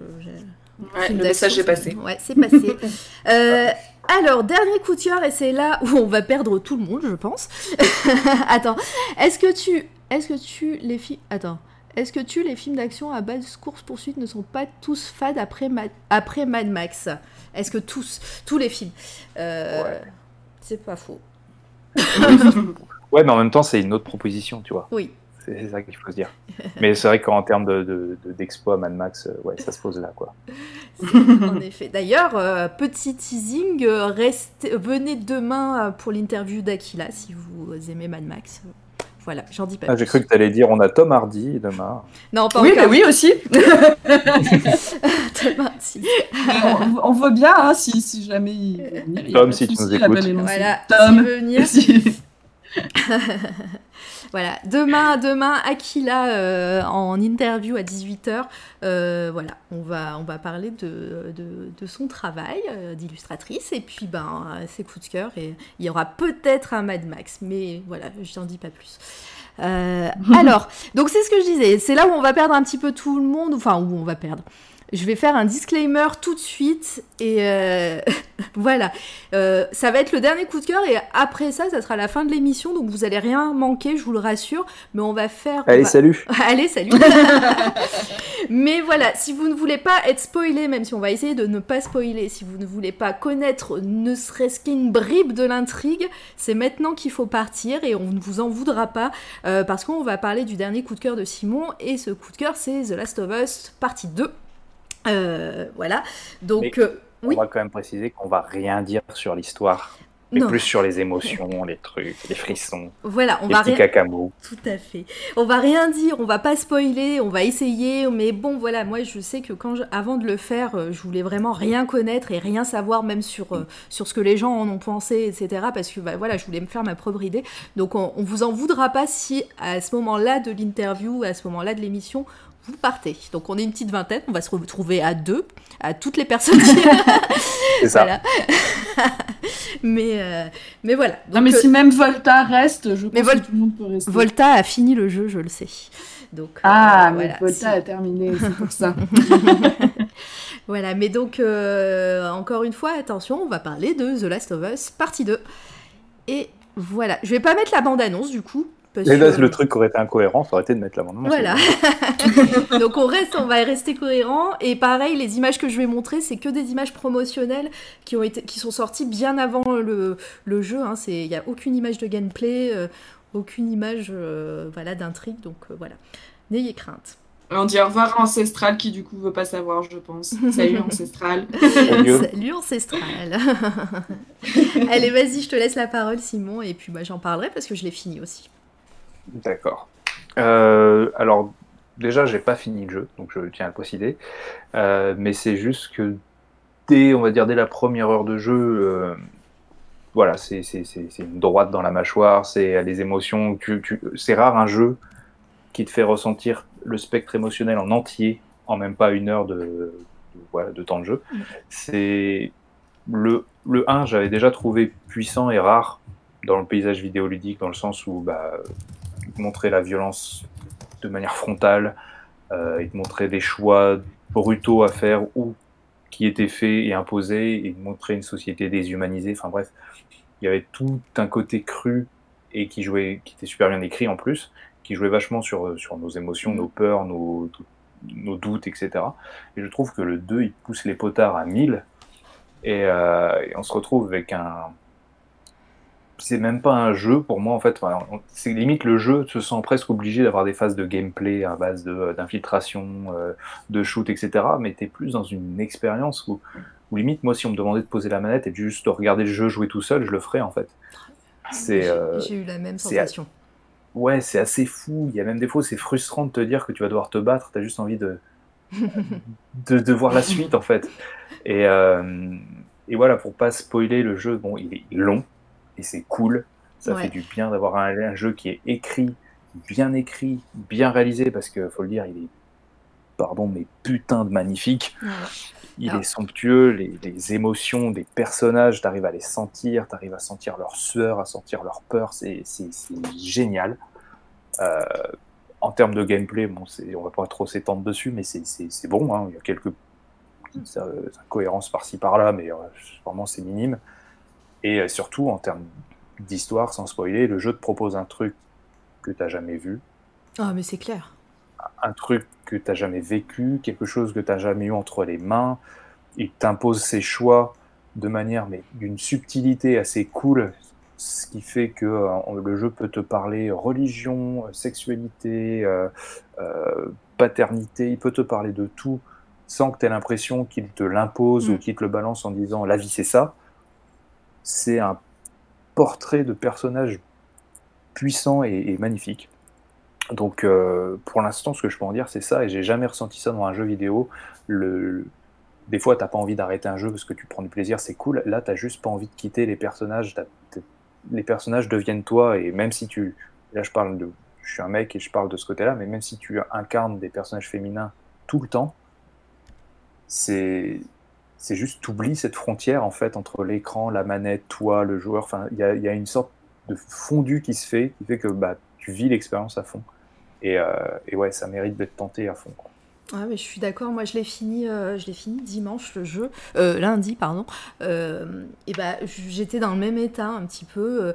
Ouais, le message est passé. Ouais, c'est passé. Euh, alors, dernier coup de cœur, et c'est là où on va perdre tout le monde, je pense. Attends, est-ce que tu, est-ce que tu les films, attends, est-ce que tu les films d'action à base course poursuite ne sont pas tous fades après Mad, après Mad Max? Est-ce que tous, tous les films? Euh, Ouais. C'est pas faux. Ouais, mais en même temps, c'est une autre proposition, tu vois. Oui. C'est ça qu'il faut se dire. Mais c'est vrai qu'en termes d'exploit, de, de, Mad Max, euh, ouais, ça se pose là, quoi. en effet. D'ailleurs, euh, petit teasing, euh, venez demain pour l'interview d'Aquila si vous aimez Mad Max. Voilà, j'en dis pas. Ah, J'ai cru que tu allais dire on a Tom Hardy demain. Non, pas oui, encore. oui aussi. Tom Hardy. On, on, veut bien hein, si, si, jamais il venir. Tom, si tu nous écoutes. Voilà, Tom, veut venir. voilà, demain, demain, Aquila euh, en interview à 18h. Euh, voilà, on va, on va parler de, de, son travail euh, d'illustratrice et puis ben, ses coups de cœur. Et il y aura peut-être un Mad Max, mais voilà, je n'en dis pas plus. alors, donc c'est ce que je disais, c'est là où on va perdre un petit peu tout le monde, enfin où on va perdre je vais faire un disclaimer tout de suite et euh, voilà. Euh, ça va être le dernier coup de cœur et après ça, ça sera la fin de l'émission, donc vous allez rien manquer, je vous le rassure. Mais on va faire. Allez, salut. Allez, salut. mais voilà, si vous ne voulez pas être spoilé, même si on va essayer de ne pas spoiler, si vous ne voulez pas connaître ne serait-ce qu'une bribe de l'intrigue, c'est maintenant qu'il faut partir et on ne vous en voudra pas euh, parce qu'on va parler du dernier coup de cœur de Simon et ce coup de cœur, c'est The Last of Us partie 2. Euh, voilà. Donc, euh, on va quand même préciser qu'on va rien dire sur l'histoire. Mais plus sur les émotions, les trucs, les frissons. Voilà, on les va petits rien... Tout à fait. On va rien dire, on va pas spoiler, on va essayer, mais bon, voilà, moi je sais que quand avant de le faire, euh, je voulais vraiment rien connaître et rien savoir même sur sur ce que les gens en ont pensé, etc. Parce que bah, voilà, je voulais me faire ma propre idée. Donc on, on vous en voudra pas si à ce moment-là de l'interview, à ce moment-là de l'émission, vous partez. Donc on est une petite vingtaine, on va se retrouver à deux, à toutes les personnes. C'est ça. mais, euh, mais voilà. non, mais si euh, même Volta reste, je pense que tout le monde peut rester. Volta a fini le jeu, je le sais. Donc, euh, ah, mais Volta a terminé, c'est pour ça. voilà, mais donc, encore une fois, attention, on va parler de The Last of Us, partie 2. Et voilà, je vais pas mettre la bande-annonce du coup, et là, le truc qui aurait été incohérent, ça aurait été de mettre l'amendement. Voilà. Donc on reste, on va rester cohérent. Et pareil, les images que je vais montrer, c'est que des images promotionnelles qui ont été, qui sont sorties bien avant le, le jeu. Hein. Il n'y a aucune image de gameplay, euh, aucune image, euh, voilà, d'intrigue. Donc euh, voilà, n'ayez crainte. On dit au revoir à Ancestral qui du coup veut pas savoir, je pense. Salut Ancestral. Salut Ancestral. Allez, vas-y, je te laisse la parole, Simon, et puis bah, j'en parlerai parce que je l'ai fini aussi. D'accord. Euh, alors, déjà, j'ai pas fini le jeu, donc je tiens à le préciser. Euh, mais c'est juste que dès, on va dire, dès la première heure de jeu, euh, voilà, c'est une droite dans la mâchoire, c'est les émotions. c'est rare un jeu qui te fait ressentir le spectre émotionnel en entier en même pas une heure de, voilà, de temps de jeu. Mm. C'est le, le 1, j'avais déjà trouvé puissant et rare dans le paysage vidéoludique, dans le sens où bah, montrer la violence de manière frontale, euh, il te montrait des choix brutaux à faire ou qui étaient faits et imposés, et montrer une société déshumanisée. Enfin bref, il y avait tout un côté cru et qui jouait, qui était super bien écrit en plus, qui jouait vachement sur, sur nos émotions, nos peurs, nos, nos doutes, etc. Et je trouve que le 2, il pousse les potards à 1000, et, euh, et on se retrouve avec un, c'est même pas un jeu pour moi en fait. c'est limite le jeu se sent presque obligé d'avoir des phases de gameplay à base euh, d'infiltration, euh, de shoot, etc. Mais t'es plus dans une expérience où, limite moi si on me demandait de poser la manette et juste de regarder le jeu jouer tout seul, je le ferais en fait. C'est. Euh, j'ai eu la même sensation. Ouais, c'est assez fou. Il y a même des fois c'est frustrant de te dire que tu vas devoir te battre. T'as juste envie de... de, voir la suite en fait. Et, et voilà pour pas spoiler le jeu. Bon, il est long et c'est cool. Ça fait du bien d'avoir un, jeu qui est écrit, bien écrit, bien réalisé, parce que faut le dire, il est, pardon, mais putain de magnifique. Il est somptueux, les, émotions des personnages, tu arrives à les sentir, tu arrives à sentir leur sueur, à sentir leur peur, c'est génial. Euh, en termes de gameplay, bon, on va pas trop s'étendre dessus, mais c'est bon, hein. il y a quelques incohérences par-ci par-là, mais euh, vraiment c'est minime. Et euh, surtout, en termes d'histoire, sans spoiler, le jeu te propose un truc que tu n'as jamais vu. Ah, mais c'est clair. Un truc que tu n'as jamais vécu, quelque chose que tu n'as jamais eu entre les mains. Il t'impose ses choix de manière, mais d'une subtilité assez cool. ce qui fait que le jeu peut te parler religion, sexualité, paternité, il peut te parler de tout sans que tu aies l'impression qu'il te l'impose ou mm. qu'il te le balance en disant la vie c'est ça. C'est un portrait de personnage puissant et, magnifique. Donc euh, pour l'instant, ce que je peux en dire, c'est ça, et j'ai jamais ressenti ça dans un jeu vidéo. Le, des fois, t'as pas envie d'arrêter un jeu parce que tu prends du plaisir, c'est cool. Là, t'as juste pas envie de quitter les personnages. Les personnages deviennent toi, et même si tu, là, je parle de, je suis un mec et je parle de ce côté-là, mais même si tu incarnes des personnages féminins tout le temps, c'est c'est juste t'oublies cette frontière en fait entre l'écran, la manette, toi, le joueur. Enfin, il y a, une sorte de fondu qui se fait, qui fait que bah, tu vis l'expérience à fond. Et, euh, et, ouais, ça mérite d'être tenté à fond. Ouais, mais je suis d'accord. Moi, je l'ai fini, euh, je l'ai fini dimanche le jeu, euh, lundi, pardon. Euh, et bah, j'étais dans le même état un petit peu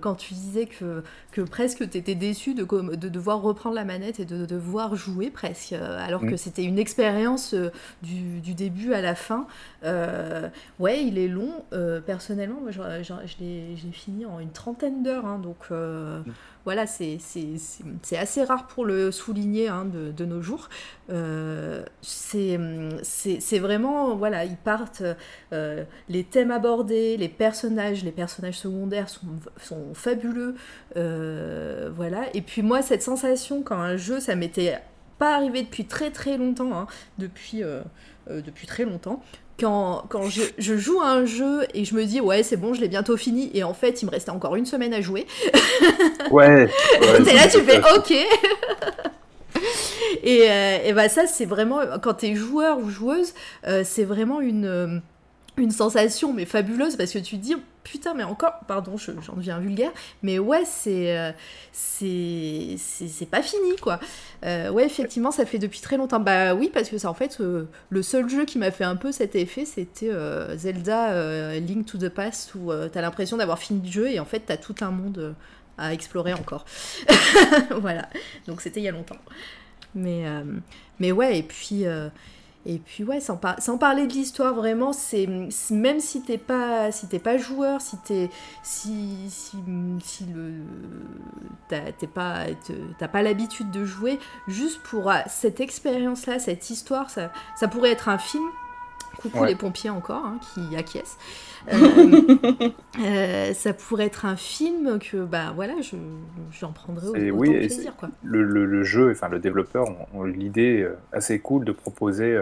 quand tu disais que, que presque tu étais déçu de, de devoir reprendre la manette et de, devoir jouer presque, alors que c'était une expérience du, du, début à la fin. ouais, il est long. personnellement, moi, je, je l'ai fini en une trentaine d'heures, hein, donc. Voilà, c'est assez rare pour le souligner hein, de, nos jours. Euh, c'est vraiment, voilà, ils partent, euh, les thèmes abordés, les personnages, les personnages secondaires sont, sont fabuleux. Euh, voilà, et puis moi, cette sensation quand un jeu, ça m'était pas arrivé depuis très très longtemps, hein, depuis, depuis très longtemps, quand, quand je, je, joue à un jeu et je me dis ouais c'est bon je l'ai bientôt fini et en fait il me restait encore une semaine à jouer. Ouais, t'es là tu fais ok et, euh, bah ça c'est vraiment quand t'es joueur ou joueuse euh, c'est vraiment une une sensation mais fabuleuse parce que tu te dis putain mais encore pardon j'en deviens vulgaire mais ouais c'est euh, c'est pas fini quoi. Euh, ouais effectivement ça fait depuis très longtemps. Bah oui parce que c'est en fait euh, le seul jeu qui m'a fait un peu cet effet c'était Zelda Link to the Past où t'as l'impression d'avoir fini le jeu et en fait t'as tout un monde à explorer encore voilà donc c'était il y a longtemps mais mais ouais et puis et puis ouais, sans, sans parler de l'histoire, vraiment, c'est même si t'es pas si pas joueur, si t'es si si, si le t'es pas t'as pas l'habitude de jouer, juste pour euh, cette expérience-là, cette histoire, ça, ça pourrait être un film. Coucou les pompiers encore, hein, qui acquiescent. Euh, euh, ça pourrait être un film que bah voilà, j'en prendrais autant oui, plaisir. Quoi. Le, le, jeu, enfin le développeur ont, l'idée euh, assez cool de proposer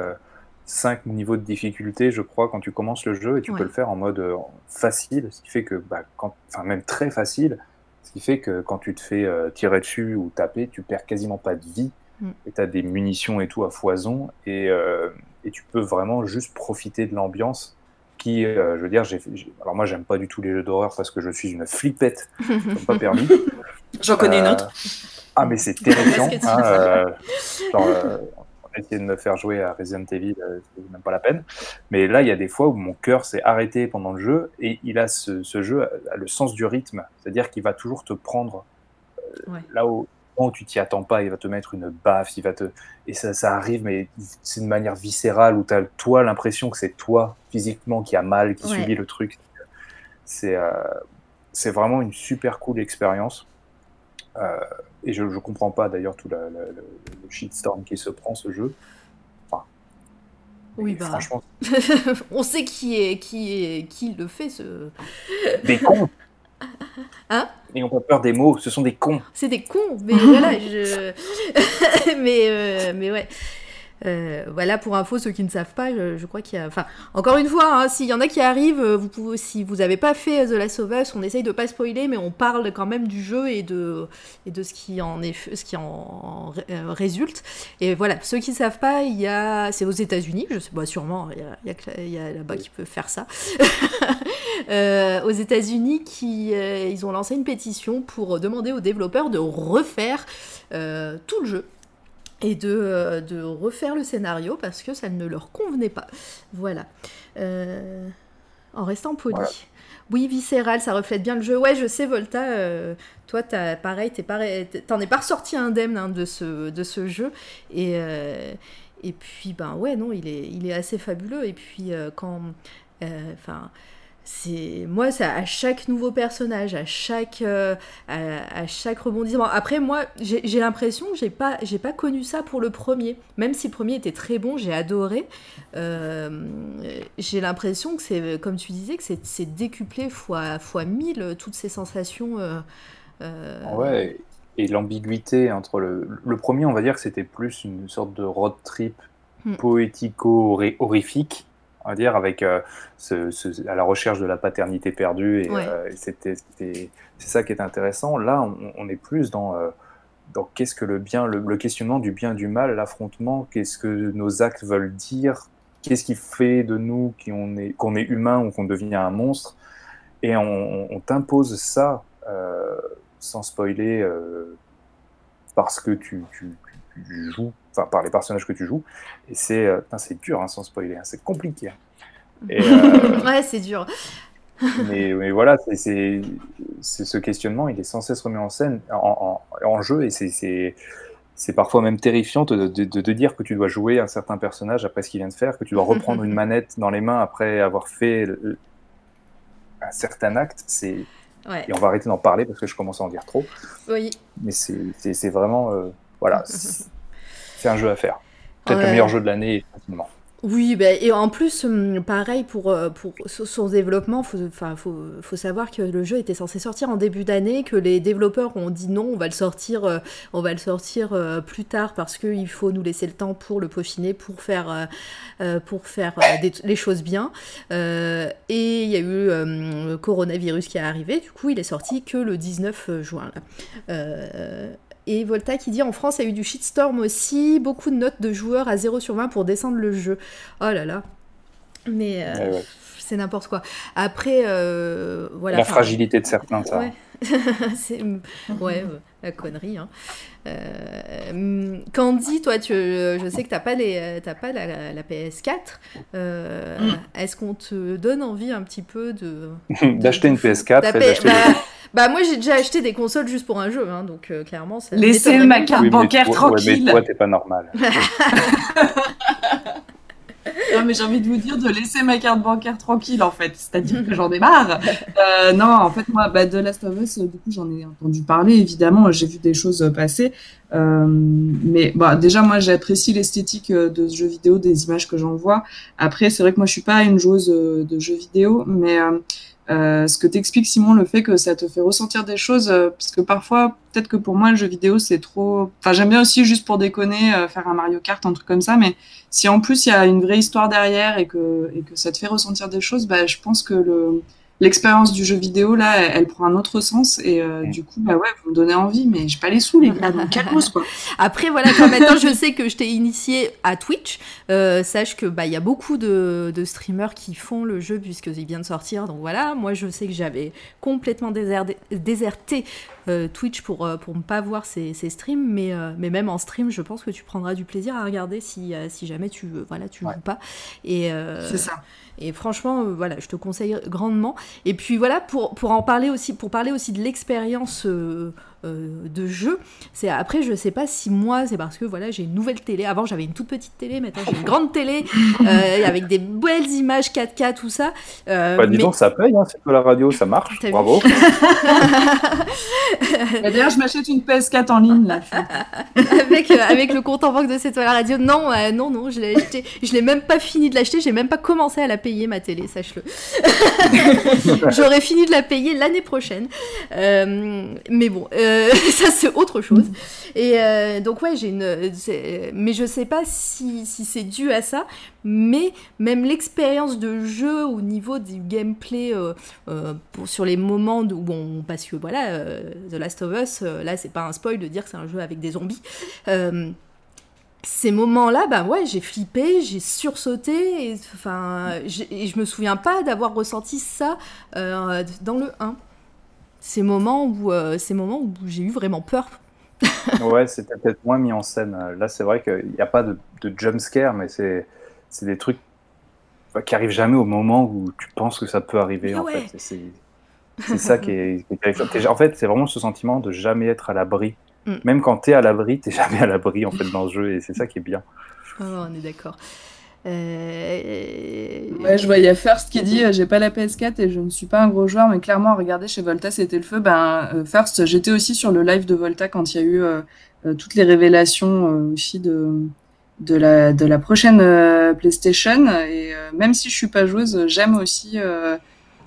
cinq niveaux de difficulté, je crois, quand tu commences le jeu, et tu peux le faire en mode facile, ce qui fait que, bah, quand, enfin même très facile, ce qui fait que quand tu te fais tirer dessus ou taper, tu perds quasiment pas de vie, mm. et tu as des munitions et tout à foison, et, et tu peux vraiment juste profiter de l'ambiance qui, euh, je veux dire, j'ai, alors moi j'aime pas du tout les jeux d'horreur parce que je suis une flippette, pas permis. J'en connais une autre. Euh, ah mais c'est terrifiant. Hein, euh, on a essayé de me faire jouer à Resident Evil, c'est même pas la peine. Mais là, il y a des fois où mon cœur s'est arrêté pendant le jeu et il a ce, jeu a le sens du rythme, c'est-à-dire qu'il va toujours te prendre là où tu t'y attends pas, il va te mettre une baffe, il va te et ça, ça arrive, mais c'est de manière viscérale où tu as toi l'impression que c'est toi physiquement qui a mal, qui subit le truc. C'est euh, c'est vraiment une super cool expérience. Euh, et je, je comprends pas d'ailleurs tout le shitstorm qui se prend ce jeu. Enfin, oui, bah. Franchement. On sait qui est qui est qui le fait ce. Des cons. Hein? Et on pas peur des mots, ce sont des cons. C'est des cons, mais voilà, je. mais, euh, mais ouais. Euh, voilà pour info ceux qui ne savent pas, je, crois qu'il y a. Enfin, encore une fois, hein, s'il y en a qui arrivent, euh, vous pouvez, si vous n'avez pas fait The Last of Us, on essaye de pas spoiler, mais on parle quand même du jeu et de et de ce qui en est, ce qui en résulte. Et voilà, ceux qui ne savent pas, il y a, c'est aux États-Unis, je sais pas, sûrement, il y a, là-bas qui peut faire ça. Euh, aux États-Unis qui euh, ils ont lancé une pétition pour demander aux développeurs de refaire euh, tout le jeu et de, de, refaire le scénario parce que ça ne leur convenait pas. Voilà. en restant poli. Oui, viscéral, ça reflète bien le jeu. Ouais, je sais, Volta, toi, as, pareil, t'en es pas ressorti indemne hein, de, ce, de ce jeu. Et, et puis, ben ouais, non, il est, il est assez fabuleux. Et puis, quand. Enfin c'est moi ça à chaque nouveau personnage à chaque euh, à, chaque rebondissement. Après moi j'ai l'impression que j'ai pas j'ai pas connu ça pour le premier. Même si le premier était très bon j'ai adoré. Euh, j'ai l'impression que c'est comme tu disais que c'est décuplé fois fois mille toutes ces sensations euh, ouais et l'ambiguïté entre le le premier on va dire que c'était plus une sorte de road trip hmm. poético horrifique on va dire, avec euh, ce, à la recherche de la paternité perdue. Et, euh, c'était, c'est ça qui est intéressant. Là, on, est plus dans, euh, dans qu'est-ce que le bien, le, questionnement du bien du mal, l'affrontement, qu'est-ce que nos actes veulent dire, qu'est-ce qui fait de nous qu'on est, qu'on est humain ou qu'on devient un monstre. Et on, t'impose ça sans spoiler parce que tu, tu, tu joues enfin par les personnages que tu joues. Et c'est euh, c'est dur hein, sans spoiler, hein, c'est compliqué. Hein. Euh, ouais, c'est dur. mais, mais, voilà, c'est ce questionnement, il est sans cesse remis en scène, en, en, jeu, et c'est parfois même terrifiant de, de, dire que tu dois jouer un certain personnage après ce qu'il vient de faire, que tu dois reprendre une manette dans les mains après avoir fait un certain acte. C'est et on va arrêter d'en parler parce que je commence à en dire trop. Oui. Mais c'est vraiment euh, voilà. C'est un jeu à faire. Peut-être le meilleur jeu de l'année, facilement. Oui, bah, et en plus, hum, pareil pour, euh, pour son développement, il faut, faut, savoir que le jeu était censé sortir en début d'année, que les développeurs ont dit non, on va le sortir, euh, on va le sortir euh, plus tard parce qu'il faut nous laisser le temps pour le peaufiner, pour faire, pour faire les choses bien. et il y a eu le coronavirus qui est arrivé, du coup il est sorti que le 19 juin. Là. Et Volta qui dit en France, il y a eu du shitstorm aussi, beaucoup de notes de joueurs à 0 sur 20 pour descendre le jeu. Oh là là. Mais euh, c'est n'importe quoi. Après, euh, voilà. La fragilité de certains, ça. Ouais, c'est ouais, la connerie. Hein. Euh, Candy, toi, tu, je sais que tu n'as pas, les, pas la, la PS4. Euh, mm. Est-ce qu'on te donne envie un petit peu de. D'acheter une PS4 bah moi j'ai déjà acheté des consoles juste pour un jeu, hein, donc euh, clairement ça. Laissez ma carte bancaire tranquille. mais toi t'es pas normal. non mais j'ai envie de vous dire de laisser ma carte bancaire tranquille en fait, c'est-à-dire que j'en ai marre. Euh, non en fait moi bah, de Last of Us du coup j'en ai entendu parler évidemment, j'ai vu des choses passer, euh, mais bah déjà moi j'apprécie l'esthétique de ce jeu vidéo, des images que j'en vois. Après c'est vrai que moi je suis pas une joueuse de jeux vidéo, mais euh, ce que t'expliques Simon, le fait que ça te fait ressentir des choses, euh, parce que parfois, peut-être que pour moi, le jeu vidéo, c'est trop. Enfin, j'aime bien aussi juste pour déconner, euh, faire un Mario Kart, un truc comme ça, mais si en plus il y a une vraie histoire derrière et que, et que ça te fait ressentir des choses, bah, je pense que le, l'expérience du jeu vidéo là, elle, prend un autre sens et euh, du coup bah ouais, vous me donnez envie, mais j'ai pas les sous les gars, donc quoi. Après voilà, quand maintenant je sais que je t'ai initié à Twitch, euh, sache que bah il y a beaucoup de, de, streamers qui font le jeu puisqu'il vient de sortir, donc voilà, moi je sais que j'avais complètement déserté, déserté euh, Twitch pour pour ne pas voir ces, ces streams, mais mais même en stream, je pense que tu prendras du plaisir à regarder si si jamais tu voilà tu joues pas et c'est ça. Et franchement, euh, voilà, je te conseille grandement. Et puis voilà, pour, pour en parler aussi, pour parler aussi de l'expérience euh, euh, de jeu. C'est après, je sais pas si moi, c'est parce que voilà, j'ai une nouvelle télé. Avant, j'avais une toute petite télé, maintenant j'ai une grande télé euh, avec des belles images 4K, tout ça. Euh, bah, disons ça paye, hein, c'est que la radio, ça marche. Bravo. D'ailleurs, je m'achète une PS4 en ligne là. avec, avec le compte en banque de cette la radio. Non, non, non, je l'ai acheté. Je l'ai même pas fini de l'acheter. J'ai même pas commencé à la payer ma télé, sache-le. J'aurais fini de la payer l'année prochaine. mais bon. Euh, ça c'est autre chose. Et euh, donc ouais, j'ai une, mais je sais pas si, si c'est dû à ça, mais même l'expérience de jeu au niveau du gameplay euh, pour, sur les moments où on, parce que voilà, The Last of Us, là c'est pas un spoil de dire que c'est un jeu avec des zombies ces moments-là, bah ouais, j'ai flippé, j'ai sursauté, et, enfin, et je me souviens pas d'avoir ressenti ça dans le 1 ces moments où, euh, ces moments où j'ai eu vraiment peur. ouais, c'était peut-être moins mis en scène. Là, c'est vrai qu'il n'y a pas de, de jump scare, mais c'est des trucs qui arrivent jamais au moment où tu penses que ça peut arriver. En fait. C'est ça qui est, qui En fait, c'est vraiment ce sentiment de jamais être à l'abri. Mm. Même quand tu es à l'abri, tu jamais à l'abri en fait, dans ce jeu, et c'est ça qui est bien. Oh, on est d'accord. Euh, ouais, je voyais First qui dit j'ai pas la PS4 et je ne suis pas un gros joueur, mais clairement, regarder chez Volta, c'était le feu. Ben, First, j'étais aussi sur le live de Volta quand il y a eu toutes les révélations aussi de, de, la, de la prochaine PlayStation. Et même si je suis pas joueuse, j'aime aussi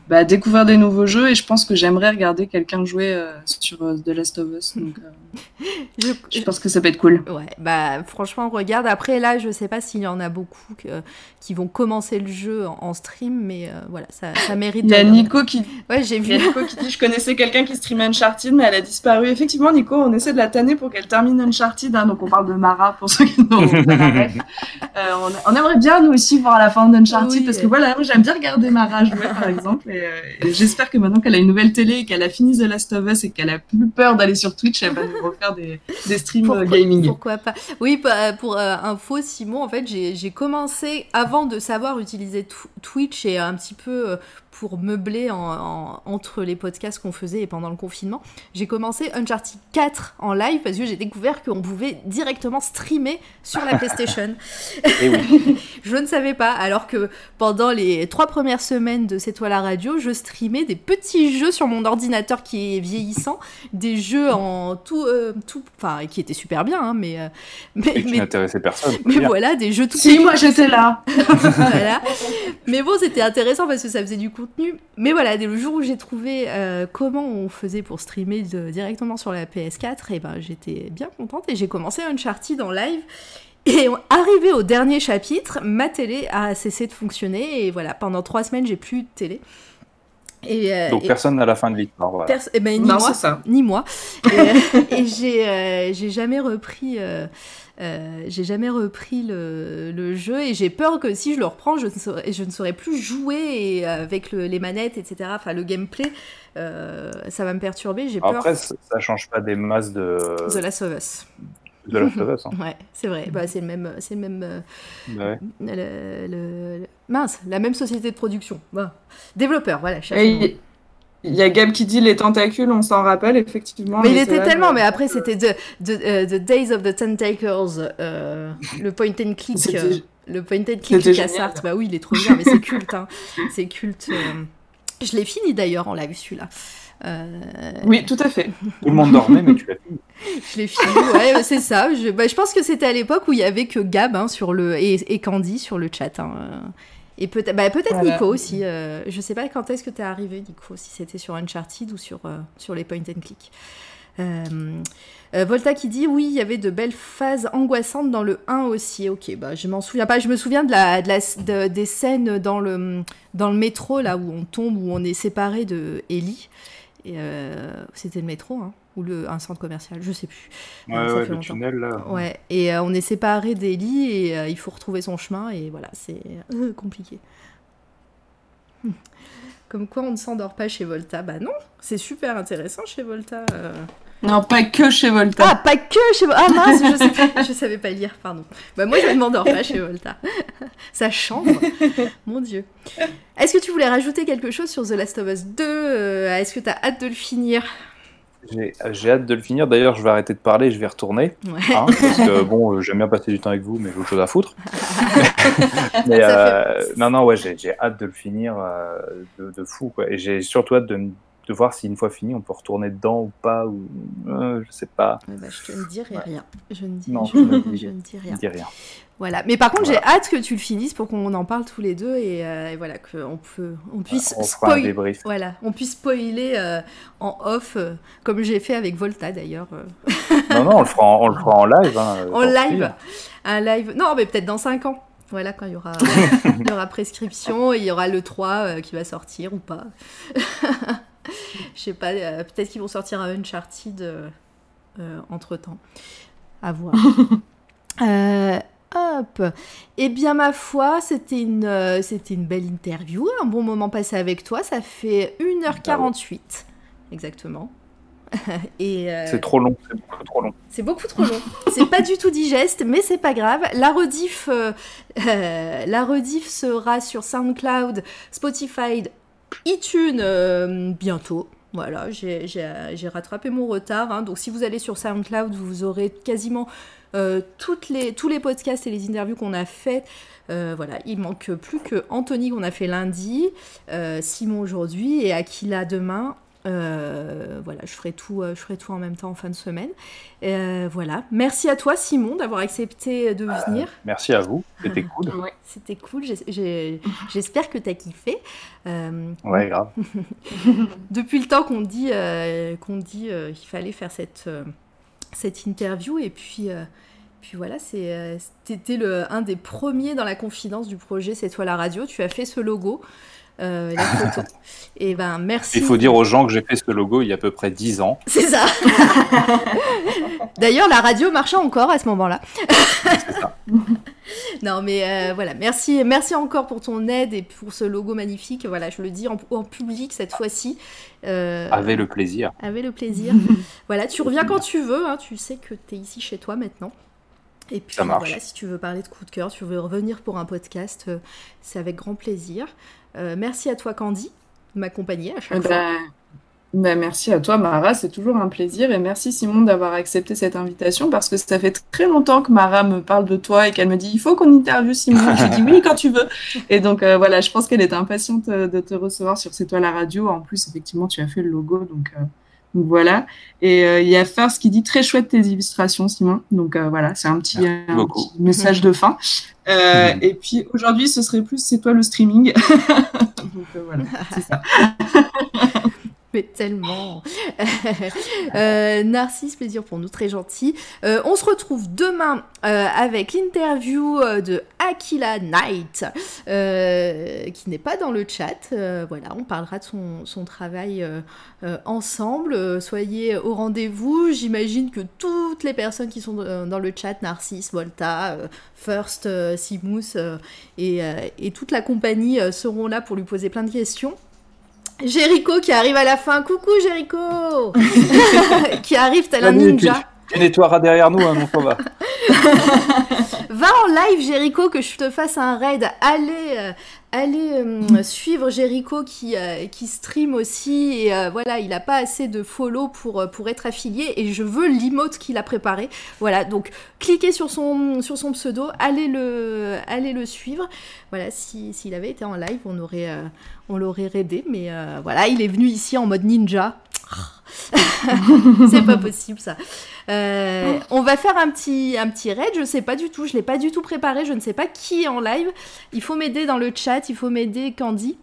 bah, découvrir des nouveaux jeux et je pense que j'aimerais regarder quelqu'un jouer euh, sur euh, The Last of Us. Donc, euh, je, pense que ça peut être cool. Ouais, bah franchement, regarde. Après, là, je sais pas s'il y en a beaucoup que, qui vont commencer le jeu en, stream, mais voilà, ça, ça mérite. Il y a Nico qui. Ouais, j'ai vu. Nico qui dit Je connaissais quelqu'un qui streamait Uncharted, mais elle a disparu. Effectivement, Nico, on essaie de la tanner pour qu'elle termine Uncharted. Hein, donc, on parle de Mara pour ceux qui n'ont pas on, on, aimerait bien, nous aussi, voir la fin d'Uncharted parce que voilà, moi, j'aime bien regarder Mara jouer, par exemple. Euh, et, j'espère que maintenant qu'elle a une nouvelle télé et qu'elle a fini The Last of Us et qu'elle a plus peur d'aller sur Twitch, elle va nous refaire des, des streams euh, gaming. Pourquoi pas Oui, pour euh, info, Simon, en fait, j'ai commencé avant de savoir utiliser Twitch et un petit peu pour meubler entre les podcasts qu'on faisait et pendant le confinement, j'ai commencé Uncharted 4 en live parce que j'ai découvert qu'on pouvait directement streamer sur la PlayStation. Et oui. je ne savais pas, alors que pendant les trois premières semaines de C'est toi la radio, je streamais des petits jeux sur mon ordinateur qui est vieillissant, des jeux en tout, euh, tout enfin qui étaient super bien, hein, mais, euh, mais, et qui n'intéressaient personne. Mais voilà, des jeux tout. Si moi j'étais là. voilà. Mais bon, c'était intéressant parce que ça faisait du coup mais voilà, dès le jour où j'ai trouvé euh, comment on faisait pour streamer directement sur la PS4, et eh ben, j'étais bien contente et j'ai commencé Uncharted en live. Et arrivé au dernier chapitre, ma télé a cessé de fonctionner et voilà, pendant trois semaines, j'ai plus de télé. Et, euh, Donc personne n'a la fin de l'histoire. Voilà. Eh ben, ni, moi, ni moi. et, euh, j'ai jamais repris. Euh, j'ai jamais repris le, jeu et j'ai peur que si je le reprends, je ne saurais, je ne saurais plus jouer euh, avec les manettes, etc. Enfin, le gameplay, euh, ça va me perturber. J'ai peur. Après, ça, change pas des masses de. The Last of Us. The Last of Us. Hein. ouais, c'est vrai. Bah, c'est le même, c'est le même. Bah mince, la même société de production. Bah. Développeur, voilà. Il y a Gab qui dit les tentacules, on s'en rappelle effectivement. Mais, il était tellement, mais après c'était the, the, the, Days of the Tentacles, euh, le point and click, euh, le point and click Cassart. Bah oui, il est trop bien, mais c'est culte, hein. c'est culte. Euh. Je l'ai fini d'ailleurs en live celui-là. Oui, tout à fait. Tout le monde dormait, mais tu l'as fini. je l'ai fini, ouais, c'est ça. Je, bah, je pense que c'était à l'époque où il y avait que Gab hein, sur le, et, et, Candy sur le chat. Hein. Et peut-être bah, peut Nico aussi. Euh, je sais pas quand est-ce que tu es arrivé, Nico, si c'était sur Uncharted ou sur, euh, sur les point and click. Euh, Volta qui dit oui, il y avait de belles phases angoissantes dans le 1 aussi. Ok, bah je m'en souviens pas. Je me souviens de la, de la des scènes dans le, dans le métro là où on tombe, où on est séparé de Ellie. C'était le métro, hein ou le, un centre commercial, je sais plus. Ouais, ouais le tunnel là. Ouais, et euh, on est séparés d'Eli et euh, il faut retrouver son chemin et voilà, c'est euh, compliqué. Comme quoi on ne s'endort pas chez Volta. Bah non, c'est super intéressant chez Volta. Non, pas que chez Volta. Ah, pas que chez Volta. Ah mince, je, sais je savais pas lire, pardon. Bah moi je ne m'endors pas chez Volta. Ça chambre. Mon Dieu. Est-ce que tu voulais rajouter quelque chose sur The Last of Us 2 Est-ce que tu as hâte de le finir? J'ai hâte de le finir. D'ailleurs, je vais arrêter de parler, je vais retourner. Hein, parce que bon, euh, j'aime bien passer du temps avec vous, mais j'ai autre chose à foutre. mais euh, non, non, ouais, j'ai hâte de le finir euh, de, fou. Quoi. Et j'ai surtout hâte de, de voir si une fois fini, on peut retourner dedans ou pas. Ou je sais pas. Bah, je ne dirai rien. Je ne dis, non, je, je, ne dis rien. dis rien. Voilà. Mais par contre, j'ai hâte que tu le finisses pour qu'on en parle tous les deux et, euh, voilà qu'on peut, on puisse spoiler. Voilà, on puisse spoiler euh, en off, euh, comme j'ai fait avec Volta d'ailleurs. non, non, on le fera en, on le fera en live. Hein, en live, un live. Non, mais peut-être dans 5 ans. Voilà, quand il y aura, il y aura prescription et il y aura le 3 qui va sortir ou pas. Je sais pas, peut-être qu'ils vont sortir un Uncharted entre temps. À voir. Euh, Hop. Eh bien, ma foi, c'était une, euh, c'était une belle interview, un bon moment passé avec toi. Ça fait 1h48, exactement. Et euh, C'est trop long, c'est beaucoup trop long. C'est beaucoup trop long. c'est pas du tout digeste, mais c'est pas grave. La rediff, euh, la rediff sera sur SoundCloud, Spotify, iTunes bientôt Voilà, j'ai rattrapé mon retard. Hein. Donc si vous allez sur SoundCloud, vous aurez quasiment euh, tous les podcasts et les interviews qu'on a fait. Euh, voilà, il manque plus que Anthony qu'on a fait lundi, euh, Simon aujourd'hui et Aquila demain. Euh, voilà, je ferai, tout, euh, je ferai tout en même temps en fin de semaine. Euh, voilà. Merci à toi, Simon, d'avoir accepté de venir. merci à vous. C'était cool. C'était cool. J'espère que tu as kiffé. ouais, grave. Depuis le temps qu'on dit qu'on dit qu'il fallait faire cette, cette interview. Et puis. Puis voilà, c'était le un des premiers dans la confidence du projet C'est toi la radio. Tu as fait ce logo. Euh, Et ben merci. Il faut dire aux gens que j'ai fait ce logo il y a à peu près 10 ans. C'est ça. D'ailleurs, la radio marchait encore à ce moment-là. ça. non, mais euh, voilà, merci, merci encore pour ton aide et pour ce logo magnifique. Voilà, je le dis en, public cette fois-ci. Euh, Avec le plaisir. Avec le plaisir. voilà, tu reviens quand tu veux. Hein, tu sais que tu es ici chez toi maintenant. Et puis voilà, si tu veux parler de coup de cœur, tu veux revenir pour un podcast, euh, c'est avec grand plaisir. Euh, merci à toi, Candy, de m'accompagner à chaque bah, fois. Bah, merci à toi, Mara, c'est toujours un plaisir. Et merci, Simon, d'avoir accepté cette invitation parce que ça fait très longtemps que Mara me parle de toi et qu'elle me dit il faut qu'on interviewe Simon. Je dis oui quand tu veux. Et donc, euh, voilà, je pense qu'elle est impatiente de te recevoir sur C'est toi la radio. En plus, effectivement, tu as fait le logo. Donc, donc voilà. Et euh, il y a First qui dit très chouette tes illustrations, Simon. Donc euh, voilà, c'est un, petit, message de fin. Euh, et puis aujourd'hui, ce serait plus c'est toi le streaming. Donc voilà, c'est ça. tellement. euh, Narcisse, plaisir pour nous, très gentil. Euh, on se retrouve demain euh, avec l'interview de Aquila Knight, qui n'est pas dans le chat. voilà, on parlera de son, travail ensemble. soyez au rendez-vous. J'imagine que toutes les personnes qui sont dans le chat, Narcisse, Volta, First, Simous et, et, toute la compagnie seront là pour lui poser plein de questions. Jericho qui arrive à la fin. Coucou Jericho Qui arrive tel un ninja. Tu nettoieras derrière nous, hein, mon va. Va en live, Jericho, que je te fasse un raid. Allez, euh, allez euh, suivre Jericho qui, euh, qui stream aussi. Et voilà, il n'a pas assez de follow pour, être affilié. Et je veux l'emote qu'il a préparé. Voilà, donc cliquez sur son, pseudo. Allez le, suivre. Voilà, s'il avait été en live, on aurait, on l'aurait raidé. Mais voilà, il est venu ici en mode ninja. c'est pas possible ça. Euh, on va faire un petit, raid, je sais pas du tout, je l'ai pas du tout préparé, je ne sais pas qui est en live. Il faut m'aider dans le chat, il faut m'aider Candy.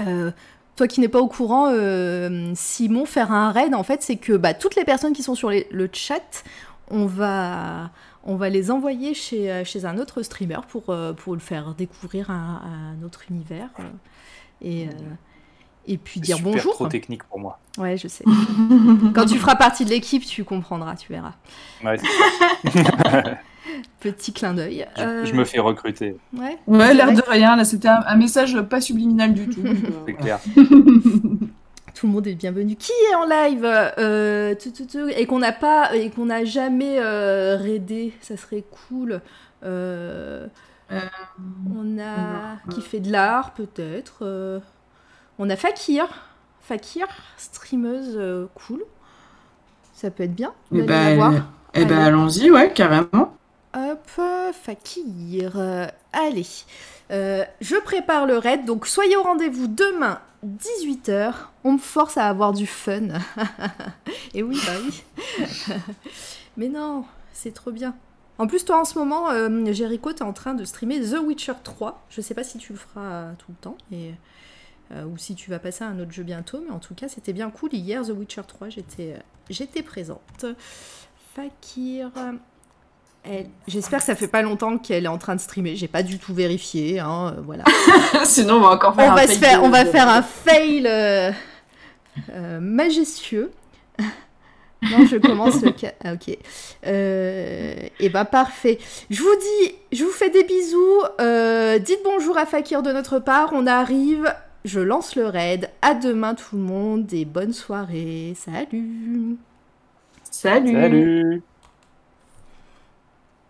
Euh, toi qui n'es pas au courant, euh, Simon, faire un raid, en fait, c'est que bah, toutes les personnes qui sont sur le chat, on va, on va les envoyer chez, chez un autre streamer pour, pour le faire découvrir un, un autre univers. Et, et puis dire super bonjour. trop technique pour moi. Ouais, je sais. Quand tu feras partie de l'équipe, tu comprendras, tu verras. Ouais, Petit clin d'œil. Je, me fais recruter. Ouais, ouais l'air de rien. Là, c'était un, message pas subliminal du tout. C'est clair. tout le monde est bienvenu. Qui est en live euh, et qu'on n'a pas et qu'on n'a jamais euh, raidé, ça serait cool. Euh, on a qui fait de l'art peut-être. On a Fakir. Fakir, streameuse euh, cool. Ça peut être bien. Et eh ben, eh ben allons-y, ouais, carrément. Hop, Fakir. Euh, allez. Euh, je prépare le raid, donc soyez au rendez-vous demain, 18h. On me force à avoir du fun. Et oui, bah oui. Mais non, c'est trop bien. En plus, toi, en ce moment, Jericho, t'es en train de streamer The Witcher 3. Je sais pas si tu le feras tout le temps, euh, ou si tu vas passer à un autre jeu bientôt, mais en tout cas c'était bien cool. Hier, The Witcher 3, j'étais, euh, j'étais présente. Fakir. J'espère que ça fait pas longtemps qu'elle est en train de streamer. J'ai pas du tout vérifié, hein, euh, voilà. Sinon, on va encore faire on un va faire, On va faire un fail majestueux. non, je commence le cas. Ah, ok. et eh ben parfait. Je vous dis, je vous fais des bisous. dites bonjour à Fakir de notre part. On arrive je lance le raid. À demain tout le monde et bonne soirée. Salut. Salut. Salut.